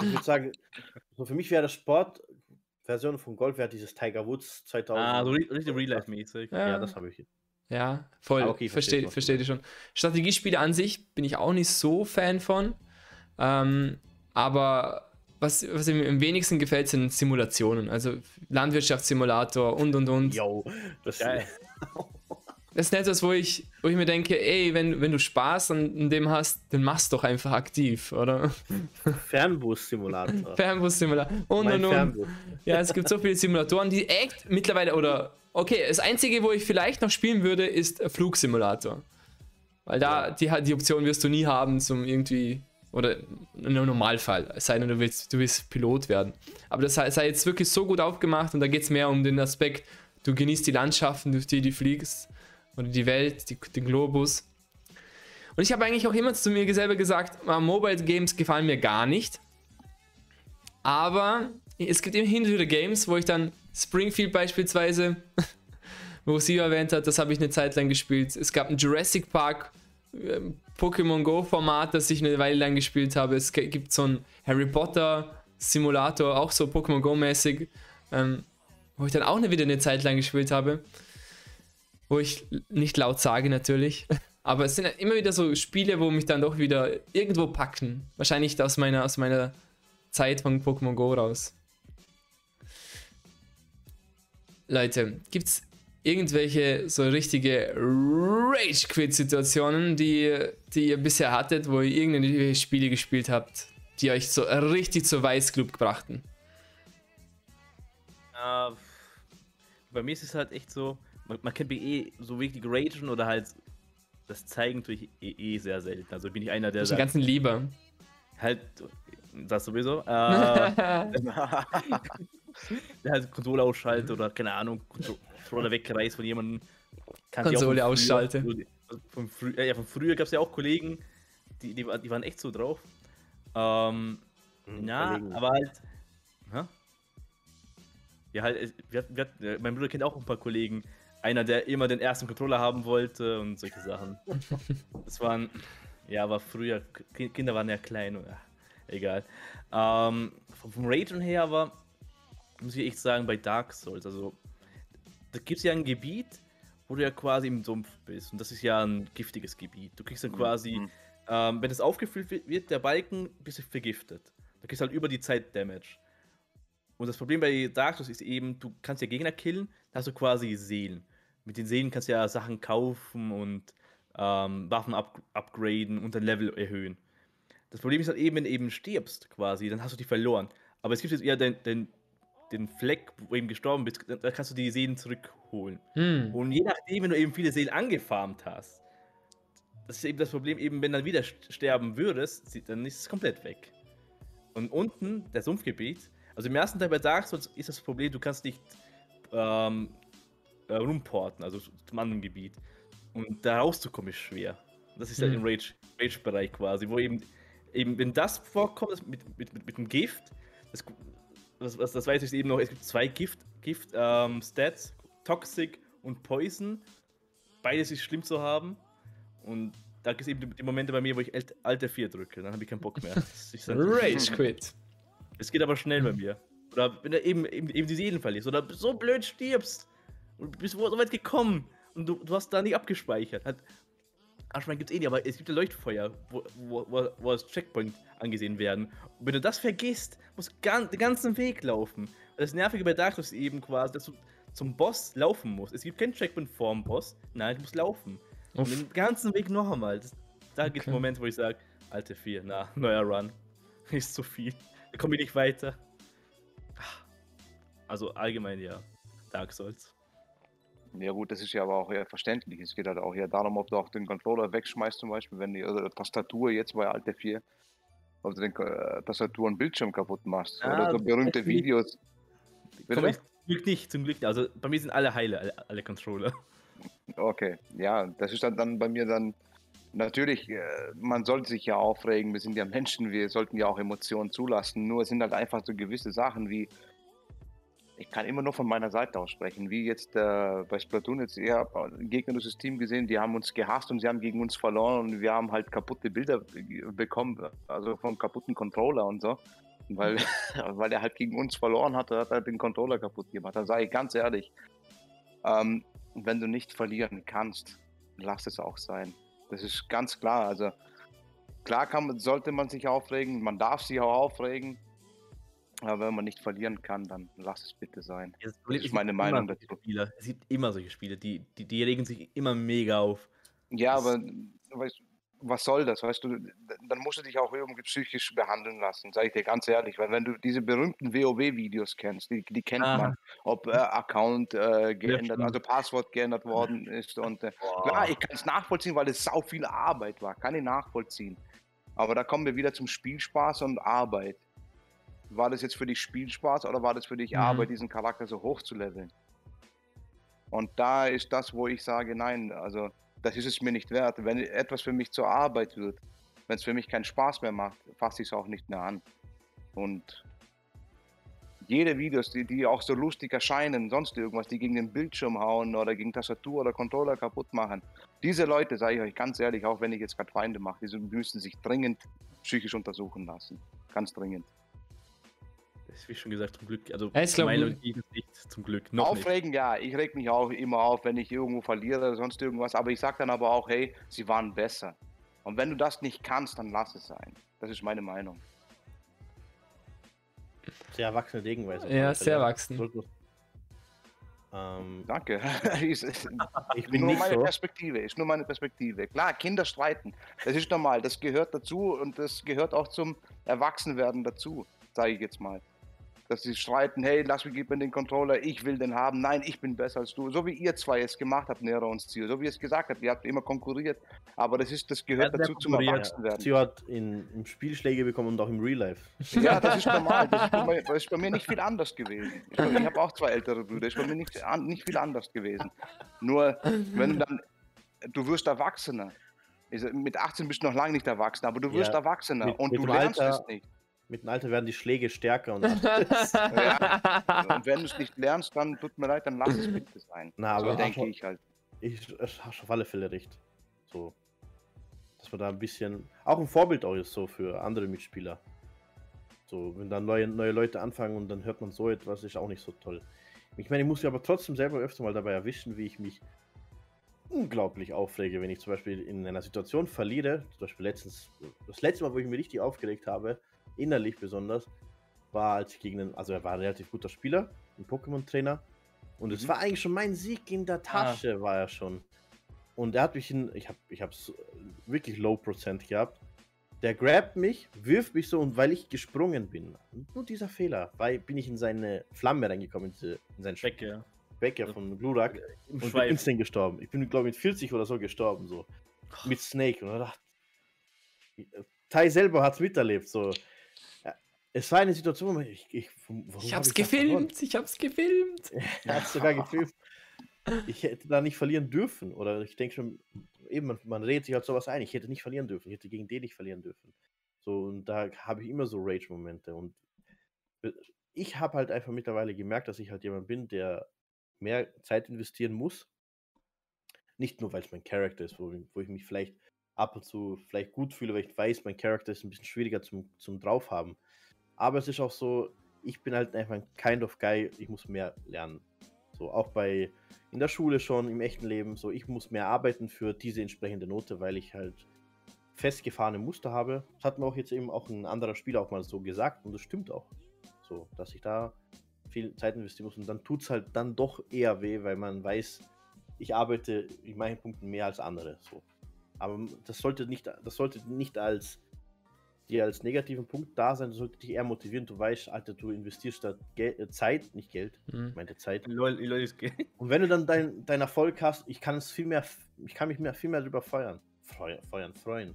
Ich würde sagen, so für mich wäre das Sport-Version von Golf wäre dieses Tiger Woods 2000. Ah, so richtig Real-Life-mäßig. Ja. Ja, das habe ich. Ja, voll. Ah, okay, verstehe, verstehe ich schon. Strategiespiele an sich bin ich auch nicht so Fan von. Ähm, aber was, was mir am wenigsten gefällt, sind Simulationen. Also Landwirtschaftssimulator und und und. Yo, das Geil. (laughs) Das ist nicht das, wo ich, wo ich mir denke, ey, wenn, wenn du Spaß an dem hast, dann mach's doch einfach aktiv, oder? Fernbus-Simulator. Fernbus-Simulator und Mein und und. Fernbus. Ja, es gibt so viele Simulatoren, die echt mittlerweile oder okay, das einzige, wo ich vielleicht noch spielen würde, ist Flugsimulator. Weil da die, die Option wirst du nie haben zum irgendwie oder im Normalfall, es sei denn, du willst, du willst Pilot werden. Aber das sei, sei jetzt wirklich so gut aufgemacht und da geht es mehr um den Aspekt, du genießt die Landschaften, durch die du fliegst oder die Welt, die, den Globus. Und ich habe eigentlich auch immer zu mir selber gesagt, ah, Mobile Games gefallen mir gar nicht. Aber es gibt immer hin und wieder Games, wo ich dann Springfield beispielsweise, (laughs) wo sie erwähnt hat, das habe ich eine Zeit lang gespielt. Es gab ein Jurassic Park ähm, Pokémon Go Format, das ich eine Weile lang gespielt habe. Es gibt so ein Harry Potter Simulator, auch so Pokémon Go mäßig, ähm, wo ich dann auch wieder eine Zeit lang gespielt habe. Wo ich nicht laut sage natürlich. Aber es sind immer wieder so Spiele, wo mich dann doch wieder irgendwo packen. Wahrscheinlich aus meiner, aus meiner Zeit von Pokémon Go raus. Leute, gibt's irgendwelche so richtige Rage-Quit-Situationen, die, die ihr bisher hattet, wo ihr irgendwelche Spiele gespielt habt, die euch so richtig zur Weißglut brachten? Äh, bei mir ist es halt echt so, man, man kennt mich eh so richtig ragen oder halt das zeigen tue ich eh, eh sehr selten. Also bin ich einer, der sagt, ganzen Lieber. halt, das sowieso, äh, (laughs) der halt Konsole ausschaltet oder keine Ahnung, Controller wegreißt von jemandem. Ich Konsole früher. ausschalte. Von, frü ja, von früher gab es ja auch Kollegen, die, die, die waren echt so drauf. Ähm, Mhm, ja, Kollegen. aber halt. Hä? Ja, halt, es- wir, wir, äh, mein Bruder kennt auch ein paar Kollegen. Einer, der immer den ersten Controller haben wollte und solche Sachen. (laughs) Das waren, ja, aber früher, Ki- Kinder waren ja klein, egal. Ähm, vom, Ragen her aber, muss ich echt sagen, bei Dark Souls, also, da gibt es ja ein Gebiet, wo du ja quasi im Sumpf bist. Und das ist ja ein giftiges Gebiet. Du kriegst dann quasi, Mhm. ähm, wenn es aufgefüllt wird, wird, der Balken, bist du vergiftet. Da kriegst du halt über die Zeit Damage. Und das Problem bei Dark Souls ist eben, du kannst ja Gegner killen, da hast du quasi Seelen. Mit den Seelen kannst du ja Sachen kaufen und ähm, Waffen up upgraden und dein Level erhöhen. Das Problem ist halt eben, wenn du eben stirbst quasi, dann hast du die verloren. Aber es gibt jetzt eher den, den, den Fleck, wo du eben gestorben bist, da kannst du die Seelen zurückholen. Hm. Und je nachdem, wenn du eben viele Seelen angefarmt hast, das ist eben das Problem, eben wenn du dann wieder st- sterben würdest, dann ist es komplett weg. Und unten, der Sumpfgebiet, also im ersten Teil bei Dark Souls ist das Problem, du kannst nicht ähm, äh, rumporten, also zum anderen Gebiet. Und da rauszukommen ist schwer. Das ist halt Mhm. im Rage- Rage-Bereich quasi, wo eben, eben, wenn das vorkommt, das mit, mit, mit, mit dem Gift, das, das, das, das weiß ich eben noch, es gibt zwei Gift, Gift ähm, Stats, Toxic und Poison. Beides ist schlimm zu haben. Und da gibt es eben die, Momente bei mir, wo ich Alt, Alt 4 drücke, dann habe ich keinen Bock mehr. Dann- Rage Quit. es geht aber schnell bei mir. Oder wenn du eben, eben, eben die Seelen verlierst oder so blöd stirbst und bist so weit gekommen und du, du hast da nicht abgespeichert. Halt, Arschwein gibt es eh nicht, aber es gibt ja Leuchtfeuer, wo, wo, wo, wo als Checkpoint angesehen werden. Und wenn du das vergisst, musst du den ganzen Weg laufen. Das Nervige bei Dark Souls ist eben quasi, dass du zum Boss laufen musst. Es gibt keinen Checkpoint vorm Boss, nein, du musst laufen. Und Uff. den ganzen Weg noch einmal. Das, da gibt es Okay. Momente, wo ich sage, alte 4, na, neuer Run. (laughs) Ist zu viel. Da komme ich nicht weiter. Also allgemein ja. Dark Souls. Ja gut, das ist ja aber auch eher verständlich. Es geht halt auch eher darum, ob du auch den Controller wegschmeißt zum Beispiel, wenn die oder Tastatur jetzt bei Alt 4. ob du den äh, Tastatur und Bildschirm kaputt machst. Ah, Oder so berühmte. Videos. Zum Glück nicht, zum Glück nicht. Also bei mir sind alle heile, alle, alle Controller. Okay, ja, das ist dann, dann bei mir dann natürlich, äh, man sollte sich ja aufregen, wir sind ja Menschen, wir sollten ja auch Emotionen zulassen, nur es sind halt einfach so gewisse Sachen wie, ich kann immer nur von meiner Seite aus sprechen, wie jetzt äh, bei Splatoon jetzt, ihr habt ein gegnerisches Team gesehen, die haben uns gehasst und sie haben gegen uns verloren und wir haben halt kaputte Bilder be- bekommen, also vom kaputten Controller und so. Weil, (laughs) weil er halt gegen uns verloren hat, hat er den Controller kaputt gemacht. Da sage ich ganz ehrlich, ähm, wenn du nicht verlieren kannst, lass es auch sein. Das ist ganz klar. Also klar kann, sollte man sich aufregen, man darf sich auch aufregen. Aber wenn man nicht verlieren kann, dann lass es bitte sein. Das Das ist es meine Meinung dazu. Spieler. Es gibt immer solche Spiele, die, die, die regen sich immer mega auf. Ja, Das- aber weißt, was soll das? Weißt du, dann musst du dich auch irgendwie psychisch behandeln lassen, sage ich dir ganz ehrlich. Weil wenn du diese berühmten WoW-Videos kennst, die, die kennt Aha. man, ob äh, Account äh, geändert, also Passwort geändert worden ist und äh, Klar, ich kann es nachvollziehen, weil es sau viel Arbeit war. Kann ich nachvollziehen. Aber da kommen wir wieder zum Spielspaß und Arbeit. War das jetzt für dich Spielspaß oder war das für dich Mhm. Arbeit, diesen Charakter so hoch zu leveln? Und da ist das, wo ich sage, nein, also das ist es mir nicht wert. Wenn etwas für mich zur Arbeit wird, wenn es für mich keinen Spaß mehr macht, fasse ich es auch nicht mehr an. Und jede Videos, die, die auch so lustig erscheinen, sonst irgendwas, die gegen den Bildschirm hauen oder gegen Tastatur oder Controller kaputt machen, diese Leute, sage ich euch ganz ehrlich, auch wenn ich jetzt gerade Feinde mache, die müssen sich dringend psychisch untersuchen lassen. Ganz dringend. Ist wie schon gesagt, zum Glück. Also ich glaub, meine geht es nicht, zum Glück. Noch nicht. Aufregen, ja, ich reg mich auch immer auf, wenn ich irgendwo verliere oder sonst irgendwas, aber ich sage dann aber auch, hey, sie waren besser. Und wenn du das nicht kannst, dann lass es sein. Das ist meine Meinung. Sehr erwachsene Degenweise. Ja, sehr erwachsen. Ähm, Danke. (laughs) ist, ist ich bin nur nicht meine so. Perspektive, ist nur meine Perspektive. Klar, Kinder streiten, das ist normal, das gehört dazu und das gehört auch zum Erwachsenwerden dazu, sage ich jetzt mal. Dass sie streiten, hey, lass mich, gib mir den Controller, ich will den haben, nein, ich bin besser als du. So wie ihr zwei es gemacht habt, Nero und Zio, so wie ihr es gesagt habt, ihr habt immer konkurriert, aber das, ist, das gehört Ja, dazu zum. Erwachsenwerden. Zio hat in, im Spiel Schläge bekommen und auch im Real Life. (laughs) Ja, das ist normal. Das ist, bei, mir- das ist bei mir nicht viel anders gewesen. Ich, ich habe auch zwei ältere Brüder. Das ist bei mir nicht, nicht viel anders gewesen. Nur, wenn du dann, du wirst Erwachsener. Mit 18 bist du noch lange nicht erwachsen, aber du wirst Ja, Erwachsener mit- und mit du lernst Alter- es nicht. Mit dem Alter werden die Schläge stärker und (laughs) Und wenn du es nicht lernst, dann tut mir leid, dann lass es bitte sein. Na, so aber denke ich halt. ich hast auf alle Fälle recht. So. Dass man da ein bisschen auch ein Vorbild auch ist so für andere Mitspieler. So, wenn dann neue, neue Leute anfangen und dann hört man so etwas, ist auch nicht so toll. Ich meine, ich muss mich aber trotzdem selber öfter mal dabei erwischen, wie ich mich unglaublich aufrege, wenn ich zum Beispiel in einer Situation verliere. Zum Beispiel letztens, das letzte Mal, wo ich mich richtig aufgeregt habe, innerlich besonders, war, als ich gegen einen, also er war ein relativ guter Spieler, ein Pokémon-Trainer. Und es Mhm. war eigentlich schon mein Sieg in der Tasche, war er schon. Und er hat mich in, ich habe ich hab's wirklich Low Prozent gehabt. Der grabt mich, wirft mich so und weil ich gesprungen bin, nur dieser Fehler, weil bin ich in seine Flamme reingekommen, in, in seinen Weg, ja. Becker von Glurak Im und bin instant gestorben. Ich bin, glaube ich, mit 40 oder so gestorben, so. Mit Snake. Und ich dachte, Tai selber hat es miterlebt, so. Es war eine Situation, wo man, ich, ich, Ich hab hab's verloren? gefilmt, ich hab's gefilmt. (laughs) Er hat sogar gefilmt. Ich hätte da nicht verlieren dürfen. Oder ich denke schon, eben, man, man redet sich halt sowas ein. Ich hätte nicht verlieren dürfen. Ich hätte gegen den nicht verlieren dürfen. So, und da habe ich immer so Rage-Momente. Und ich habe halt einfach mittlerweile gemerkt, dass ich halt jemand bin, der mehr Zeit investieren muss. Nicht nur, weil es mein Charakter ist, wo, wo ich mich vielleicht ab und zu vielleicht gut fühle, weil ich weiß, mein Charakter ist ein bisschen schwieriger zum, zum Draufhaben. Aber es ist auch so, ich bin halt einfach ein Kind of Guy, ich muss mehr lernen. So, auch bei in der Schule schon, im echten Leben, so, ich muss mehr arbeiten für diese entsprechende Note, weil ich halt festgefahrene Muster habe. Das hat mir auch jetzt eben auch ein anderer Spieler auch mal so gesagt und das stimmt auch. So, dass ich da viel Zeit investieren muss und dann tut es halt dann doch eher weh, weil man weiß, ich arbeite in manchen Punkten mehr als andere. So. Aber das sollte nicht, das sollte nicht als dir als negativen Punkt da sein, das sollte dich eher motivieren. Du weißt, Alter, du investierst da Gel äh, Zeit, nicht Geld, Hm. ich meinte Zeit. Lol, Lol ist ge- Und wenn du dann deinen dein Erfolg hast, ich kann es viel mehr, ich kann mich mehr, viel mehr darüber feuern. Feuern, feuern, freuen.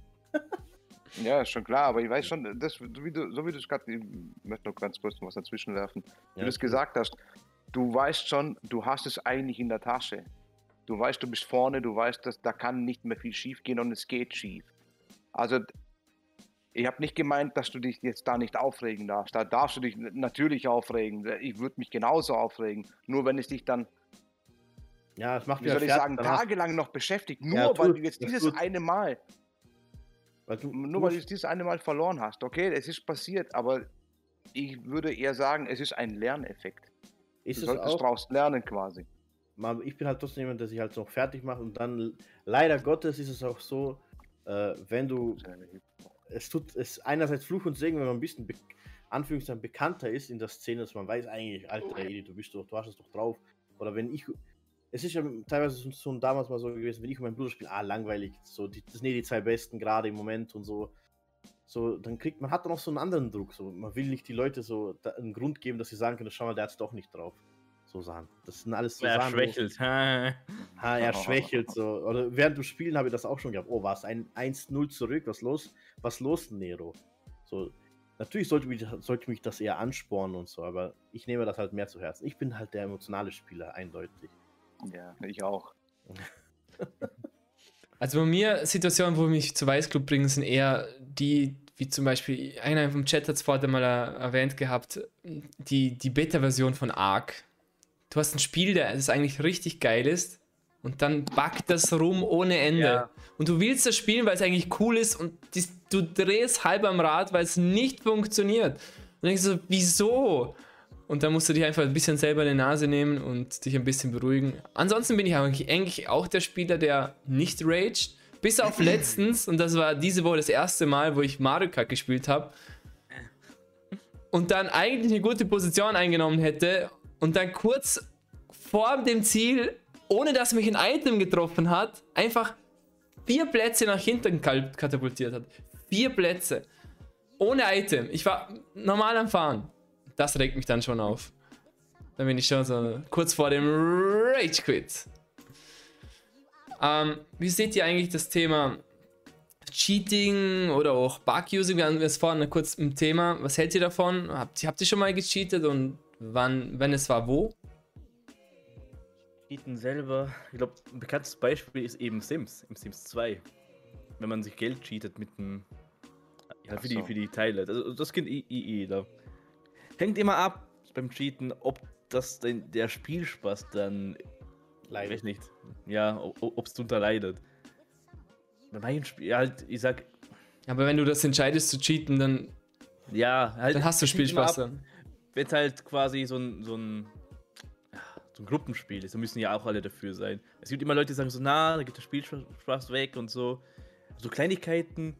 Ja, ist schon klar, aber ich weiß schon, das, so wie du, so wie du es gerade, ich möchte noch ganz kurz noch was dazwischen werfen, wie Ja, du es gesagt hast, du weißt schon, du hast es eigentlich in der Tasche. Du weißt, du bist vorne, du weißt, dass da kann nicht mehr viel schief gehen und es geht schief. Also, ich habe nicht gemeint, dass du dich jetzt da nicht aufregen darfst. Da darfst du dich natürlich aufregen. Ich würde mich genauso aufregen. Nur wenn es dich dann, Ja, es macht wie soll ich fertig, sagen, tagelang noch beschäftigt. Nur Ja, weil tut, du jetzt das dieses tut. eine Mal weil du, Nur weil du dieses eine Mal verloren hast. Okay, es ist passiert, aber ich würde eher sagen, es ist ein Lerneffekt. ist du es solltest auch, daraus lernen quasi. ich bin halt trotzdem jemand, der sich halt noch fertig macht und dann, leider Gottes ist es auch so, äh, wenn du, es tut, es einerseits Fluch und Segen, wenn man ein bisschen, be Anführungszeichen, bekannter ist in der Szene, dass man weiß eigentlich, alter Edi, du bist doch, du hast es doch drauf. Oder wenn ich, es ist ja teilweise so damals mal so gewesen, wenn ich und mein Bruder spielen, ah, langweilig, so, die, das sind eh die zwei Besten gerade im Moment und so. So, dann kriegt man hat dann auch so einen anderen Druck. So, man will nicht die Leute so da, einen Grund geben, dass sie sagen können, schau mal, der hat es doch nicht drauf. So Sachen. Das sind alles so Er schwächelt. (laughs) Ha. Er schwächelt so. Oder während du spielen habe ich das auch schon gehabt. Oh, war es ein 1-0 zurück? Was los? Was los, Nero? So, natürlich sollte mich, sollte mich das eher anspornen und so, aber ich nehme das halt mehr zu Herzen. Ich bin halt der emotionale Spieler, eindeutig. Ja, ich auch. (laughs) Also bei mir Situationen, wo mich zu Weißclub bringen, sind eher die, wie zum Beispiel, einer vom Chat hat es vorher mal äh, erwähnt gehabt, die, die Beta-Version von Ark. Du hast ein Spiel, der das eigentlich richtig geil ist und dann backt das rum ohne Ende. Ja. Und du willst das spielen, weil es eigentlich cool ist und dies, du drehst halb am Rad, weil es nicht funktioniert. Und denkst du so, wieso? Und dann musst du dich einfach ein bisschen selber in die Nase nehmen und dich ein bisschen beruhigen. Ansonsten bin ich eigentlich, eigentlich auch der Spieler, der nicht raged. Bis auf (clears throat) letztens, und das war diese Woche das erste Mal, wo ich Mario Kart gespielt habe. Und dann eigentlich eine gute Position eingenommen hätte. Und dann kurz vor dem Ziel, ohne dass mich ein Item getroffen hat, einfach vier Plätze nach hinten katapultiert hat. Vier Plätze. Ohne Item. Ich war normal am Fahren. Das regt mich dann schon auf. Dann bin ich schon so kurz vor dem Rage Quit. Ähm, wie seht ihr eigentlich das Thema Cheating oder auch Bug-Using? Wir haben es vorhin kurz im Thema. Was hält ihr davon? Habt, habt ihr schon mal gecheatet und wann, wenn es war, wo? Cheaten selber. Ich glaube, ein bekanntes Beispiel ist eben Sims, im Sims 2. Wenn man sich Geld cheatet mit dem. Ja, für, die, so. für die Teile. Also, das kennt i- i- jeder. Hängt immer ab beim Cheaten, ob das denn der Spielspaß dann. Ich Leider. weiß nicht. Ja, ob es drunter leidet. Bei meinem Spiel, halt, ich sag, Aber wenn du das entscheidest zu cheaten, dann, ja, halt. dann hast du Spielspaß ab, dann. Wenn es halt quasi so ein, so ein, so ein Gruppenspiel ist, dann müssen ja auch alle dafür sein. Es gibt immer Leute, die sagen so, na, da geht der Spielspaß weg und so. So Kleinigkeiten,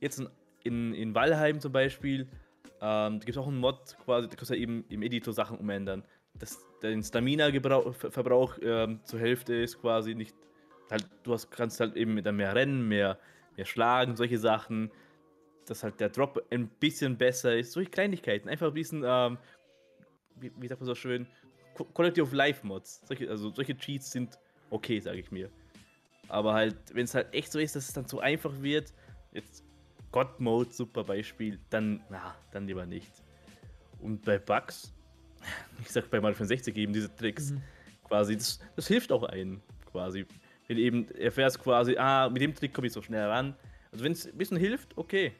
jetzt in, in, Valheim zum Beispiel, ähm, da gibt es auch einen Mod quasi, da kannst du ja eben im Editor Sachen umändern. Dass dein Stamina-Verbrauch ähm, zur Hälfte ist quasi nicht, halt, du hast, kannst halt eben dann mehr rennen, mehr, mehr schlagen, solche Sachen dass halt der Drop ein bisschen besser ist. Solche Kleinigkeiten. Einfach ein bisschen, ähm, wie, wie sagt man so schön, Qu- Quality of Life Mods. Solche, also solche Cheats sind okay, sage ich mir. Aber halt, wenn es halt echt so ist, dass es dann zu einfach wird, jetzt God Mode, super Beispiel, dann, na, dann lieber nicht. Und bei Bugs, (laughs) ich sag bei Mario 64 eben diese Tricks, quasi, das, das hilft auch einen, quasi. Wenn eben erfährst quasi, ah, mit dem Trick komme ich so schnell ran. Also wenn es ein bisschen hilft, okay.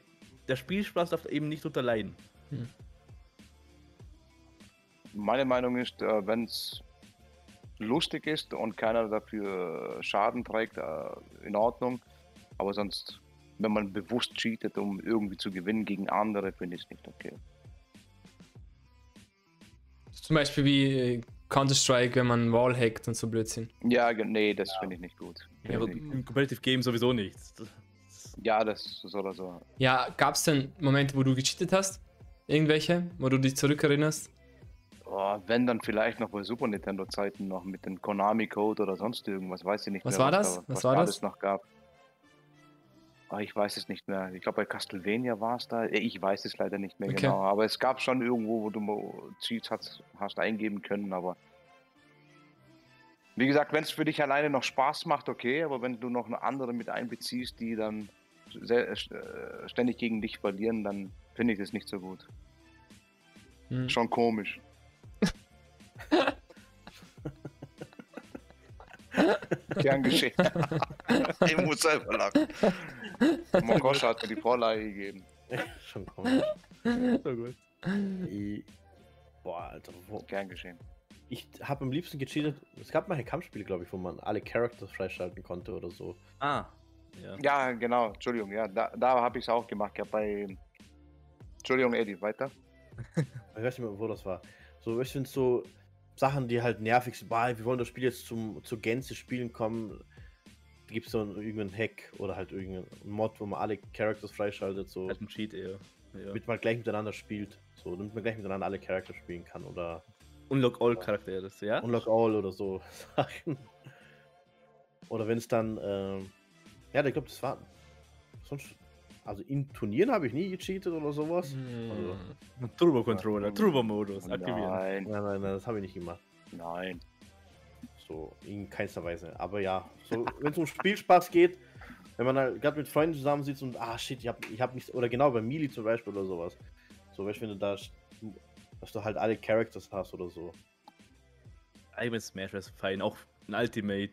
Der Spielspaß darf eben nicht drunter leiden. Meine Meinung ist, äh, wenn es lustig ist und keiner dafür Schaden trägt, äh, in Ordnung. Aber sonst, wenn man bewusst cheatet, um irgendwie zu gewinnen gegen andere, finde ich es nicht okay. Zum Beispiel wie Counter-Strike, wenn man Wall hackt und so Blödsinn. Ja, nee, das finde ich nicht gut. Ja, aber im Competitive Game sowieso nicht. Ja, das ist oder so. Ja, gab es denn Momente, wo du gecheatet hast? Irgendwelche, wo du dich zurückerinnerst? Oh, wenn dann vielleicht noch bei Super Nintendo Zeiten noch mit dem Konami Code oder sonst irgendwas, weiß ich nicht Was mehr. war das? Da, Was was war da das? alles noch gab. Ah, ich weiß es nicht mehr. Ich glaube bei Castlevania war es da. Äh, Ich weiß es leider nicht mehr Okay. genau. Aber es gab schon irgendwo, wo du mal Cheats hast, hast eingeben können, aber wie gesagt, wenn es für dich alleine noch Spaß macht, okay, aber wenn du noch eine andere mit einbeziehst, die dann sehr, äh, ständig gegen dich verlieren, dann finde ich das nicht so gut. Hm. Schon komisch. Gern geschehen. (laughs) ich muss selber lachen. Mokoscha hat mir die Vorlage gegeben. (laughs) Schon komisch. So gut. I- Boah, Alter. Wo, Gern geschehen. ich habe am liebsten gecheatet. Es gab mal ein Kampfspiel, glaube ich, wo man alle Characters freischalten konnte oder so. Ah. Ja. Ja, genau. Entschuldigung. Ja, da, da habe ich es auch gemacht. Ja, bei. Entschuldigung, Eddie, weiter. (laughs) Ich weiß nicht mehr, wo das war. So, ich finde so Sachen, die halt nervig sind. Boah, wir wollen das Spiel jetzt zum, zur Gänze spielen kommen. Gibt es so einen, irgendeinen Hack oder halt irgendeinen Mod, wo man alle Characters freischaltet, so Halt ein Cheat eher. Ja. damit man gleich miteinander spielt. So, damit man gleich miteinander alle Charakter spielen kann oder Unlock All Charaktere, ja? Unlock All oder so (laughs) Sachen. Oder wenn es dann, ähm, ja, ich glaube, das war sonst, also in Turnieren habe ich nie gecheatet oder sowas. Hm. Turbo-Controller, Turbo-Modus aktivieren. Nein, Nein, nein, nein, das habe ich nicht gemacht. nein. So, in keinster Weise. Aber ja, so, wenn es um Spielspaß geht, wenn man halt gerade mit Freunden zusammensitzt und, ah shit, ich hab, ich hab nichts, oder genau bei Melee zum Beispiel oder sowas. So, weißt du, wenn du da, dass du halt alle Characters hast oder so. Allgemein Smash ist fein, auch ein Ultimate.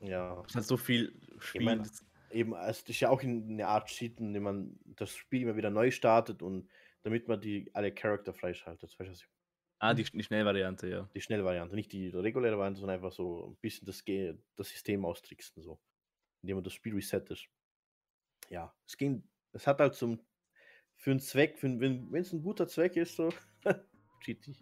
Ja, Es hat so viel Spiel. mein, eben, es ist ja auch in- eine Art Cheaten, indem man das Spiel immer wieder neu startet und damit man die alle Charakter freischaltet. Weißt du, ich- ah, die, die Schnellvariante, ja. die Schnellvariante, nicht die reguläre Variante, sondern einfach so ein bisschen das, das System austricksen, so. Indem man das Spiel resettet. Ja, es ging, es hat halt zum, für einen Zweck, für, wenn es ein guter Zweck ist, so, (laughs) cheatig.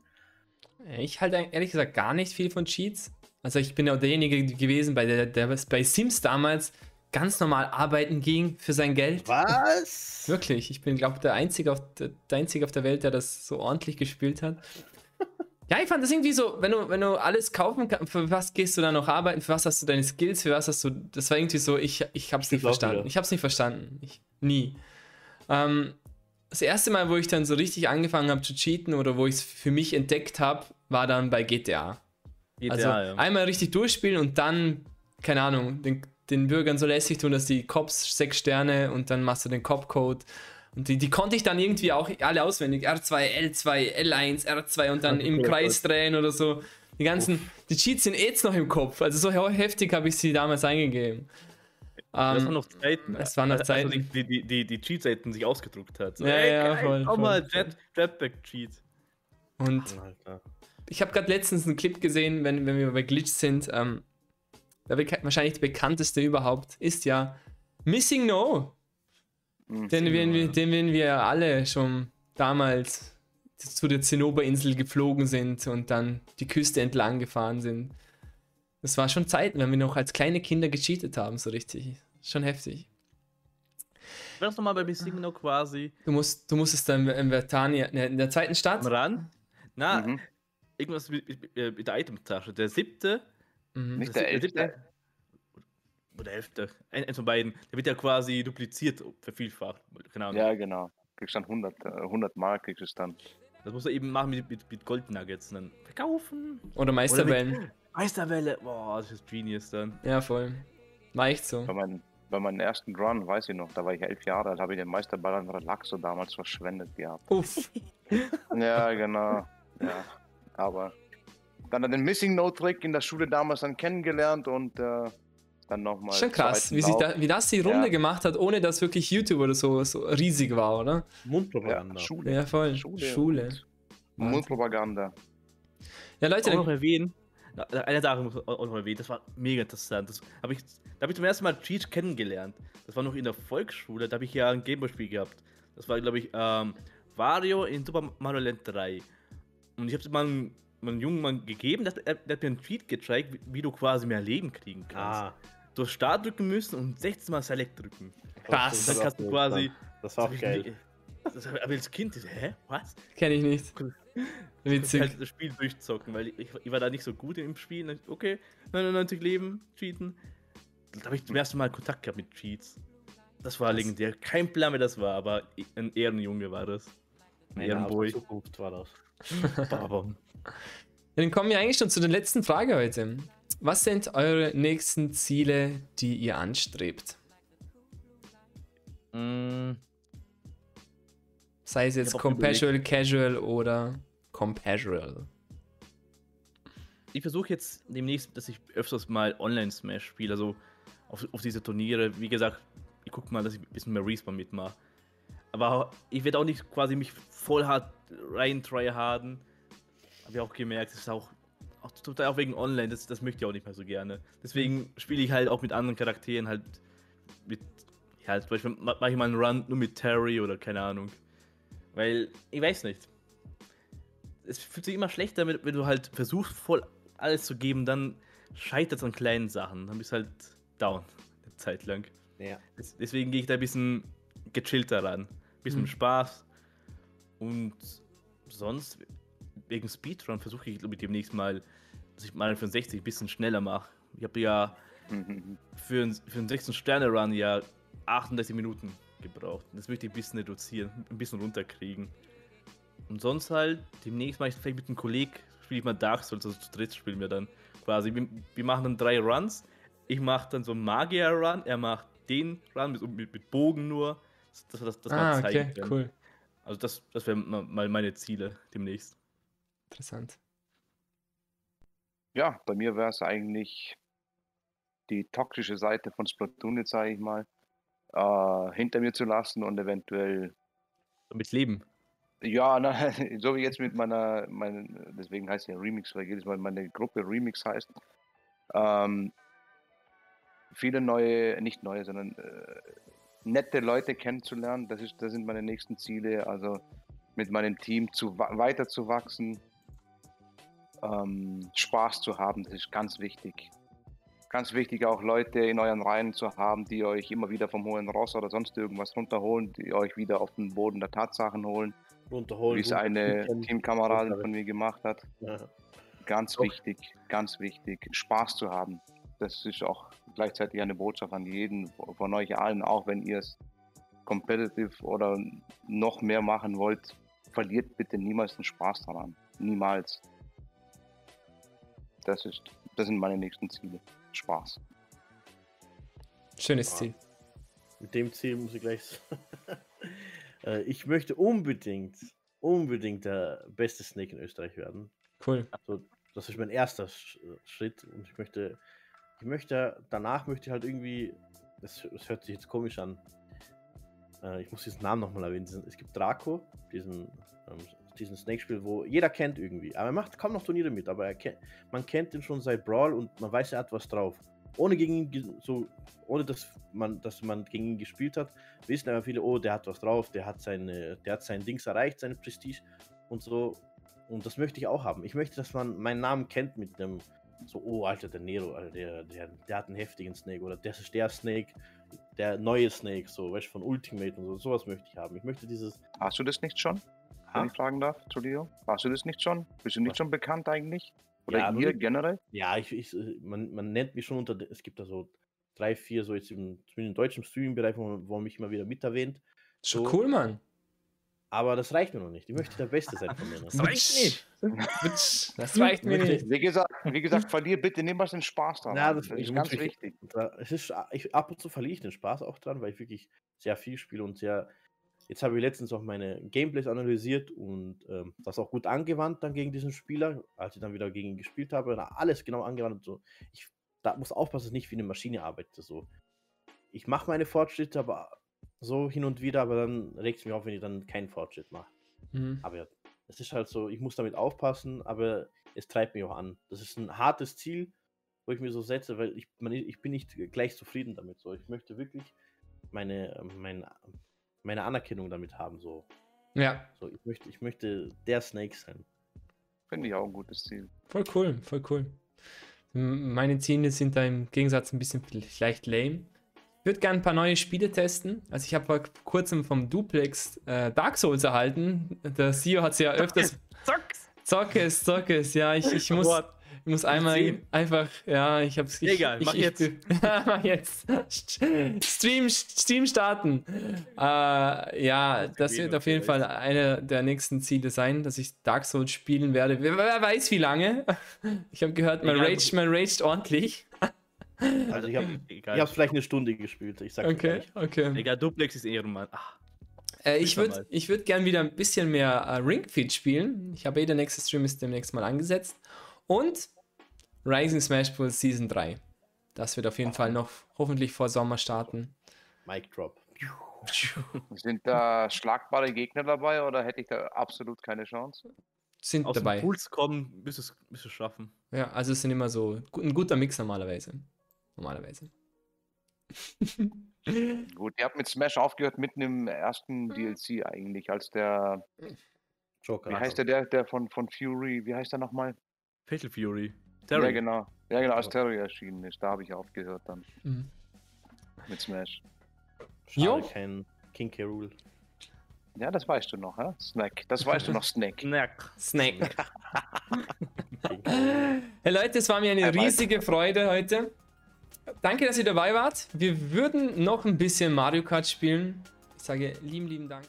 Ich halte eigentlich ehrlich gesagt gar nicht viel von Cheats. Also ich bin ja auch derjenige gewesen, bei der, der bei Sims damals ganz normal arbeiten ging für sein Geld. Was? (laughs) Wirklich, ich bin, glaube ich, der Einzige, auf der, der Einzige auf der Welt, der das so ordentlich gespielt hat. Ja, ich fand das irgendwie so, wenn du, wenn du alles kaufen kannst, für was gehst du dann noch arbeiten, für was hast du deine Skills, für was hast du, das war irgendwie so, ich, ich hab's nicht Ich glaub verstanden. wieder. Ich hab's nicht verstanden. Ich, nie. Ähm, das erste Mal, wo ich dann so richtig angefangen habe zu cheaten oder wo ich es für mich entdeckt habe, war dann bei GTA. GTA, Also ja. einmal richtig durchspielen und dann, keine Ahnung, den, den Bürgern so lässig tun, dass die Cops sechs Sterne und dann machst du den Cop-Code. Und die, die konnte ich dann irgendwie auch alle auswendig. R2, L2, L1, R2 und dann im Cool, Kreis drehen oder so. Die ganzen, die Cheats sind jetzt noch im Kopf. Also so he- heftig habe ich sie damals eingegeben. das Ähm, waren noch Zeiten. es waren noch als- als man Zeiten. Die, die, die, die Cheat-Seiten sich ausgedruckt hat. So, Ja, ey, ja, geil, voll, voll, mal. Jet, Jetpack-Cheat. und Alter. ich habe gerade letztens einen Clip gesehen, wenn, wenn wir bei Glitch sind. Ähm, der wahrscheinlich der bekannteste überhaupt ist ja Missing No. Hm. Den, werden wir, den werden wir alle schon damals zu der Zinnoberinsel geflogen sind und dann die Küste entlang gefahren sind. Das war schon Zeiten, wenn wir noch als kleine Kinder gecheatet haben, so richtig. Schon heftig. Wärst du mal bei Missing No quasi Du, musst, du musstest dann in Vertania, ne, in der zweiten Stadt. am Rand? Na, Mhm. irgendwas mit, mit, mit der Itemtasche. Der siebte. Mhm. Nicht der Elfte? Oder elfte. Ein, eins von beiden. Der wird ja quasi dupliziert, vervielfacht. Keine Ahnung. Ja, genau. Kriegst dann 100, äh, 100 Mal kriegst du es dann. Das muss er eben machen mit, mit, mit Goldnuggets. Und dann verkaufen. Oder Meisterwellen. Meisterwelle. Boah, das ist Genius dann. Ja, voll. War echt so. Bei, meinen, bei meinem ersten Run, weiß ich noch, da war ich elf Jahre alt, habe ich den Meisterball an Relaxo damals verschwendet gehabt. Uff. (laughs) Ja, genau. Ja, aber dann den Missing No Trick in der Schule damals dann kennengelernt und äh, dann nochmal. Schon krass, wie, sich da, wie das die Runde Ja. gemacht hat, ohne dass wirklich YouTube oder so, so riesig war, oder? Mundpropaganda. Ja, Schule. Ja, voll. Schule. Schule. und Mundpropaganda. Ja, Leute, auch noch erwähnen. Eine Sache muss ich auch noch erwähnen, das war mega interessant. Das hab ich, da habe ich zum ersten Mal Cheat kennengelernt. Das war noch in der Volksschule, da habe ich ja ein Gameboy-Spiel gehabt. Das war, glaube ich, ähm, Wario in Super Mario Land 3. Und ich habe es mal mal einem jungen Mann gegeben, der, der, der hat mir einen Cheat gezeigt, wie, wie du quasi mehr Leben kriegen kannst. Ah, Du hast Start drücken müssen und 16 Mal Select drücken. Krass. Dann kannst du quasi. Das war auch ich geil. Das ich als Kind, hä? Was? kenne ich nicht. Witzig. halt das Spiel durchzocken, weil ich, ich war da nicht so gut im Spiel. Okay, 99 Leben, cheaten. Da habe ich zum ersten Mal Kontakt gehabt mit Cheats. Das war legendär. Kein Plan, wer das war, aber ein Ehrenjunge war das. Ein der Ehrenboy. Zukunft war das. (laughs) Dann kommen wir eigentlich schon zu der letzten Frage heute. Was sind eure nächsten Ziele, die ihr anstrebt? Mm, Sei es jetzt Compasual, Casual oder Compasual. ich versuche jetzt demnächst, dass ich öfters mal Online-Smash spiele, also auf, auf diese Turniere. Wie gesagt, ich gucke mal, dass ich ein bisschen mehr Respawn mitmache. Aber ich werde auch nicht quasi mich voll hart rein tryharden. Habe ich auch gemerkt, das ist auch, auch total auch wegen Online, das, das möchte ich auch nicht mehr so gerne. Deswegen spiele ich halt auch mit anderen Charakteren halt mit, ja, zum Beispiel ma- mache ich mal einen Run nur mit Terry oder keine Ahnung. Weil, ich weiß nicht. Es fühlt sich immer schlechter, wenn, du halt versuchst, voll alles zu geben, dann scheitert es an kleinen Sachen. Dann bist du halt down, eine Zeit lang. Ja. Des- Deswegen gehe ich da ein bisschen gechillter ran. Bisschen Mhm. Spaß. Und sonst, wegen Speedrun, versuche ich mit demnächst mal, dass ich mal für 60 ein bisschen schneller mache. Ich habe ja (laughs) für, einen- für einen 16-Sterne-Run ja 38 Minuten gebraucht. Das möchte ich ein bisschen reduzieren, ein bisschen runterkriegen. Und sonst halt, demnächst mache ich vielleicht mit einem Kollegen, spiele ich mal Dark Souls, also zu dritt spielen wir dann quasi. Wir, wir machen dann drei Runs. Ich mache dann so einen Magier-Run, er macht den Run mit, mit, mit Bogen nur, dass wir das, das ah, mal zeigen okay, können. cool. Also das, das wären mal mal meine Ziele demnächst. Interessant. Ja, bei mir wäre es eigentlich die toxische Seite von Splatoon, jetzt sage ich mal, äh, hinter mir zu lassen und eventuell, Damit leben. ja, (laughs) na, so wie jetzt mit meiner, mein, deswegen heißt ja Remix, weil jedes Mal meine Gruppe Remix heißt, ähm, viele neue, nicht neue, sondern äh, nette Leute kennenzulernen, das, ist, das sind meine nächsten Ziele, also mit meinem Team zu, wa- weiterzuwachsen, ähm, Spaß zu haben, das ist ganz wichtig. Ganz wichtig auch Leute in euren Reihen zu haben, die euch immer wieder vom hohen Ross oder sonst irgendwas runterholen, die euch wieder auf den Boden der Tatsachen holen, Runterholen. wie es eine. Teamkameradin von mir gemacht hat. Ja. Ganz Doch. wichtig, ganz wichtig, Spaß zu haben. Das ist auch gleichzeitig eine Botschaft an jeden von euch allen, auch wenn ihr es competitive oder noch mehr machen wollt, verliert bitte niemals den Spaß daran. Niemals. Das ist, das sind meine nächsten Ziele. Spaß. Schönes. Ziel. Mit dem Ziel muss ich gleich. (laughs) Äh, ich möchte unbedingt, unbedingt der beste Snake in Österreich werden. Cool. So, das ist mein erster Sch Schritt und ich möchte, ich möchte, danach möchte ich halt irgendwie, das, das hört sich jetzt komisch an, äh, ich muss diesen Namen nochmal erwähnen, es gibt Draco, diesen, ähm, diesen Snake-Spiel, wo jeder kennt irgendwie, aber er macht kaum noch Turniere mit, aber er kennt, man kennt ihn schon seit Brawl und man weiß, er hat was drauf. Ohne gegen ihn, so, ohne dass man, dass man gegen ihn gespielt hat, wissen aber viele, oh, der hat was drauf, der hat seine, der hat sein Dings erreicht, seine Prestige und so. Und das möchte ich auch haben. Ich möchte, dass man meinen Namen kennt mit dem, so, oh, Alter, der Nero, Alter, der, der, der hat einen heftigen Snake oder das ist der Snake, der neue Snake, so, weißt du, von Ultimate und so, sowas möchte ich haben. Ich möchte dieses, Hast du das nicht schon, wenn ich fragen darf, Entschuldigung? Hast du das nicht schon? Bist du nicht Was? schon bekannt eigentlich? Oder Ja, du- generell? ja, ich, ich, man, man nennt mich schon unter, es gibt da so drei, vier, so jetzt im, zumindest im deutschen Streaming-Bereich, wo, man- wo man mich immer wieder mit erwähnt. Schon So. cool, Mann. Aber das reicht mir noch nicht. Ich möchte der Beste sein von mir. (laughs) Das reicht nicht. Das reicht mir nicht. Wie gesagt, wie gesagt, verlier bitte niemals den Spaß daran. Ja, das- das ist ganz wichtig. (laughs) Da, es ist, ich, ab und zu verliere ich den Spaß auch dran, weil ich wirklich sehr viel spiele und sehr. Jetzt habe ich letztens auch meine Gameplays analysiert und ähm, das auch gut angewandt dann gegen diesen Spieler, als ich dann wieder gegen ihn gespielt habe. Da alles genau angewandt. und So. Ich da muss aufpassen, dass ich nicht wie eine Maschine arbeite. So. Ich mache meine Fortschritte, aber so hin und wieder, aber dann regt es mich auf, wenn ich dann keinen Fortschritt mache. Mhm. Aber ja, es ist halt so, ich muss damit aufpassen, aber es treibt mich auch an. Das ist ein hartes Ziel, wo ich mir so setze, weil ich, man, ich bin nicht gleich zufrieden damit. So. Ich möchte wirklich meine, mein, meine Anerkennung damit haben. So. Ja, So, ich, möchte, ich möchte der Snake sein. Finde ich auch ein gutes Ziel. voll cool, voll cool. Meine Ziele sind da im Gegensatz ein bisschen vielleicht lame. Ich würde gerne ein paar neue Spiele testen. Also ich habe vor kurzem vom Duplex äh, Dark Souls erhalten. Der CEO hat es ja öfters... Zocks! Zockes, Zockes, ja, ich, ich muss... What? Ich muss einmal einfach, ja, ich hab's. Ich, Egal, ich, mach ich, jetzt. (laughs) mach jetzt. Stream, Stream starten. Äh, ja, das wird auf jeden Fall eine der nächsten Ziele sein, dass ich Dark Souls spielen werde. Wer, wer weiß wie lange. (laughs) Ich habe gehört, man Egal, raged, man raged ordentlich. Also ich habe (laughs) Egal. ich hab's vielleicht eine Stunde gespielt. Ich sag Okay, okay. Egal, Duplex ist Ehrenmann. Ach, Äh, ich würde ich würd gern wieder ein bisschen mehr äh, Ring Fit spielen. Ich habe eh, der nächste Stream ist demnächst mal angesetzt. Und Rising Smash Bros. Season 3. Das wird auf jeden Fall noch hoffentlich vor Sommer starten. Mic Drop. Sind da schlagbare Gegner dabei oder hätte ich da absolut keine Chance? Sind aus dabei. dem Puls kommen, bis es, bis es schaffen. Ja, also es sind immer so ein guter Mix normalerweise. Normalerweise. (laughs) Gut, ihr habt mit Smash aufgehört mitten im ersten DLC eigentlich, als der, Joker. wie heißt der, der, der von, von Fury, wie heißt der nochmal? Fatal Fury. Ja, Terry. genau. Ja, genau, als Terry erschienen ist. Da habe ich aufgehört dann Mhm. mit Smash. Schade, Jo. kein King K. Rule. Ja, das weißt du noch, hä? Snack. Das weißt du noch, Snack. Snack. (laughs) King K. Rule. Hey Leute, es war mir eine riesige Freude heute. Danke, dass ihr dabei wart. Wir würden noch ein bisschen Mario Kart spielen. Ich sage lieben, lieben Dank.